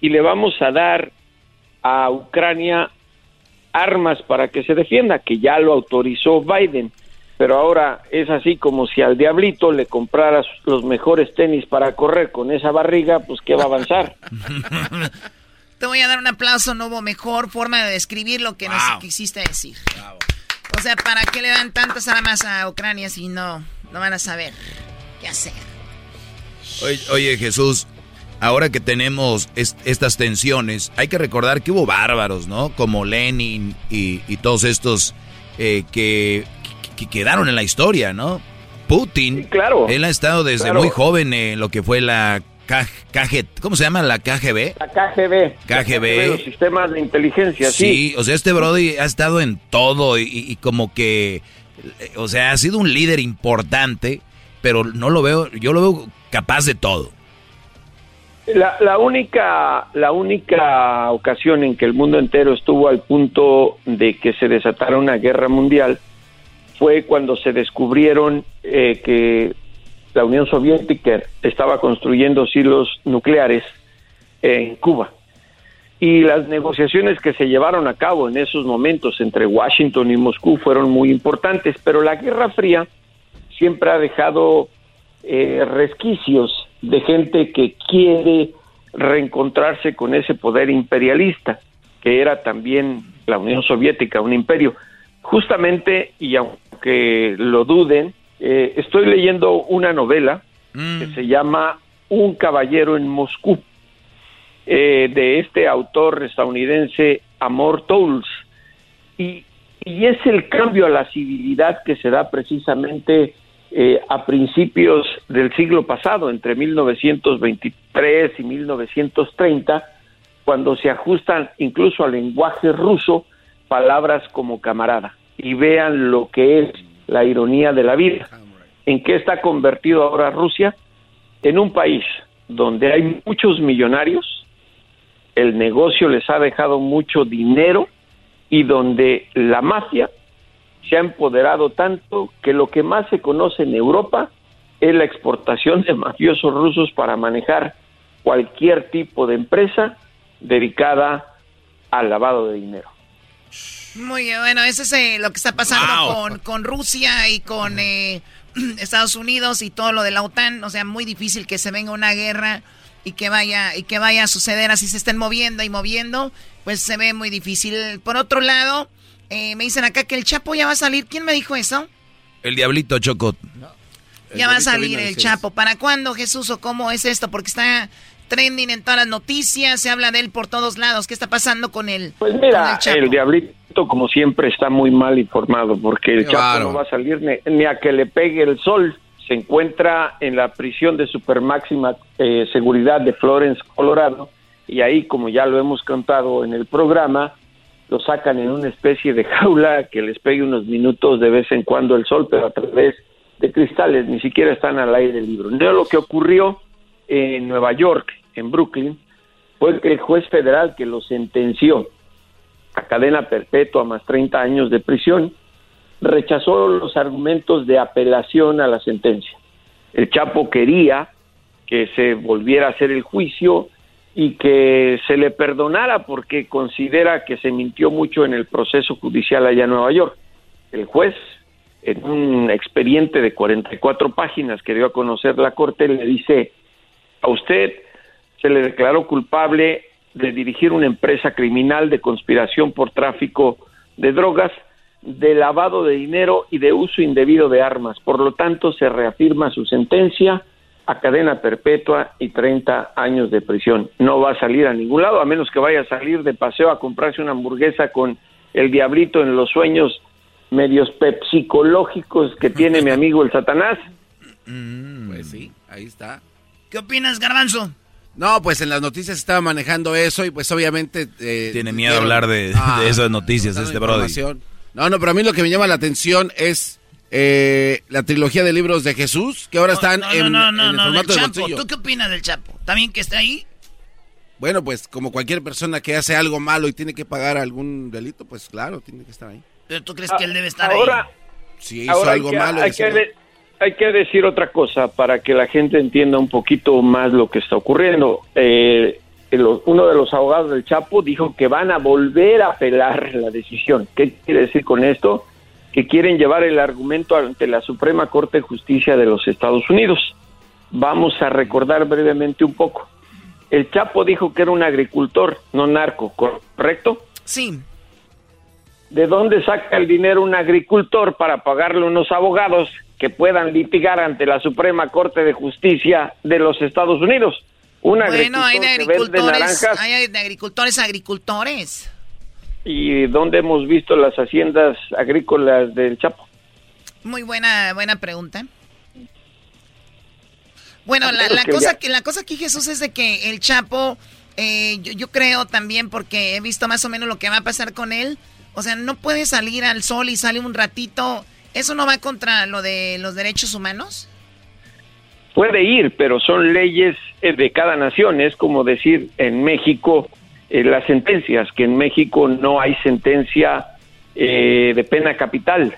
y le vamos a dar a Ucrania armas para que se defienda, que ya lo autorizó Biden. pero ahora es así como si al diablito le compraras los mejores tenis para correr con esa barriga, pues ¿qué va a avanzar? [laughs] Te voy a dar un aplauso, no hubo mejor forma de describir lo que nos quisiste decir. O sea, ¿para qué le dan tantas armas a Ucrania si no, no van a saber qué hacer? Oye, Jesús, ahora que tenemos estas tensiones, hay que recordar que hubo bárbaros, ¿no? Como Lenin y, todos estos eh, que, quedaron en la historia, ¿no? Putin, claro, él ha estado desde muy joven en lo que fue la ¿cómo se llama? ¿La KGB? La KGB. KGB. los sistemas de inteligencia, sí. Sí, o sea, este Brody ha estado en todo y, como que, o sea, ha sido un líder importante, pero no lo veo, yo lo veo capaz de todo. La, la, única, la única ocasión en que el mundo entero estuvo al punto de que se desatara una guerra mundial fue cuando se descubrieron eh, que la Unión Soviética estaba construyendo silos nucleares en Cuba. Y las negociaciones que se llevaron a cabo en esos momentos entre Washington y Moscú fueron muy importantes, pero la Guerra Fría siempre ha dejado eh, resquicios de gente que quiere reencontrarse con ese poder imperialista, que era también la Unión Soviética, un imperio. Justamente, y aunque lo duden, eh, estoy leyendo una novela que mm. se llama Un caballero en Moscú, eh, de este autor estadounidense Amor Towles. Y, y, es el cambio a la civilidad que se da precisamente eh, a principios del siglo pasado, entre 1923 y 1930, cuando se ajustan incluso al lenguaje ruso palabras como camarada. Y vean lo que es la ironía de la vida. ¿En qué está convertido ahora Rusia? En un país donde hay muchos millonarios, el negocio les ha dejado mucho dinero y donde la mafia se ha empoderado tanto que lo que más se conoce en Europa es la exportación de mafiosos rusos para manejar cualquier tipo de empresa dedicada al lavado de dinero. Muy bien, bueno, eso es eh, lo que está pasando con, con, Rusia y con eh, [clears throat] Estados Unidos y todo lo de la OTAN. O sea, muy difícil que se venga una guerra y que vaya y que vaya a suceder así se estén moviendo y moviendo, pues se ve muy difícil. Por otro lado, eh, me dicen acá que el Chapo ya va a salir. ¿Quién me dijo eso? El Diablito Chocot. Ya va a salir el Chapo. ¿Para cuándo, Jesús, o cómo es esto? Porque está trending en todas las noticias, se habla de él por todos lados. ¿Qué está pasando con él? Pues mira, el, Diablito, como siempre, está muy mal informado porque el Chapo no va a salir ni, a que le pegue el sol. Se encuentra en la prisión de supermáxima eh, seguridad de Florence, Colorado, y ahí, como ya lo hemos contado en el programa, lo sacan en una especie de [laughs] jaula que les pegue unos minutos de vez en cuando el sol, pero a través de cristales, ni siquiera están al aire libre. No lo que ocurrió en Nueva York, en Brooklyn, fue el juez federal que lo sentenció a cadena perpetua más 30 años de prisión, rechazó los argumentos de apelación a la sentencia. El Chapo quería que se volviera a hacer el juicio y que se le perdonara porque considera que se mintió mucho en el proceso judicial allá en Nueva York. El juez, en un expediente de 44 páginas que dio a conocer la Corte, le dice, a usted se le declaró culpable de dirigir una empresa criminal de conspiración por tráfico de drogas, de lavado de dinero y de uso indebido de armas. Por lo tanto, se reafirma su sentencia a cadena perpetua y 30 años de prisión. No va a salir a ningún lado, a menos que vaya a salir de paseo a comprarse una hamburguesa con el diablito en los sueños medios psicológicos que tiene mi amigo el Satanás. Mm, pues sí, ahí está. ¿Qué opinas, Garbanzo? No, pues en las noticias estaba manejando eso y pues obviamente... Eh, Tiene miedo hablar de, ah, esas noticias, este brody. No, no, pero a mí lo que me llama la atención es eh, la trilogía de libros de Jesús, que ahora están en, el formato de bolsillo. ¿Tú qué opinas del Chapo? ¿También que está ahí? Bueno, pues como cualquier persona que hace algo malo y tiene que pagar algún delito, pues claro, tiene que estar ahí. ¿Pero tú crees que él debe estar ahora, ahí? Si hizo algo malo. Hay que, hay que, decir otra cosa para que la gente entienda un poquito más lo que está ocurriendo. Eh, uno de los abogados del Chapo dijo que van a volver a apelar la decisión. ¿Qué quiere decir con esto? que quieren llevar el argumento ante la Suprema Corte de Justicia de los Estados Unidos. Vamos a recordar brevemente un poco. El Chapo dijo que era un agricultor, no narco, ¿correcto? Sí. ¿De dónde saca el dinero un agricultor para pagarle unos abogados que puedan litigar ante la Suprema Corte de Justicia de los Estados Unidos? Un bueno, hay de agricultores, naranjas hay de agricultores, agricultores. y dónde hemos visto las haciendas agrícolas del Chapo. Muy buena, buena pregunta. Bueno, la, Pero la que cosa ya- que la cosa aquí Jesús es de que el Chapo, eh, yo, yo creo también porque he visto más o menos lo que va a pasar con él. O sea, no puede salir al sol y sale un ratito. ¿Eso no va contra lo de los derechos humanos? Puede ir, pero son leyes eh, de cada nación. Es como decir en México eh, las sentencias, que en México no hay sentencia eh, de pena capital,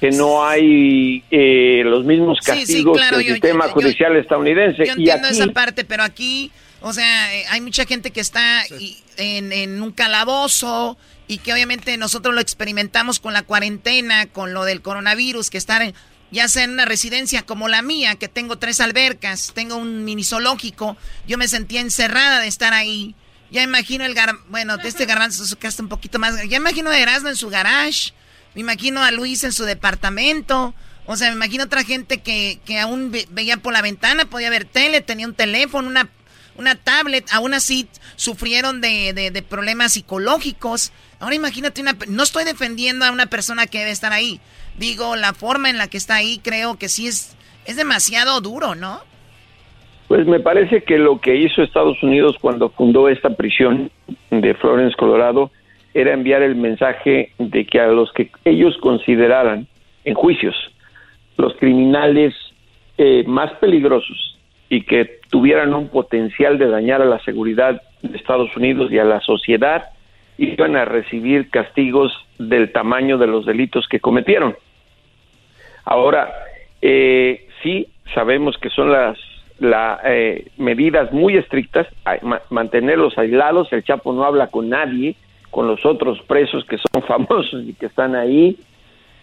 que no hay eh, los mismos Sí, sí, castigos yo- sistema yo- yo- judicial estadounidense. Yo y entiendo aquí, esa parte, pero aquí, o sea, eh, hay mucha gente que está y- en, en un calabozo y que obviamente nosotros lo experimentamos con la cuarentena, con lo del coronavirus, que estar en- ya sea en una residencia como la mía, que tengo tres albercas, tengo un mini zoológico, yo me sentía encerrada de estar ahí. Ya imagino el gar bueno, de este garbanzo su casa un poquito más, ya imagino a Erasmo en su garage, me imagino a Luis en su departamento. O sea, me imagino otra gente que, que aún ve- veía por la ventana, podía ver tele, tenía un teléfono, una, una tablet. Aún así sufrieron de, de- de problemas psicológicos. Ahora imagínate una... No estoy defendiendo a una persona que debe estar ahí. Digo, la forma en la que está ahí creo que sí es, es demasiado duro, ¿no? pues me parece que lo que hizo Estados Unidos cuando fundó esta prisión de Florence, Colorado, era enviar el mensaje de que a los que ellos consideraran en juicios los criminales eh, más peligrosos y que tuvieran un potencial de dañar a la seguridad de Estados Unidos y a la sociedad iban a recibir castigos del tamaño de los delitos que cometieron. Ahora, eh, sí sabemos que son las la, eh, medidas muy estrictas, mantenerlos aislados, el Chapo no habla con nadie, con los otros presos que son [laughs] famosos y que están ahí.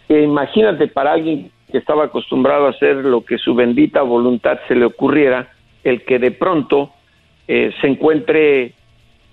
Eh, imagínate para alguien que estaba acostumbrado a hacer lo que su bendita voluntad se le ocurriera, el que de pronto eh, se encuentre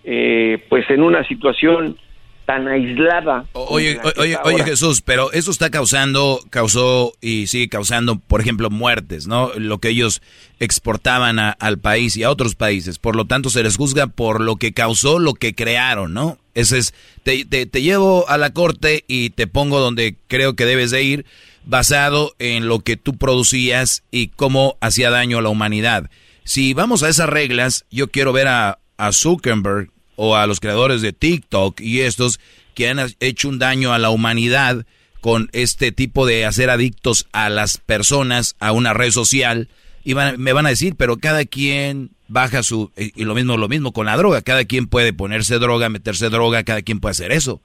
eh, pues en una situación tan aislada. Oye, oye, oye. Jesús, pero eso está causando, causó y sigue causando, por ejemplo, muertes, ¿no? Lo que ellos exportaban a- al país y a otros países. Por lo tanto, se les juzga por lo que causó, lo que crearon, ¿no? Ese es, te, te, te llevo a la corte y te pongo donde creo que debes de ir, basado en lo que tú producías y cómo hacía daño a la humanidad. Si vamos a esas reglas, yo quiero ver a, a Zuckerberg o a los creadores de TikTok y estos que han hecho un daño a la humanidad con este tipo de hacer adictos a las personas a una red social y van- me van a decir, pero cada quien baja su y lo mismo lo mismo con la droga, cada quien puede ponerse droga, meterse droga, cada quien puede hacer eso.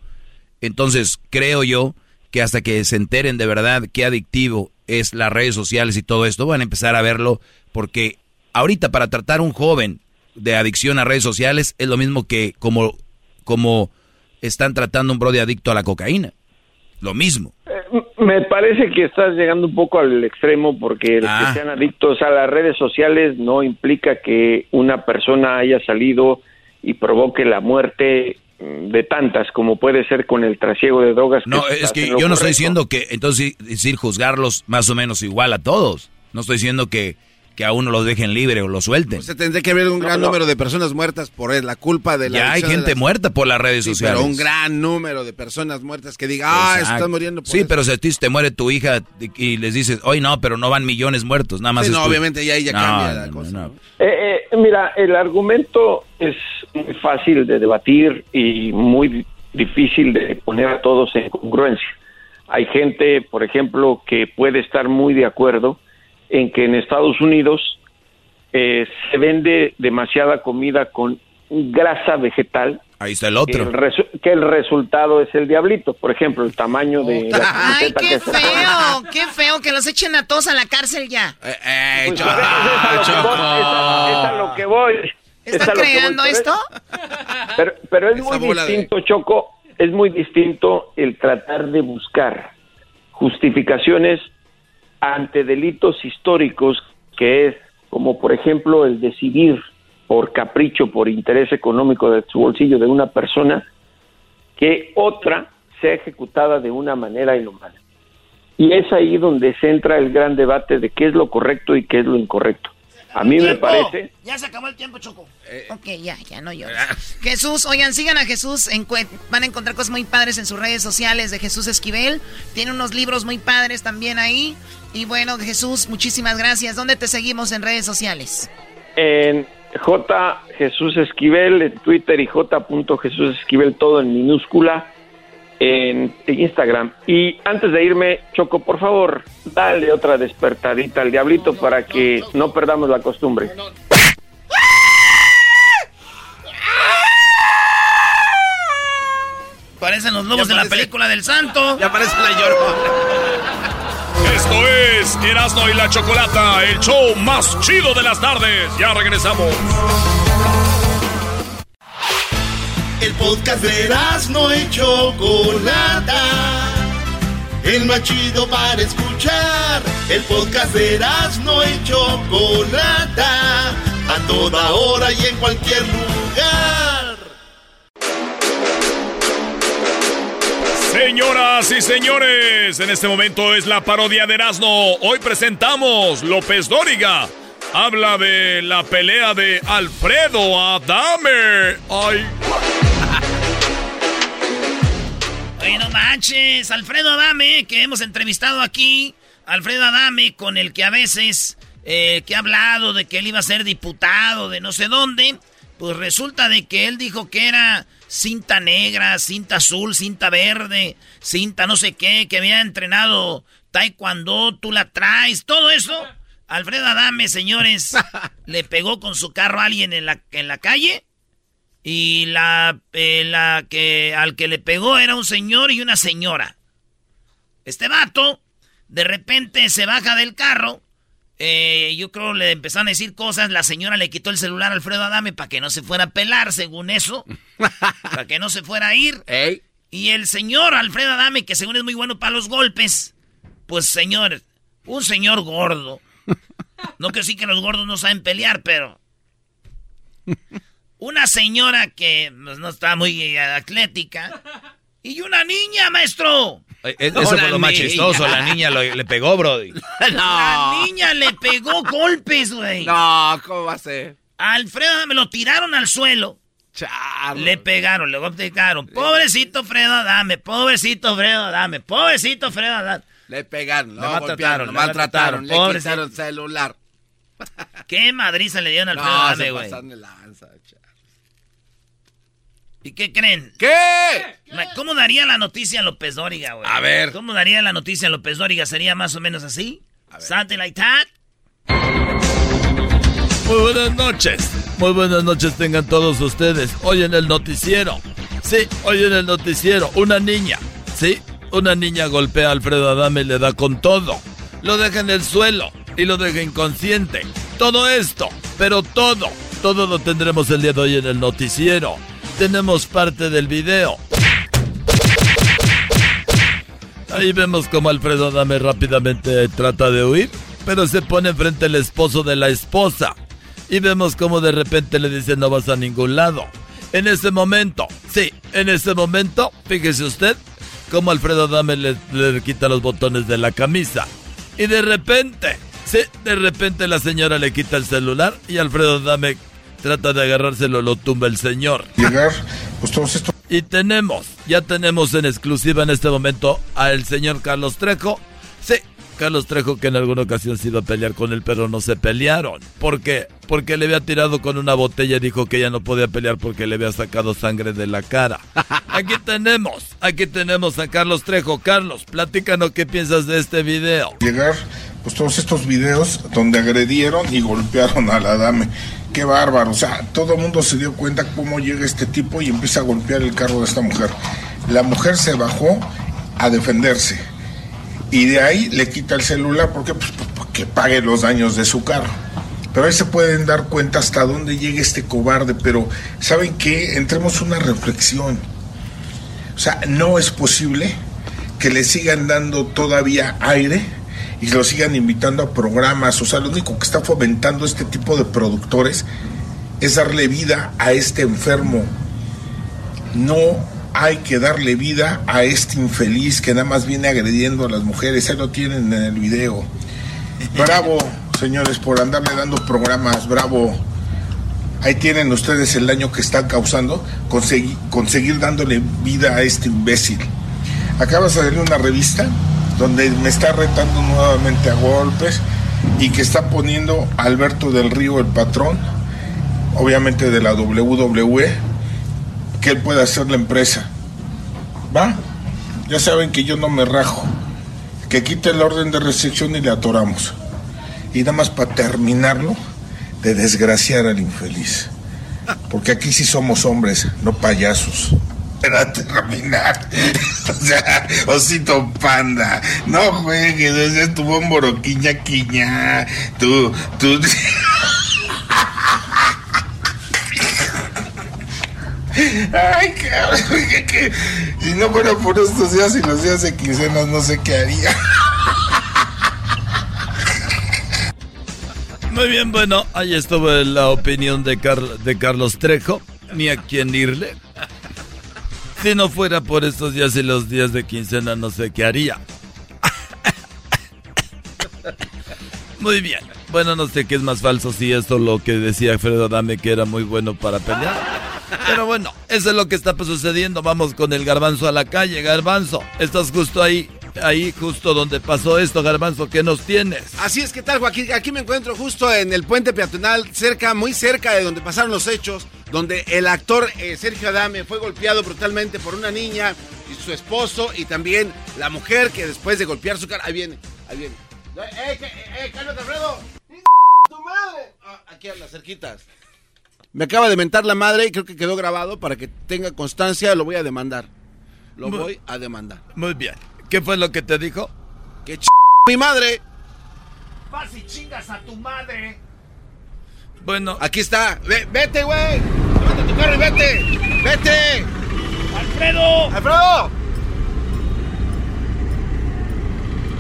Entonces, creo yo que hasta que se enteren de verdad qué adictivo es las redes sociales y todo esto, van a empezar a verlo porque ahorita para tratar a un joven de adicción a redes sociales es lo mismo que como, como están tratando un bro de adicto a la cocaína. Lo mismo. Me parece que estás llegando un poco al extremo porque el Ah. que sean adictos a las redes sociales no implica que una persona haya salido y provoque la muerte mm, de tantas como puede ser con el trasiego de drogas. No, es que yo no estoy diciendo que entonces decir juzgarlos más o menos igual a todos. No estoy diciendo que, que a uno los dejen libre o lo suelten. Se tendría que haber un gran no. número de personas muertas por la culpa de la Ya hay gente las- muerta por las redes Sí, sociales. pero un gran número de personas muertas que diga, ah, Exacto. están muriendo por Sí, eso". pero si a ti te muere tu hija y les dices, hoy no, pero no van millones muertos, nada más. Sí, es no, tu- obviamente ya ahí ya No, cambia la no, cosa. no. Eh, eh, mira, el argumento es muy fácil de debatir y muy difícil de poner a todos en congruencia. Hay gente, por ejemplo, que puede estar muy de acuerdo en que en Estados Unidos eh, se vende demasiada comida con grasa vegetal. Ahí está el Que otro. el, que el resultado es el diablito. Por ejemplo, el tamaño de la Ay, qué que se feo, qué feo que los echen a todos a la cárcel ya. Pues, es- es a lo que voy, es a- es a lo que voy. Es ¿Están voy, creando esto? Pero, pero es Esa muy de- distinto, Choco, es muy distinto el tratar de buscar justificaciones ante delitos históricos, que es como por ejemplo el decidir por capricho, por interés económico de su bolsillo de una persona, que otra sea ejecutada de una manera inhumana. Y es ahí donde se entra el gran debate de qué es lo correcto y qué es lo incorrecto. A mí me parece... Ya se acabó el tiempo, Choco. ok, ya, ya no llores. Jesús, oigan, sigan a Jesús. van a encontrar cosas muy padres en sus redes sociales de Jesús Esquivel. Tiene unos libros muy padres también ahí. Y bueno, Jesús, muchísimas gracias. ¿Dónde te seguimos en redes sociales? En J. Jesús Esquivel, en Twitter y J. Jesús Esquivel, todo en minúscula en Instagram. Y antes de irme, Choco, por favor, dale otra despertadita al diablito para que no perdamos la costumbre. Parecen los lobos de la película del santo. Ya aparece la llorona. Esto es Erasmo y la Chocolata, el show más chido de las tardes. Ya regresamos. El podcast de no y Chocolata. El más chido para escuchar. El podcast de no y Chocolata. A toda hora y en cualquier lugar. Señoras y señores, en este momento es la parodia de Erasmo. Hoy presentamos López Dóriga. Habla de la pelea de Alfredo Adame. Ay. Oye, no manches, Alfredo Adame, que hemos entrevistado aquí. Alfredo Adame, con el que a veces, eh, que ha hablado de que él iba a ser diputado de no sé dónde. Pues resulta de que él dijo que era cinta negra, cinta azul, cinta verde, cinta no sé qué, que había entrenado taekwondo, tú la traes, todo eso. Alfredo Adame, señores, [laughs] le pegó con su carro a alguien en la, en la calle y la, eh, la que al que le pegó era un señor y una señora. Este vato, de repente se baja del carro. Eh, yo creo le empezaron a decir cosas. La señora le quitó el celular a Alfredo Adame para que no se fuera a pelar, según eso. [laughs] para que no se fuera a ir. Y el señor Alfredo Adame, que según es muy bueno para los golpes. Pues señor, un señor gordo. No que sí que los gordos no saben pelear, pero una señora que pues, no está muy eh, atlética y una niña, maestro. eso fue lo más chistoso. La niña le pegó, Brody. [laughs] no. La niña le pegó golpes, güey. No, ¿cómo va a ser? Alfredo me lo tiraron al suelo. Le pegaron, le pegaron. Pobrecito Fredo, dame. Pobrecito Fredo, dame. Pobrecito Fredo, dame. Le pegaron, lo maltrataron, le maltrataron, le quitaron celular. ¿Qué madriza le dieron al Alfredo Dame, güey? ¿Y qué creen? ¿Qué? ¿Cómo daría la noticia López Dóriga, güey? A ver. ¿Cómo daría la noticia López Dóriga? ¿Sería más o menos así? ¿Something like that? Muy buenas noches. Muy buenas noches tengan todos ustedes. Hoy en el noticiero. Sí, hoy en el noticiero. Una niña. Sí, una niña golpea a Alfredo Adame y le da con todo. Lo deja en el suelo y lo deja inconsciente. Todo esto, pero todo, todo lo tendremos el día de hoy en el noticiero tenemos parte del video. Ahí vemos como Alfredo Adame rápidamente trata de huir, pero se pone frente al esposo de la esposa. Y vemos como de repente le dice no vas a ningún lado. En ese momento, sí, en ese momento, fíjese usted, como Alfredo Adame le, le quita los botones de la camisa. Y de repente, sí, de repente la señora le quita el celular y Alfredo Adame trata de agarrárselo, lo tumba el señor. Llegar, pues todos estos... Y tenemos, ya tenemos en exclusiva en este momento al señor Carlos Trejo. Sí, Carlos Trejo que en alguna ocasión se iba a pelear con él, pero no se pelearon. ¿Por qué? Porque le había tirado con una botella y dijo que ya no podía pelear porque le había sacado sangre de la cara. [laughs] Aquí tenemos, aquí tenemos a Carlos Trejo. Carlos, platícanos qué piensas de este video. Llegar, pues todos estos videos donde agredieron y golpearon a la dame qué bárbaro. O sea, todo el mundo se dio cuenta cómo llega este tipo y empieza a golpear el carro de esta mujer. La mujer se bajó a defenderse. Y de ahí le quita el celular porque pues, que pague los daños de su carro. Pero ahí se pueden dar cuenta hasta dónde llega este cobarde. Pero, ¿saben qué? Entremos una reflexión. O sea, no es posible que le sigan dando todavía aire y lo sigan invitando a programas. O sea, lo único que está fomentando este tipo de productores es darle vida a este enfermo. No hay que darle vida a este infeliz que nada más viene agrediendo a las mujeres. Ahí lo tienen en el video. Bravo, señores, por andarle dando programas. Bravo. Ahí tienen ustedes el daño que están causando, conseguir, conseguir dándole vida a este imbécil. Acaba de salir una revista donde me está retando nuevamente a golpes y que está poniendo a Alberto del Río el patrón, obviamente de la WWE, que él puede hacer la empresa. ¿Va? Ya saben que yo no me rajo. Que quite el orden de recepción y le atoramos. Y nada más para terminarlo, de desgraciar al infeliz. Porque aquí sí somos hombres, no payasos. Para terminar. [laughs] o sea, osito panda. No juegues, ese es tu bomboro, quiña, quiña. Tú, tú. Ay, cabrón, que, que, si no fuera por estos días y los días de quincenas, no sé qué haría. Muy bien, bueno, ahí estuvo la opinión de, Car de Carlos Trejo. Ni a quién irle. Si no fuera por estos días y los días de quincena, no sé qué haría. Muy bien. Bueno, no sé qué es más falso, si esto lo que decía Alfredo Dame, que era muy bueno para pelear. Pero bueno, eso es lo que está sucediendo. Vamos con el garbanzo a la calle. Garbanzo, estás justo ahí ahí justo donde pasó esto, Garbanzo, ¿qué nos tienes? Así es, ¿qué tal, Joaquín? Aquí me encuentro justo en el puente peatonal, cerca, muy cerca de donde pasaron los hechos, donde el actor eh, Sergio Adame fue golpeado brutalmente por una niña y su esposo y también la mujer que después de golpear su cara... Ahí viene, ahí viene. ¡Eh, eh, eh cálmate, Alfredo! ¡Tu madre! Ah, aquí a las cerquitas. Me acaba de mentar la madre y creo que quedó grabado para que tenga constancia, lo voy a demandar. Lo voy a demandar. Muy bien. ¿Qué fue lo que te dijo? Que ch mi madre. Vas y chingas a tu madre. Bueno. Aquí está. vete, güey. Levanta tu carro y vete. Vete. Alfredo. Alfredo.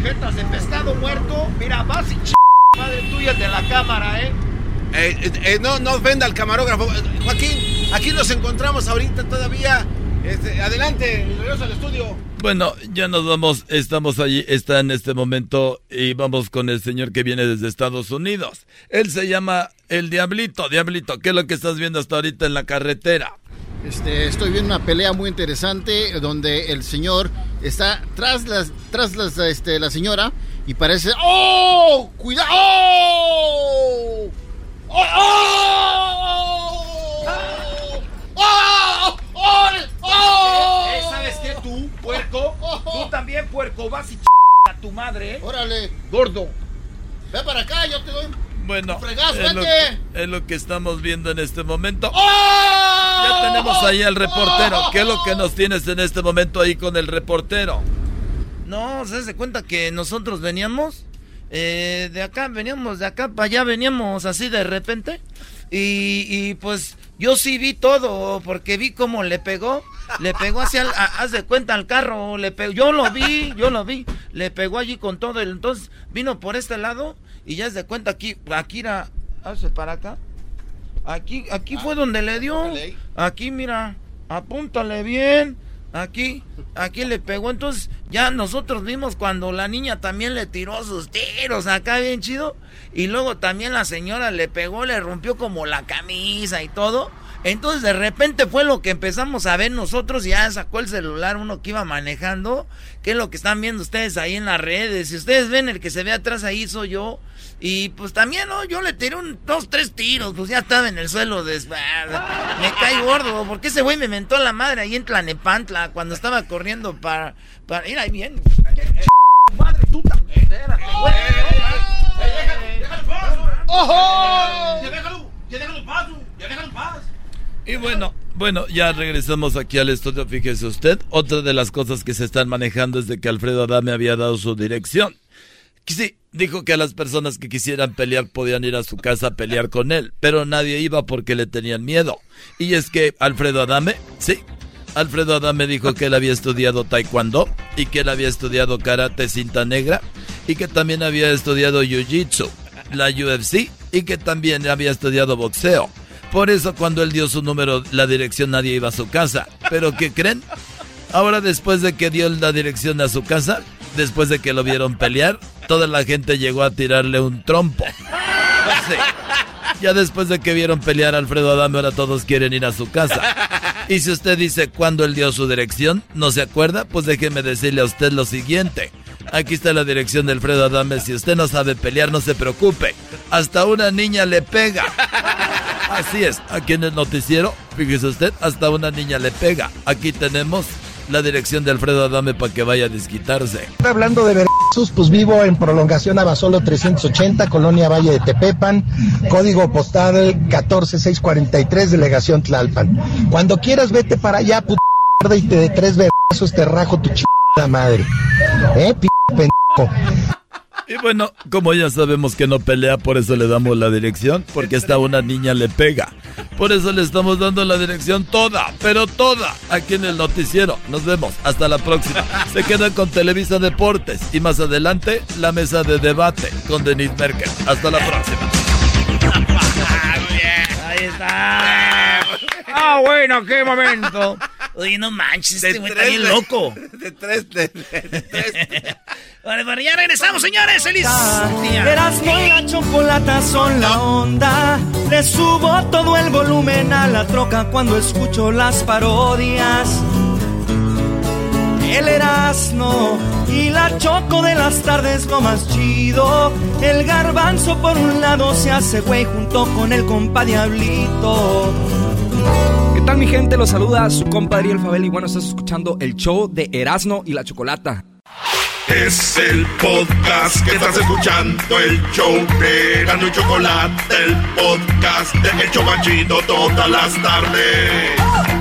Jetas de pescado muerto. Mira, vas y ch madre tuya de la cámara, ¿eh? Eh, eh, eh, no, no ofenda al camarógrafo. Joaquín, aquí nos encontramos ahorita todavía. Este, adelante, regreso al estudio. Bueno, ya nos vamos, estamos allí, está en este momento y vamos con el señor que viene desde Estados Unidos. Él se llama el Diablito. Diablito, ¿qué es lo que estás viendo hasta ahorita en la carretera? Este, estoy viendo una pelea muy interesante donde el señor está tras las, tras las, este, la señora y parece, ¡oh! ¡Cuidado! ¡Oh! ¡Oh! ¡Oh! ¡Oh! ¡Oh! Eh, ¿Sabes qué tú, puerco? Tú también, puerco, vas y ch a tu madre. ¿eh? Órale. Gordo. Ve para acá, yo te doy. Bueno, fregas, es, lo que, es, lo que, estamos viendo en este momento. ¡Oh! Ya tenemos ahí al reportero. ¿Qué es lo que nos tienes en este momento ahí con el reportero? No, ¿se hace cuenta que nosotros veníamos? Eh, de acá, veníamos de acá para allá, veníamos así de repente. Y, y pues yo sí vi todo, porque vi cómo le pegó. Le pegó hacia, haz de cuenta al carro, le pegó, yo lo vi, yo lo vi. Le pegó allí con todo. El, entonces vino por este lado y ya haz de cuenta aquí, aquí era, hace para acá. Aquí, aquí fue donde le dio. Aquí, mira, apúntale bien. Aquí, aquí le pegó. Entonces, ya nosotros vimos cuando la niña también le tiró sus tiros acá bien chido. Y luego también la señora le pegó, le rompió como la camisa y todo. Entonces de repente fue lo que empezamos a ver nosotros, ya sacó el celular uno que iba manejando, que es lo que están viendo ustedes ahí en las redes. Si ustedes ven el que se ve atrás ahí soy yo. Y pues también, ¿no? Yo le tiré un, dos, tres tiros, pues ya estaba en el suelo. De, me cae gordo, porque ese güey me mentó la madre ahí en Tlanepantla cuando estaba corriendo para... para ir ahí bien. Madre, tú también. ¡Ojo! ¡Ya déjalo! ¡Ya déjalo paz! ¡Ya déjalo paz! Y bueno, bueno, ya regresamos aquí al estudio. Fíjese usted, otra de las cosas que se están manejando es de que Alfredo Adame había dado su dirección. Sí, dijo que a las personas que quisieran pelear podían ir a su casa a pelear con él, pero nadie iba porque le tenían miedo. Y es que Alfredo Adame, sí, Alfredo Adame dijo que él había estudiado taekwondo y que él había estudiado karate cinta negra y que también había estudiado jiu-jitsu, la UFC y que también había estudiado boxeo. Por eso cuando él dio su número, la dirección, nadie iba a su casa. ¿Pero qué creen? Ahora después de que dio la dirección a su casa, después de que lo vieron pelear, toda la gente llegó a tirarle un trompo. Ya después de que vieron pelear a Alfredo Adame, ahora todos quieren ir a su casa. Y si usted dice cuándo él dio su dirección, ¿no se acuerda? Pues déjeme decirle a usted lo siguiente. Aquí está la dirección de Alfredo Adame. Si usted no sabe pelear, no se preocupe. Hasta una niña le pega. Así es, aquí en el noticiero, fíjese usted, hasta una niña le pega. Aquí tenemos la dirección de Alfredo Adame para que vaya a desquitarse. Hablando de versos, pues vivo en prolongación Abasolo 380, Colonia Valle de Tepepan, código postal 14643, delegación Tlalpan. Cuando quieras vete para allá, puta y te de tres versos te rajo tu chingada madre. Eh, p pendejo. Y bueno, como ya sabemos que no pelea, por eso le damos la dirección, porque esta una niña le pega. Por eso le estamos dando la dirección toda, pero toda, aquí en el noticiero. Nos vemos, hasta la próxima. Se quedan con Televisa Deportes y más adelante la mesa de debate con Denise Merkel. Hasta la próxima. Ahí está. Ah, bueno, qué momento. Oye, no manches, este güey está bien loco. [laughs] De tres, de, de tres. [laughs] Vale, bueno, ya regresamos, señores. ¡Feliz día! Erasmo y la chocolata son la onda. Le subo todo el volumen a la troca cuando escucho las parodias. El Erasmo y la choco de las tardes lo más chido. El garbanzo por un lado se hace güey junto con el compa Diablito. ¿Qué tal mi gente? Los saluda su compadre El Fabel y bueno, estás escuchando el show de Erasmo y la Chocolata. Es el podcast que estás escuchando, el show de Erasmo y Chocolate, el podcast de El Chobachito todas las tardes.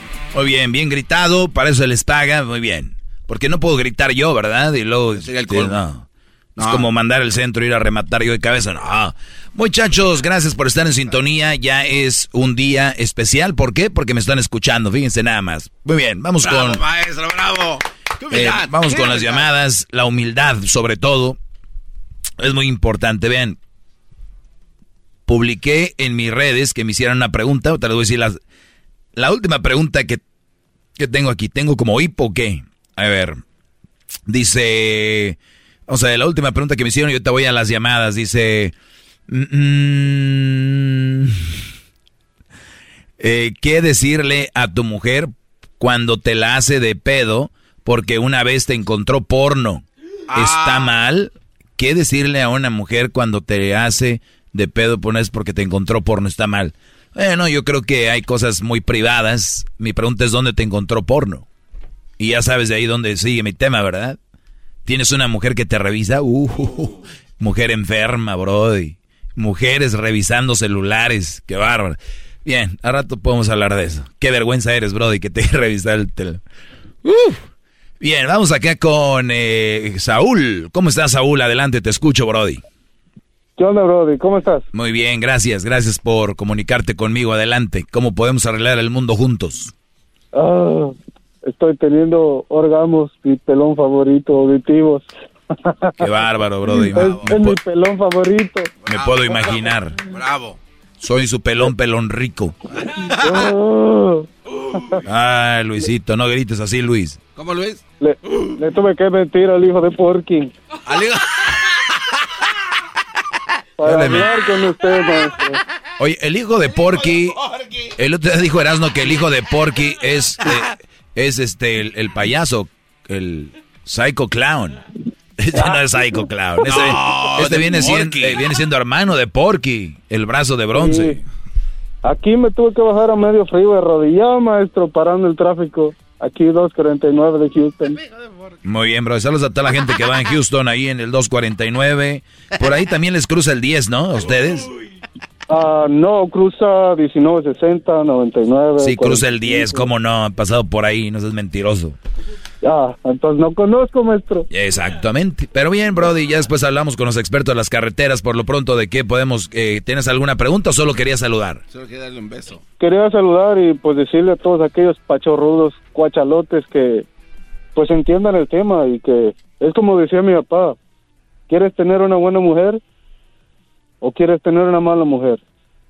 Muy bien, bien gritado, para eso les paga, muy bien. Porque no puedo gritar yo, ¿verdad? Y luego... Sería el colmo. no. Es como mandar el centro, ir a rematar yo de cabeza. No. Muchachos, gracias por estar en sintonía. Ya es un día especial. ¿Por qué? Porque me están escuchando. Fíjense nada más. Muy bien, vamos Bravo, con... maestro, bravo. Eh, vamos con las llamadas. La humildad, sobre todo, es muy importante. Vean, publiqué en mis redes que me hicieran una pregunta. Te les voy a decir las- la última pregunta que, que tengo aquí. ¿Tengo como hipo o qué? A ver, dice... O sea, la última pregunta que me hicieron, yo te voy a las llamadas. Dice... mm, eh, ¿Qué decirle a tu mujer cuando te la hace de pedo porque una vez te encontró porno? ¿Está mal? ¿Qué decirle a una mujer cuando te hace de pedo pones porque te encontró porno? ¿Está mal? Bueno, yo creo que hay cosas muy privadas. Mi pregunta es dónde te encontró porno. Y ya sabes de ahí dónde sigue mi tema, ¿verdad? Tienes una mujer que te revisa, uh, [laughs] mujer enferma, brody. Mujeres revisando celulares, qué bárbaro. Bien, a rato podemos hablar de eso. Qué vergüenza eres, brody, que te [laughs] revisar el teléfono. Bien, vamos acá con eh, Saúl. ¿Cómo estás, Saúl? Adelante, te escucho, brody. ¿Qué onda, Brody? ¿Cómo estás? Muy bien, gracias. Gracias por comunicarte conmigo. Adelante. ¿Cómo podemos arreglar el mundo juntos? Ah, estoy teniendo orgasmos, mi pelón favorito, auditivos. Qué bárbaro, Brody. [laughs] Es, mi pelón favorito. Me puedo imaginar. Bravo. Soy su pelón, pelón rico. Ay, Luisito, no grites así, Luis. ¿Cómo, Luis? Le, le tuve que mentir al hijo de Porky. ¿Al hijo? Para Dale, hablar con usted, maestro. Oye, el hijo de Porky. El otro día dijo Erasmo que el hijo de Porky es, eh, es este el, el payaso, el Psycho Clown. Este no es Psycho Clown. Este, No, este viene, siendo, eh, viene siendo hermano de Porky, el brazo de bronce. Sí. Aquí me tuve que bajar a medio frío de rodilla, maestro, parando el tráfico. Aquí 249 de Houston. Muy bien, bro. Saludos a toda la gente que va en Houston, ahí en el 249. Por ahí también les cruza el 10, ¿no? ¿A ustedes? Ah, no, cruza 1960, 99. Sí, cruza el 45. 10, ¿cómo no? Han pasado por ahí, no seas mentiroso. Ah, entonces no conozco, maestro. Exactamente. Pero bien, Brody, ya después hablamos con los expertos de las carreteras por lo pronto de qué podemos... Eh, ¿Tienes alguna pregunta o solo quería saludar? Solo quiero darle un beso. Quería saludar y pues decirle a todos aquellos pachorrudos, cuachalotes que pues entiendan el tema y que es como decía mi papá, ¿quieres tener una buena mujer o quieres tener una mala mujer?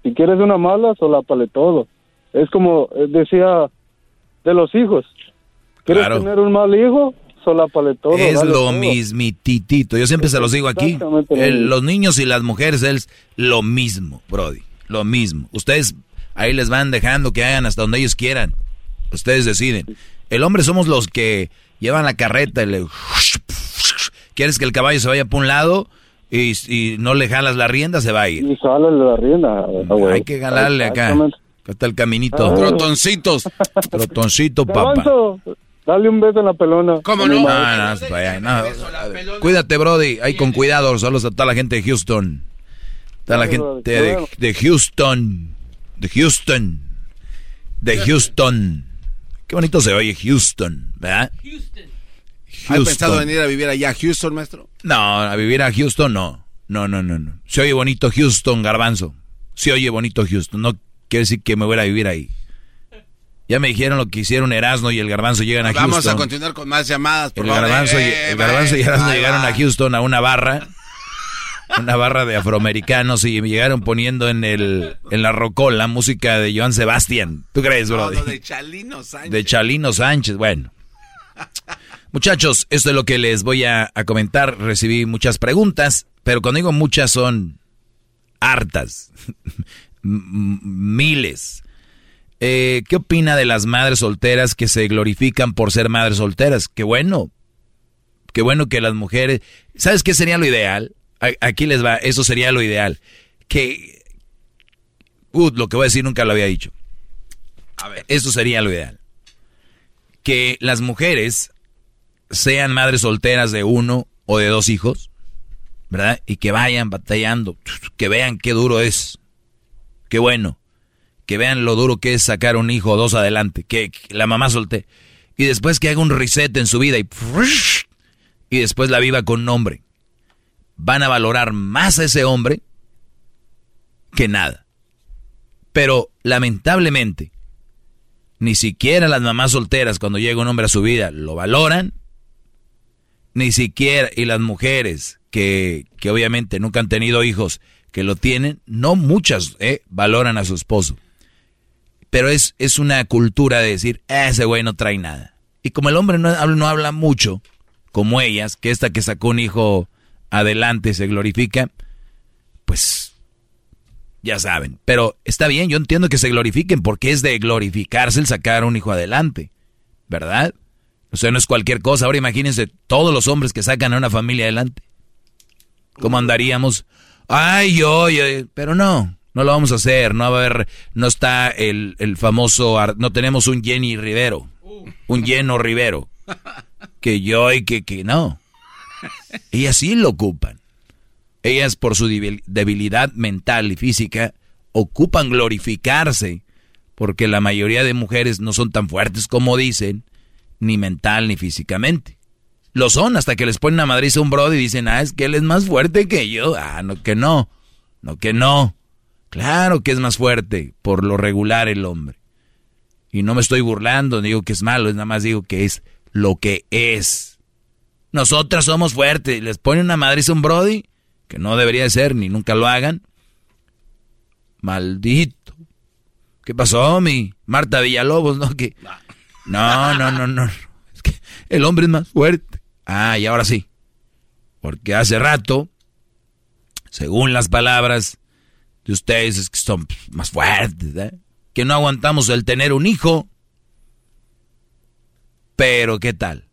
Si quieres una mala, solápale todo. Es como eh, decía de los hijos, ¿quieres Claro. tener un mal hijo? Solápale todo. es lo todo. mismititito. Yo siempre se los digo aquí. El- los niños y las mujeres es lo mismo, Brody. Lo mismo. Ustedes ahí les van dejando que hagan hasta donde ellos quieran. Ustedes deciden. El hombre somos los que llevan la carreta y le... Quieres que el caballo se vaya por un lado y, y no le jalas la rienda, se va a ir. Y sálale la rienda. Hay que jalarle acá. Acá está el caminito. Ah. Trotoncitos. Trotoncito, [laughs] papá. Dale un beso en la pelona. ¿Cómo no? maestro. No, no, es para allá, no. Cuídate, Brody. Ahí con cuidado. Saludos a toda la gente de Houston. Toda la gente de, Houston. De Houston. De Houston. Qué bonito se oye Houston, ¿verdad? ¿Has pensado venir a vivir allá a Houston, maestro? No, a vivir a Houston no. No, no, no, no. Se oye bonito Houston, garbanzo. Se oye bonito Houston. No quiere decir que me voy a vivir ahí. Ya me dijeron lo que hicieron Erasmo y el garbanzo llegan a Vamos Houston. a continuar con más llamadas, por El favor. garbanzo, y, el garbanzo y Erasmo llegaron a Houston a una barra, una barra de afroamericanos y me llegaron poniendo en el en la rocola música de Joan Sebastián. ¿Tú crees, bro? no, de Chalino Sánchez. De Chalino Sánchez. Bueno. Muchachos, esto es lo que les voy a, a comentar. Recibí muchas preguntas, pero cuando digo muchas son hartas. [laughs] Miles. Eh, ¿Qué opina de las madres solteras que se glorifican por ser madres solteras? Qué bueno. Qué bueno que las mujeres... ¿Sabes qué sería lo ideal? A- Aquí les va, eso sería lo ideal. Que... Uh, lo que voy a decir nunca lo había dicho. Eso sería lo ideal. Que las mujeres sean madres solteras de uno o de dos hijos, ¿verdad? Y que vayan batallando, que vean qué duro es. Qué bueno. Que vean lo duro que es sacar un hijo o dos adelante. Que, la mamá solté. Y después que haga un reset en su vida y, y después la viva con un hombre. Van a valorar más a ese hombre que nada. Pero lamentablemente, ni siquiera las mamás solteras cuando llega un hombre a su vida lo valoran. Ni siquiera, y las mujeres que, que obviamente nunca han tenido hijos, que lo tienen, no muchas eh, valoran a su esposo. Pero es, es una cultura de decir, "Ah, ese güey no trae nada. Y como el hombre no no habla mucho, como ellas, que esta que sacó un hijo adelante se glorifica, pues ya saben. Pero está bien, yo entiendo que se glorifiquen porque es de glorificarse el sacar un hijo adelante, ¿verdad? O sea, no es cualquier cosa. Ahora imagínense todos los hombres que sacan a una familia adelante. ¿Cómo andaríamos? Ay, yo, yo, pero no, no lo vamos a hacer. No va a haber, no está el, el famoso, no tenemos un Jenny Rivero, un lleno Rivero, que yo y que, que no. Ellas sí lo ocupan. Ellas por su debil- debilidad mental y física ocupan glorificarse porque la mayoría de mujeres no son tan fuertes como dicen, ni mental ni físicamente. Lo son hasta que les ponen a Madrid a un brother y dicen, ah, es que él es más fuerte que yo. Ah, no, que no. No, que no. Claro que es más fuerte, por lo regular el hombre. Y no me estoy burlando, digo que es malo, es nada más digo que es lo que es. Nosotras somos fuertes. Les pone una madre un Brody, que no debería de ser, ni nunca lo hagan. Maldito. ¿Qué pasó, mi Marta Villalobos? No, que... no, no, no, no. Es que el hombre es más fuerte. Ah, y ahora sí. Porque hace rato, según las palabras de ustedes, es que son más fuertes, ¿eh? que no aguantamos el tener un hijo. Pero, ¿qué tal?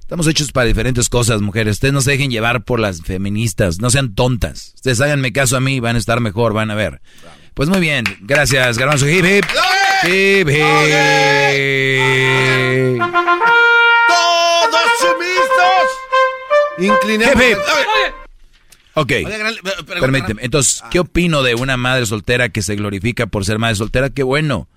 Estamos hechos para diferentes cosas, mujeres. Ustedes no se dejen llevar por las feministas. No sean tontas. Ustedes háganme caso a mí, van a estar mejor, van a ver. Pues muy bien. Gracias, Garbanzo. Hip, hip. Hip, hip. ¡Todos sumisos! Inclinemos. Hip, hip. Ok, permíteme. Entonces, ¿qué opino de una madre soltera que se glorifica por ser madre soltera? Qué bueno.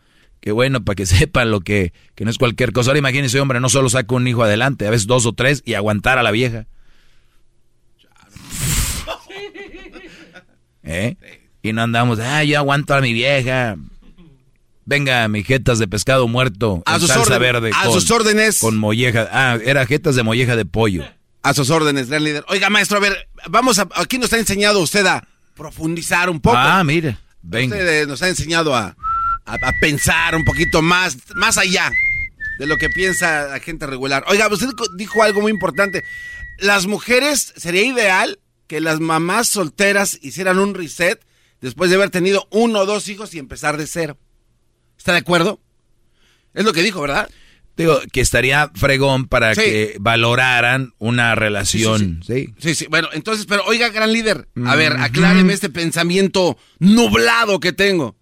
Qué bueno, para que [laughs] sepan lo que, que no es cualquier cosa. Ahora imagínense, hombre, no solo saca un hijo adelante, a veces dos o tres y aguantar a la vieja. [laughs] ¿Eh? Y no andamos, ah, yo aguanto a mi vieja. Venga, mi jetas de pescado muerto. A en sus salsa orden- verde. a con- sus órdenes. Con molleja. Ah, era jetas de molleja de pollo. A sus órdenes, gran líder. Oiga, maestro, a ver, vamos a. Aquí nos ha enseñado usted a profundizar un poco. Ah, mire. Venga. Usted eh, nos ha enseñado a, a- a pensar un poquito más, más allá de lo que piensa la gente regular. Oiga, usted dijo algo muy importante. Las mujeres, sería ideal que las mamás solteras hicieran un reset después de haber tenido uno o dos hijos y empezar de cero. ¿Está de acuerdo? Es lo que dijo, ¿verdad? Digo, que estaría fregón para Sí. que valoraran una relación. Sí, Sí, sí. Bueno, entonces, pero oiga, gran líder, a ver, acláreme este pensamiento nublado que tengo.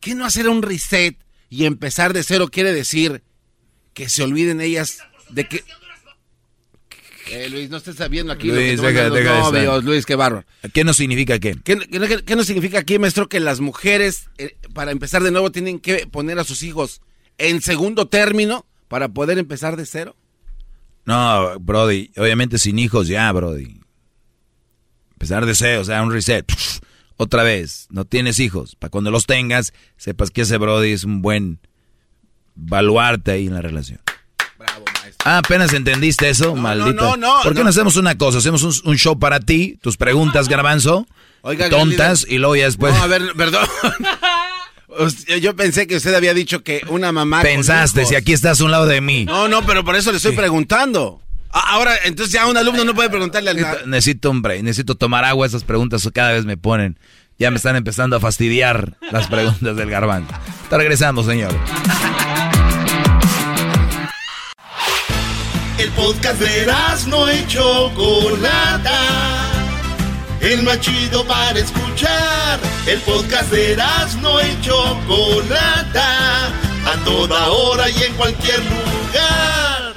¿Qué no hacer un reset y empezar de cero quiere decir que se olviden ellas de que... Eh, Luis, no estés sabiendo aquí lo que Luis, te mandan deja- los deja de estar. novios, Luis, qué bárbaro. ¿Qué no significa qué? ¿Qué, qué- qué no significa aquí, maestro, que las mujeres, eh, para empezar de nuevo, tienen que poner a sus hijos en segundo término para poder empezar de cero? No, Brody, obviamente sin hijos ya, Brody. Empezar de cero, o sea, un reset. Pff, [laughs] Otra vez, no tienes hijos. Para cuando los tengas, sepas que ese Brody es un buen baluarte ahí en la relación. Ah, apenas entendiste eso, maldito. no, no, ¿Por qué no. no. hacemos una cosa? Hacemos un, un show para ti, tus preguntas, garbanzo, Oiga, tontas, y luego ya después... No, a ver, perdón. [laughs] Usted- Yo pensé que usted había dicho que una mamá. Pensaste, si aquí estás a un lado de mí. No, no, pero por eso le estoy preguntando. Ahora, entonces ya un alumno no puede preguntarle al. Necesito, necesito un break, necesito tomar agua, esas preguntas cada vez me ponen. Ya me están empezando a fastidiar las preguntas del garbanzo. Te regresamos, señores. El podcast de no y Chocolata. El más chido para escuchar. El podcast de no y Chocolata. A toda hora y en cualquier lugar.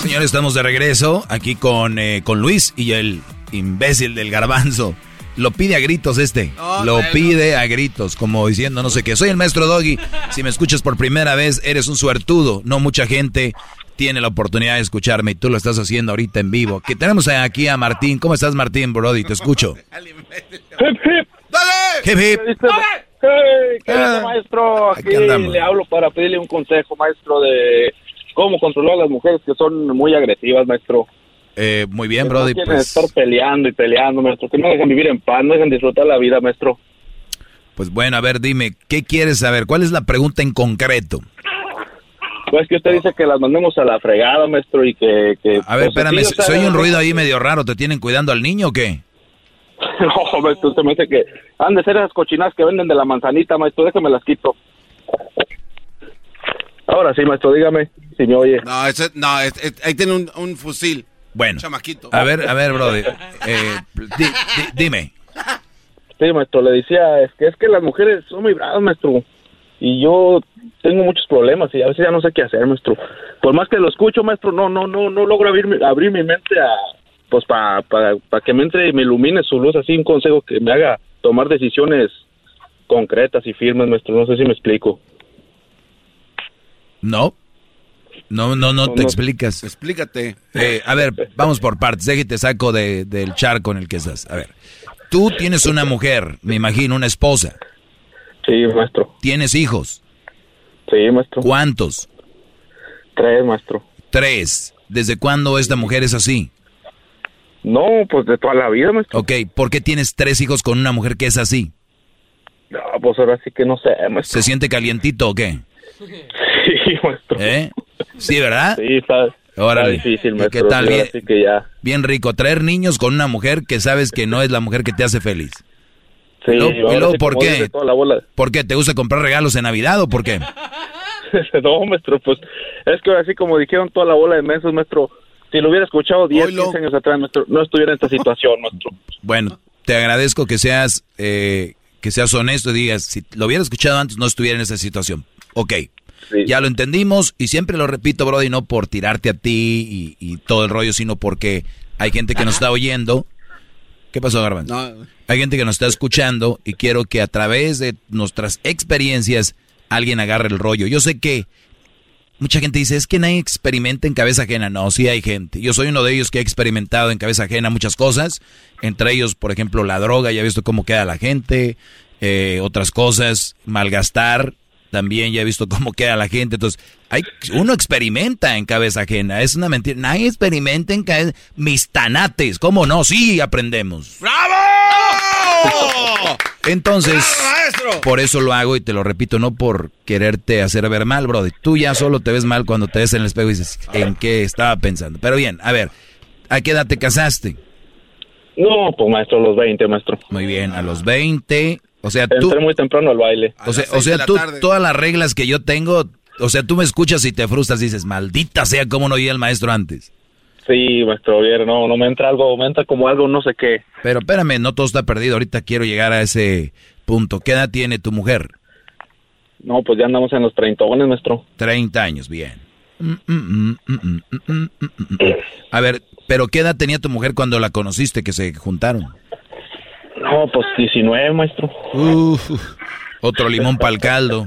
Señores, estamos de regreso aquí con, eh, con Luis y el imbécil del garbanzo. Lo pide a gritos este. Oh, lo bueno. pide a gritos, como diciendo no sé qué. Soy el maestro Doggy. Si me escuchas por primera vez, eres un suertudo. No mucha gente tiene la oportunidad de escucharme y tú lo estás haciendo ahorita en vivo. Que tenemos aquí a Martín. ¿Cómo estás, Martín, Brody? Te escucho. [laughs] ¡Dale! Hip, hip. Hey, ¿qué Ah, onda, maestro? Aquí le hablo para pedirle un consejo, maestro, de cómo controlar a las mujeres que son muy agresivas, maestro. Eh, muy bien, Que Brody. no quieren Pues, estar peleando y peleando, maestro. Que no dejan vivir en paz, no dejan disfrutar la vida, maestro. pues bueno, a ver, dime, ¿qué quieres saber? ¿Cuál es la pregunta en concreto? Pues que usted dice que las mandemos a la fregada, maestro, y que... que A ver, pues, espérame, sí, o sea, ¿soy un ruido ahí medio raro? ¿Te tienen cuidando al niño o qué? [laughs] No, maestro, usted me dice que han de ser esas cochinadas que venden de la manzanita, maestro. Déjame las quito. Ahora sí, maestro, dígame si me oye. No, ese- no, es- es- ahí tiene un, un fusil. Bueno, Chamaquito. a ver, a ver, Brody. eh, di- di- dime. Sí, maestro, le decía, es que es que las mujeres son muy bravas, maestro. Y yo tengo muchos problemas y a veces ya no sé qué hacer, maestro. Por más que lo escucho, maestro, no no no no logro abrir, mi- abrir mi mente a pues para que me entre y me ilumine su luz, así un consejo que me haga tomar decisiones concretas y firmes, maestro. No sé si me explico. No. No, no, no te explicas. Explícate. Eh, a ver, vamos por partes. Déjate saco de- del charco en el que estás. A ver, tú tienes una mujer, me imagino, una esposa. Sí, maestro. ¿Tienes hijos? Sí, maestro. ¿Cuántos? Tres, maestro. Tres. ¿Desde cuándo esta mujer es así? No, pues de toda la vida, maestro. Ok, ¿por qué tienes tres hijos con una mujer que es así? No, pues ahora sí que no sé, maestro. ¿Se siente calientito o qué? Sí, maestro. ¿Eh? Sí, ¿verdad? Sí, está, Órale. está difícil, ¿Y maestro. qué tal? Bien, sí que ya. bien rico. Traer niños con una mujer que sabes que no es la mujer que te hace feliz. Sí, ¿Y luego, y luego por qué? dice toda la bola. ¿Por qué? ¿Te gusta comprar regalos en Navidad o por qué? [laughs] no, maestro, pues es que ahora sí, como dijeron toda la bola de meses, maestro, si lo hubiera escuchado 10, 15 años atrás, maestro, no estuviera en esta situación, maestro. Bueno, te agradezco que seas eh, que seas honesto y digas, si lo hubiera escuchado antes no estuviera en esa situación. Ok, ya lo entendimos y siempre lo repito, Brody, no por tirarte a ti y, y todo el rollo, sino porque hay gente que nos está oyendo. ¿Qué pasó, Garbanzo? Hay gente que nos está escuchando y quiero que a través de nuestras experiencias alguien agarre el rollo. Yo sé que mucha gente dice, es que nadie experimenta en cabeza ajena. No, sí hay gente. Yo soy uno de ellos que ha experimentado en cabeza ajena muchas cosas. Entre ellos, por ejemplo, la droga, ya he visto cómo queda la gente. eh, otras cosas, malgastar, también ya he visto cómo queda la gente. Entonces, hay, uno experimenta en cabeza ajena. Es una mentira. Nadie experimenta en cabeza... Mis tanates, ¿cómo no? Sí, aprendemos. [laughs] Entonces, por eso lo hago y te lo repito, no por quererte hacer ver mal, Brody. Tú ya solo te ves mal cuando te ves en el espejo y dices, ¿en qué estaba pensando? Pero bien, a ver, ¿a qué edad te casaste? No, pues maestro, a los 20, maestro. Muy bien, a los 20. O sea, Entré tú... muy temprano al baile. O sea, o sea tú, todas las reglas que yo tengo, o sea, tú me escuchas y te frustras y dices, maldita sea, ¿cómo no oí al maestro antes? Sí, maestro, bien, no, no me entra algo, me entra como algo, no sé qué. Pero espérame, no todo está perdido, ahorita quiero llegar a ese punto. ¿Qué edad tiene tu mujer? No, pues ya andamos en los treintones, maestro. Treinta años, bien. A ver, ¿pero qué edad tenía tu mujer cuando la conociste, que se juntaron? No, pues 19, maestro. Uf, otro limón para el caldo.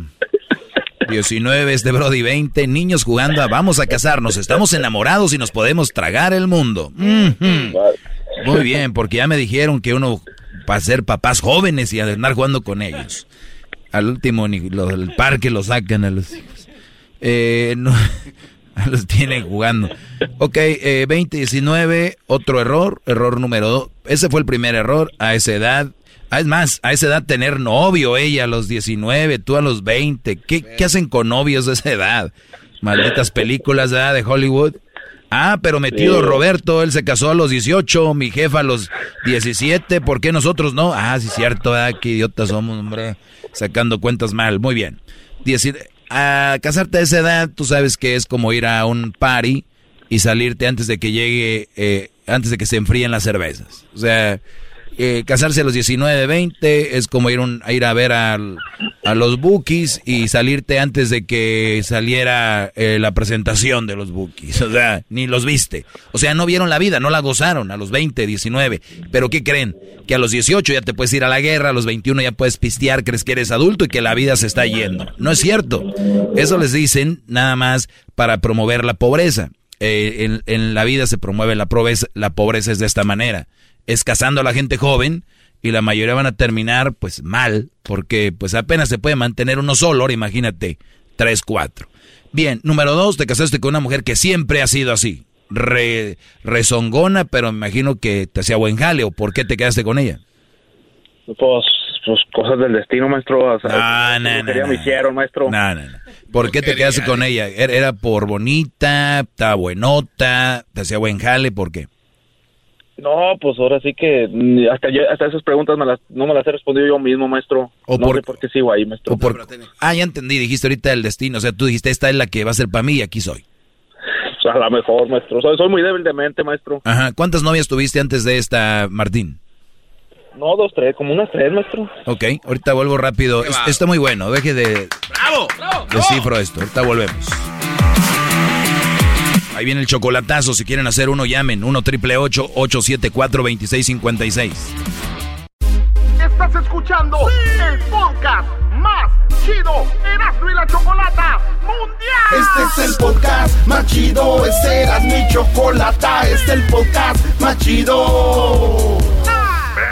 19 este Brody 20, niños jugando a vamos a casarnos, estamos enamorados y nos podemos tragar el mundo. Muy bien, porque ya me dijeron que uno para ser papás jóvenes y andar jugando con ellos. Al último ni lo del parque lo sacan a los hijos. Eh, no, [laughs] los tienen jugando. Ok, eh, 20, 19, otro error, error número 2. Ese fue el primer error a esa edad. Ah, es más, a esa edad tener novio, ella a los 19, tú a los 20. ¿Qué, qué hacen con novios de esa edad? Malditas películas ¿verdad? de Hollywood. Ah, pero metido Sí. Roberto, él se casó a los 18, mi jefa a los 17, ¿por qué nosotros no? Ah, sí, cierto, ¿verdad? qué idiotas somos, hombre, sacando cuentas mal, muy bien. Dieci- a casarte a esa edad, tú sabes que es como ir a un party y salirte antes de que llegue, eh, antes de que se enfríen las cervezas. O sea, eh, casarse a los 19, 20 es como ir, un- a, ir a ver a los bookies y salirte antes de que saliera eh, la presentación de los bookies. O sea, ni los viste. O sea, no vieron la vida, no la gozaron a los 20, 19. Pero ¿qué creen? Que a los 18 ya te puedes ir a la guerra, a los 21 ya puedes pistear, crees que eres adulto y que la vida se está yendo. No es cierto. Eso les dicen nada más para promover la pobreza. Eh, en, en la vida se promueve la pobreza, la pobreza es de esta manera. Es casando a la gente joven y la mayoría van a terminar pues mal porque pues apenas se puede mantener uno solo, ahora imagínate, tres, cuatro. Bien, número dos, te casaste con una mujer que siempre ha sido así, re, rezongona, pero me imagino que te hacía buen jale, ¿o por qué te quedaste con ella? Pues, pues cosas del destino, maestro. O sea, No, no, no, me hicieron, maestro. No, no, no. ¿Por qué te quedaste con ella? ¿Era era por bonita, estaba buenota, te hacía buen jale? ¿Por qué? No, pues ahora sí que mm, hasta yo, hasta esas preguntas me las, no me las he respondido yo mismo, maestro. O no por- sé por qué sigo ahí, maestro. O por- ah, ya entendí, dijiste ahorita el destino, o sea, tú dijiste, esta es la que va a ser para mí y aquí soy. A lo mejor, maestro. Soy, soy muy débil de mente, maestro. Ajá, ¿cuántas novias tuviste antes de esta, Martín? No, dos, tres, como unas tres, maestro. Ok, ahorita vuelvo rápido. Es- está muy bueno, deje de... ¡Bravo! Descifro esto, ahorita volvemos. Ahí viene el chocolatazo, si quieren hacer uno, llamen. 1 triple 874 2656 Estás escuchando el podcast más chido Erasmo y la Chocolata Mundial. Este es el podcast más chido, este era mi chocolata, este es el podcast más chido.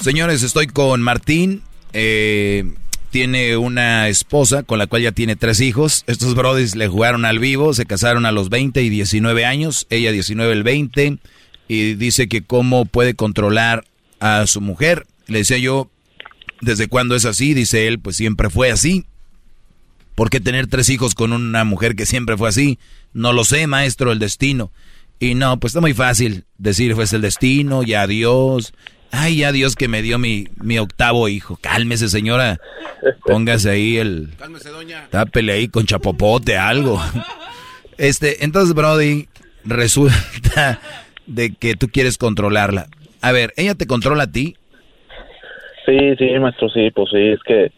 Señores, estoy con Martín. Eh, tiene una esposa con la cual ya tiene tres hijos. Estos brothers le jugaron al vivo, se casaron a los 20 y 19 años, ella 19 el 20, y dice que cómo puede controlar a su mujer. Le decía yo, ¿desde cuándo es así? Dice él, pues siempre fue así. ¿Por qué tener tres hijos con una mujer que siempre fue así? No lo sé, maestro, el destino. Y no, pues está muy fácil decir, fue el destino, ya Dios, Ay, ya Dios que me dio mi, mi octavo hijo. Cálmese, señora. Póngase ahí el... Cálmese, doña. Tápele ahí con chapopote, algo. Este, entonces, Brody, resulta de que tú quieres controlarla. A ver, ¿ella te controla a ti? Sí, sí, maestro, sí, pues sí, es que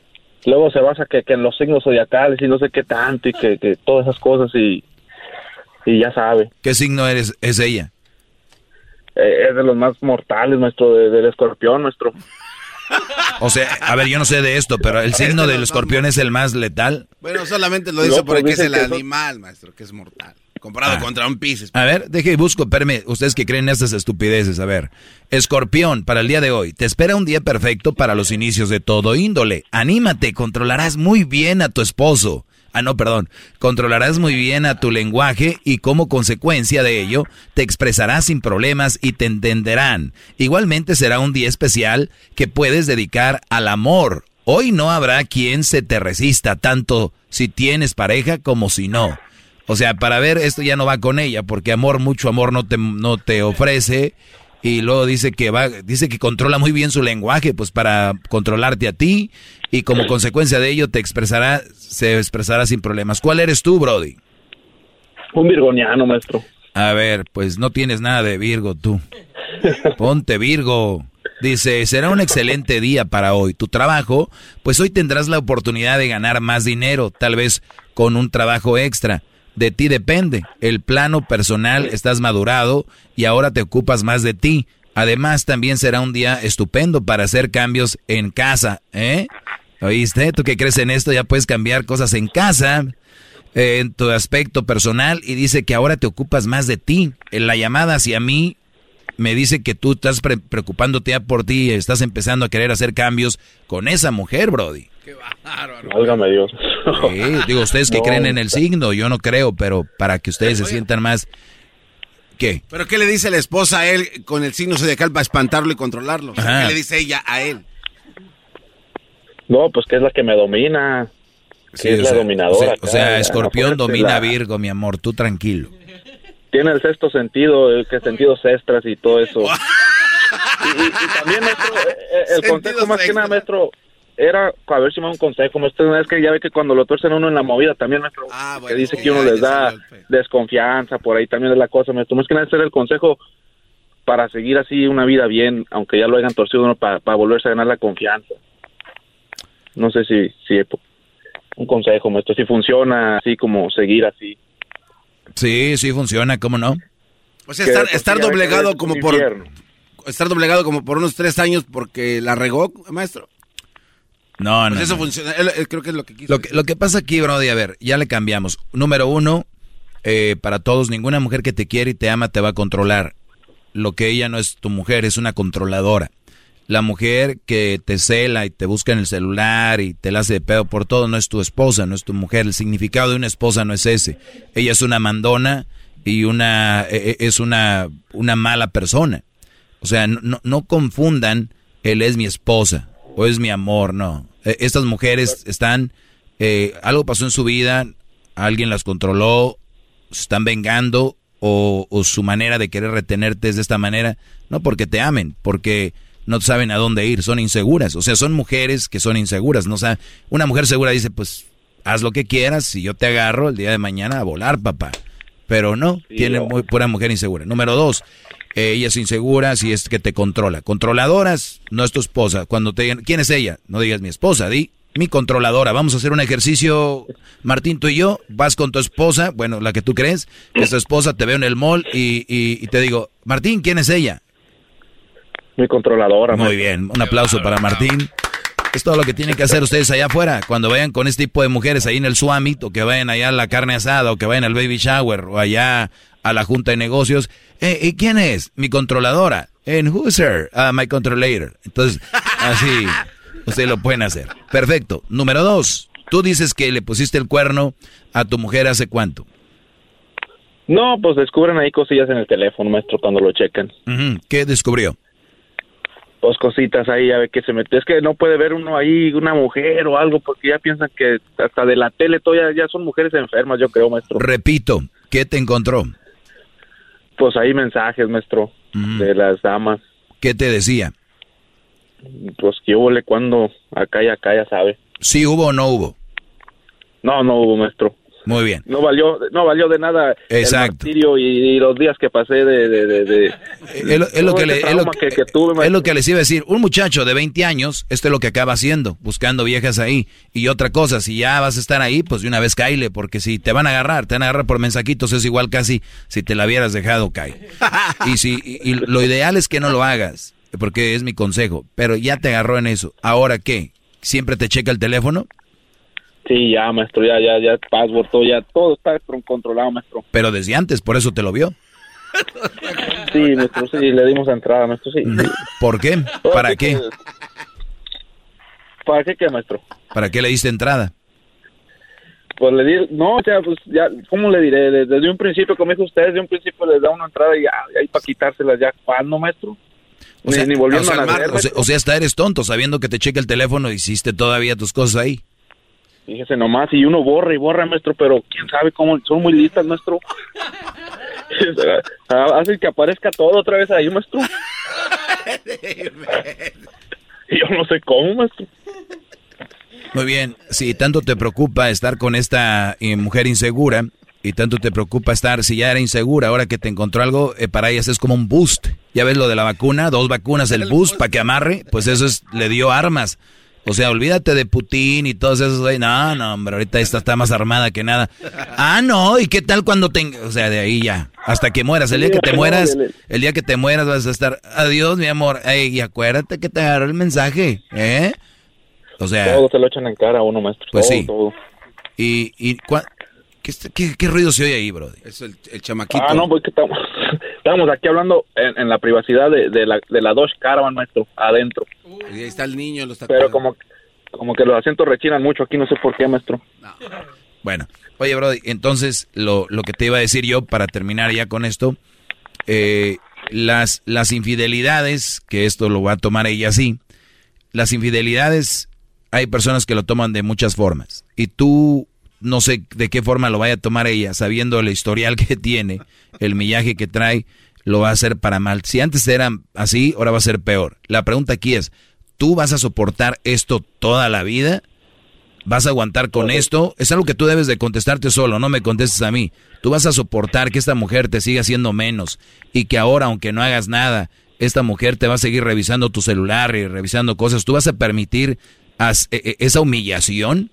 luego se basa que, que en los signos zodiacales y no sé qué tanto y que, que todas esas cosas y, y ya sabe. ¿Qué signo eres, es ella? Eh, es de los más mortales, nuestro, del escorpión, nuestro. O sea, a ver, yo no sé de esto, pero el [laughs] signo del escorpión es el más letal. Bueno, solamente lo dice porque pues es el animal, maestro, que es mortal. Comparado ah. contra un Pisces. A ver, deje y busco, espérame, ustedes que creen estas estupideces, a ver. Escorpión, para el día de hoy, te espera un día perfecto para los inicios de todo índole. Anímate, controlarás muy bien a tu esposo. Ah, no, perdón. Controlarás muy bien a tu lenguaje y como consecuencia de ello te expresarás sin problemas y te entenderán. Igualmente será un día especial que puedes dedicar al amor. Hoy no habrá quien se te resista, tanto si tienes pareja como si no. O sea, para ver, esto ya no va con ella, porque amor, mucho amor no te, no te ofrece y luego dice que va, dice que controla muy bien su lenguaje, pues para controlarte a ti y como consecuencia de ello te expresará, se expresará sin problemas. ¿Cuál eres tú, Brody? Un virgoniano, maestro. A ver, pues no tienes nada de Virgo tú. Ponte Virgo. Dice, será un excelente día para hoy. Tu trabajo, pues hoy tendrás la oportunidad de ganar más dinero, tal vez con un trabajo extra de ti depende. El plano personal estás madurado y ahora te ocupas más de ti. Además, también será un día estupendo para hacer cambios en casa, ¿eh? ¿Oíste? Tú que crees en esto ya puedes cambiar cosas en casa, en tu aspecto personal y dice que ahora te ocupas más de ti. En la llamada hacia mí me dice que tú estás preocupándote ya por ti, estás empezando a querer hacer cambios con esa mujer, Brody. Qué bárbaro. Válgame Dios. digo, ustedes que creen en el signo, yo no creo, pero para que ustedes se sientan más... ¿Qué? ¿Pero qué le dice la esposa a él con el signo zodiacal para espantarlo y controlarlo? ¿Qué le dice ella a él? No, pues que es la que me domina. Es la dominadora. O sea, Escorpión domina Virgo, mi amor, tú tranquilo. Tiene el sexto sentido, el que sentido cestras y todo eso. [laughs] y, también, maestro, eh, eh, el, contexto más que nada, maestro, era a ver si me da un consejo, maestro. Es que ya ve que cuando lo tuercen uno en la movida también, maestro, ah, que dice que uno les da desconfianza, por ahí también es la cosa, maestro. Más que nada, ese era el consejo para seguir así una vida bien, aunque ya lo hayan torcido uno para, volverse a ganar la confianza. No sé si, si un consejo, maestro, si funciona así como seguir así. Sí, sí funciona, ¿cómo no? O sea, estar, estar doblegado como por... Estar doblegado como por unos tres años porque la regó, maestro. No, pues no. Eso funciona. creo que es lo que quiso. Lo que, lo que pasa aquí, Brody, a ver, ya le cambiamos. Número uno, eh, para todos, ninguna mujer que te quiere y te ama te va a controlar. Lo que ella no es tu mujer, es una controladora. La mujer que te cela y te busca en el celular y te la hace de pedo por todo no es tu esposa, no es tu mujer. El significado de una esposa no es ese. Ella es una mandona y una e, e, es una, una mala persona. O sea, no, no confundan, él es mi esposa o es mi amor, no. E, estas mujeres están, eh, algo pasó en su vida, alguien las controló, se están vengando o, su manera de querer retenerte es de esta manera, no porque te amen, porque no saben a dónde ir, son inseguras. O sea, son mujeres que son inseguras, ¿no? O sea, una mujer segura dice, pues haz lo que quieras, si yo te agarro el día de mañana a volar, papá. Pero no, tiene muy pura mujer insegura. Número dos, eh, ella es insegura si es que te controla. Controladoras, no es tu esposa. Cuando te digan, ¿quién es ella? No digas mi esposa, di mi controladora. Vamos a hacer un ejercicio, Martín, tú y yo. Vas con tu esposa, bueno, la que tú crees, que es tu esposa, te veo en el mall y, y, te digo, Martín, ¿quién es ella? Mi controladora. Muy bien, un aplauso para Martín. Es todo lo que tienen que hacer ustedes allá afuera. Cuando vayan con este tipo de mujeres ahí en el Suamit, o que vayan allá a la carne asada, o que vayan al baby shower, o allá a la junta de negocios. Eh, ¿Y quién es? Mi controladora. En who's her? Uh, my controller. Entonces, así, [laughs] ustedes lo pueden hacer. Perfecto. Número dos. Tú dices que le pusiste el cuerno a tu mujer hace cuánto. No, pues descubren ahí cosillas en el teléfono, maestro, cuando lo checan. ¿Qué descubrió? Pues cositas ahí a ver qué se mete. Es que no puede ver uno ahí una mujer o algo porque ya piensan que hasta de la tele todavía ya son mujeres enfermas, yo creo, maestro. Repito, ¿qué te encontró? Pues ahí mensajes, maestro, de las damas. ¿Qué te decía? Pues que hubo cuando acá y acá ya sabe. ¿Sí hubo o no hubo? No, no hubo, maestro. Muy bien. No valió, no valió de nada Exacto. el y, los días que pasé de... de, es, lo, que les iba a decir. Un muchacho de 20 años, esto es lo que acaba haciendo, buscando viejas ahí. Y otra cosa, si ya vas a estar ahí, pues de una vez caile, porque si te van a agarrar, te van a agarrar por mensajitos, es igual casi si te la hubieras dejado caer. [laughs] y, si, y lo ideal es que no lo hagas, porque es mi consejo. Pero ya te agarró en eso. ¿Ahora qué? ¿Siempre te checa el teléfono? Sí, ya, maestro, ya, ya, ya, password, todo, ya, todo está controlado, maestro. Pero desde antes, por eso te lo vio. Sí, maestro, sí, le dimos entrada, maestro, sí. ¿Por qué? ¿Para qué? ¿Para qué qué, maestro? ¿Para qué le diste entrada? Pues le di, no, ya, pues, ya, ¿cómo le diré? Desde, un principio, como dijo usted, desde un principio les da una entrada y ya, ahí para quitárselas ya, ¿cuándo, maestro? O sea, ni, volviendo a la o, o sea, hasta eres tonto, sabiendo que te checa el teléfono, hiciste todavía tus cosas ahí. Fíjese nomás, y uno borra y borra, maestro, pero quién sabe cómo, son muy listas, maestro. [laughs] Hacen que aparezca todo otra vez ahí, maestro. [laughs] yo no sé cómo, maestro. Muy bien, si tanto te preocupa estar con esta eh, mujer insegura y tanto te preocupa estar, si ya era insegura, ahora que te encontró algo, eh, para ellas es como un boost. Ya ves lo de la vacuna, dos vacunas, el, boost para que amarre, pues eso es, le dio armas. O sea, olvídate de Putin y todos esos. No, no, hombre, ahorita esta está más armada que nada. Ah, no, ¿y qué tal cuando tenga? O sea, de ahí ya. Hasta que mueras. El día que te [laughs] mueras, el día que te mueras vas a estar. Adiós, mi amor. Ey, y acuérdate que te agarró el mensaje, ¿eh? O sea. Todo se lo echan en cara a uno, maestro. Pues sí. Y, y ¿Qué, ¿Qué, ruido se oye ahí, bro? Es el, chamaquito. Ah, no, pues que estamos, [laughs] estamos aquí hablando en, la privacidad de, de, la, de la Dodge Caravan, maestro, adentro. Y ahí está el niño, lo está Pero como, como que los asientos rechinan mucho aquí, no sé por qué, maestro. Bueno, oye, bro, entonces lo, lo que te iba a decir yo para terminar ya con esto, eh, las, las infidelidades, que esto lo va a tomar ella así, las infidelidades, hay personas que lo toman de muchas formas. Y tú no sé de qué forma lo vaya a tomar ella, sabiendo el historial que tiene, el millaje que trae, lo va a hacer para mal. Si antes era así, ahora va a ser peor. La pregunta aquí es, ¿tú vas a soportar esto toda la vida? ¿Vas a aguantar con esto? Es algo que tú debes de contestarte solo, no me contestes a mí. Tú vas a soportar que esta mujer te siga haciendo menos y que ahora, aunque no hagas nada, esta mujer te va a seguir revisando tu celular y revisando cosas. ¿Tú vas a permitir e, e, esa humillación?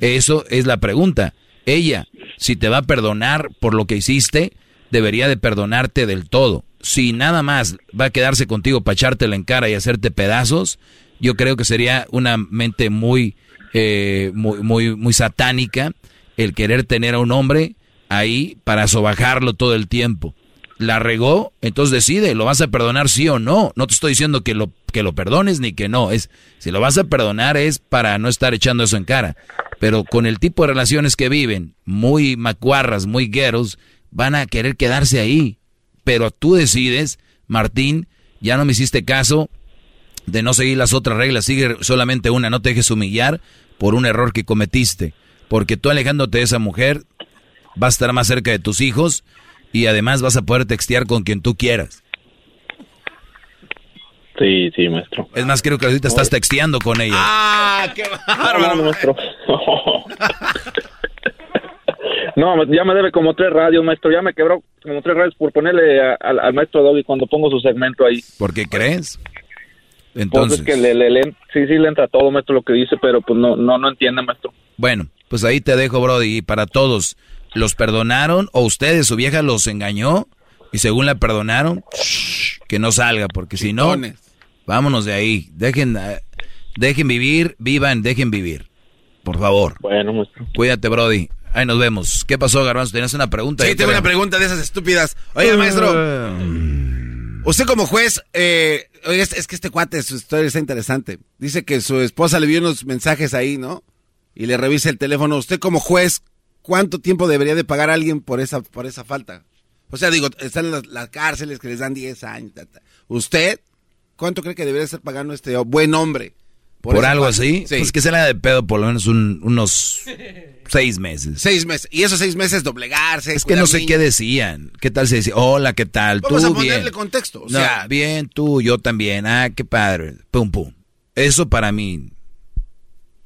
Eso es la pregunta. Ella, si te va a perdonar por lo que hiciste, debería de perdonarte del todo. Si nada más va a quedarse contigo para echártela en cara y hacerte pedazos, yo creo que sería una mente muy, eh, muy, muy, muy satánica el querer tener a un hombre ahí para sobajarlo todo el tiempo. La regó, entonces decide, ¿lo vas a perdonar sí o no? No te estoy diciendo que lo, que lo perdones ni que no. Es, si lo vas a perdonar es para no estar echando eso en cara. Pero con el tipo de relaciones que viven, muy macuarras, muy gueros, van a querer quedarse ahí. Pero tú decides, Martín, ya no me hiciste caso de no seguir las otras reglas, sigue solamente una, no te dejes humillar por un error que cometiste. Porque tú alejándote de esa mujer, vas a estar más cerca de tus hijos y además vas a poder textear con quien tú quieras. Sí, sí, maestro. Es más, creo que ahorita estás texteando con ella. ¡Ah, qué bárbaro! maestro. [laughs] No, ya me debe como tres radios, maestro. Ya me quebró como tres radios por ponerle al maestro Doggy cuando pongo su segmento ahí. ¿Por qué crees? Entonces. Pues es que le, sí, sí le entra todo, maestro, lo que dice, pero pues no, no, no entiende, maestro. Bueno, pues ahí te dejo, Brody. Y para todos, ¿los perdonaron o ustedes, su vieja los engañó? Y según la perdonaron, que no salga, porque si no, vámonos de ahí. Dejen, eh, dejen vivir, vivan, dejen vivir. Por favor. Bueno, maestro. Cuídate, Brody. Ahí nos vemos. ¿Qué pasó, Garbanzo? ¿Tenías una pregunta? Sí, tengo una pregunta de esas estúpidas. Oye, maestro. Usted como juez, eh, es, que este cuate, su historia está interesante. Dice que su esposa le vio unos mensajes ahí, ¿no? Y le revisa el teléfono. Usted como juez, ¿cuánto tiempo debería de pagar alguien por esa, por esa falta? O sea, digo, están en las, cárceles que les dan 10 años. ¿Usted cuánto cree que debería estar pagando este buen hombre? ¿Por, algo así? Pues que se le da de pedo por lo menos unos [laughs] seis meses. Seis meses. Y esos seis meses doblegarse. Es que no sé qué decían. ¿Qué tal se decía? Hola, ¿qué tal? Vamos a ponerle contexto. O sea, bien, tú, yo también. Ah, qué padre. Pum, pum. Eso para mí,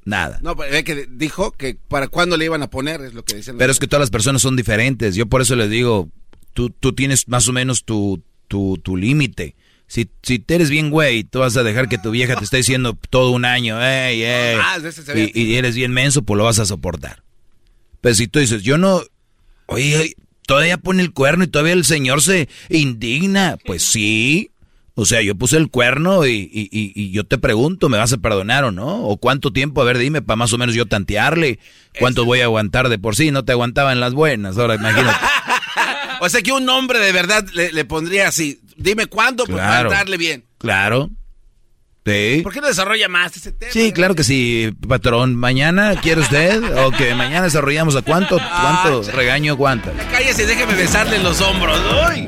nada. No, pero que dijo que para cuándo le iban a poner, es lo que dicen. Pero es que todas las personas son diferentes. Yo por eso les digo, tú, tú tienes más o menos tu, tu, tu límite. Si, si eres bien güey, tú vas a dejar que tu vieja te esté diciendo todo un año, ey, ey, ah, y, y, eres bien menso, pues lo vas a soportar. Pero si tú dices, yo no, oye, todavía pone el cuerno y todavía el señor se indigna, pues sí. O sea, yo puse el cuerno y, y, y, yo te pregunto, ¿me vas a perdonar o no? ¿O cuánto tiempo? A ver, dime, para más o menos yo tantearle. ¿Cuánto voy a aguantar de por sí? No te aguantaba en las buenas, ahora imagínate. [laughs] o sea que un hombre de verdad le, pondría así, dime cuándo para darle bien. Claro. Sí. ¿Por qué no desarrolla más ese tema? Sí, claro que sí, patrón. ¿Mañana quiere usted? ¿O que mañana desarrollamos a cuánto? ¿Cuánto regaño aguanta? Cállese déjeme besarle los hombros.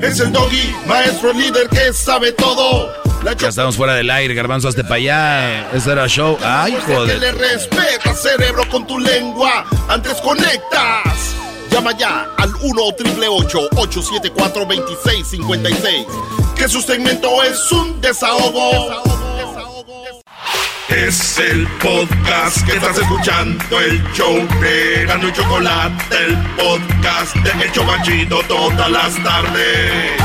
Es el doggy, maestro líder que sabe todo. ya estamos fuera del aire, garbanzo, hasta para allá. Ese era show. Ay, joder. Que le respeta, cerebro, con tu lengua. Antes conectas. Llama ya al 1-888-874-2656. Que su segmento es un desahogo. Es el podcast que estás escuchando, el show de Gano y Chocolate, el podcast de El Chocachito todas las tardes.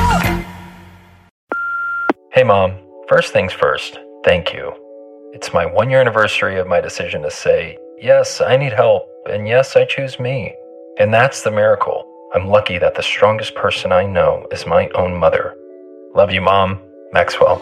Hey mom, first things first, thank you. It's my one year anniversary of my decision to say, yes, I need help, and yes, I choose me. And that's the miracle. I'm lucky that the strongest person I know is my own mother. Love you, mom. Maxwell.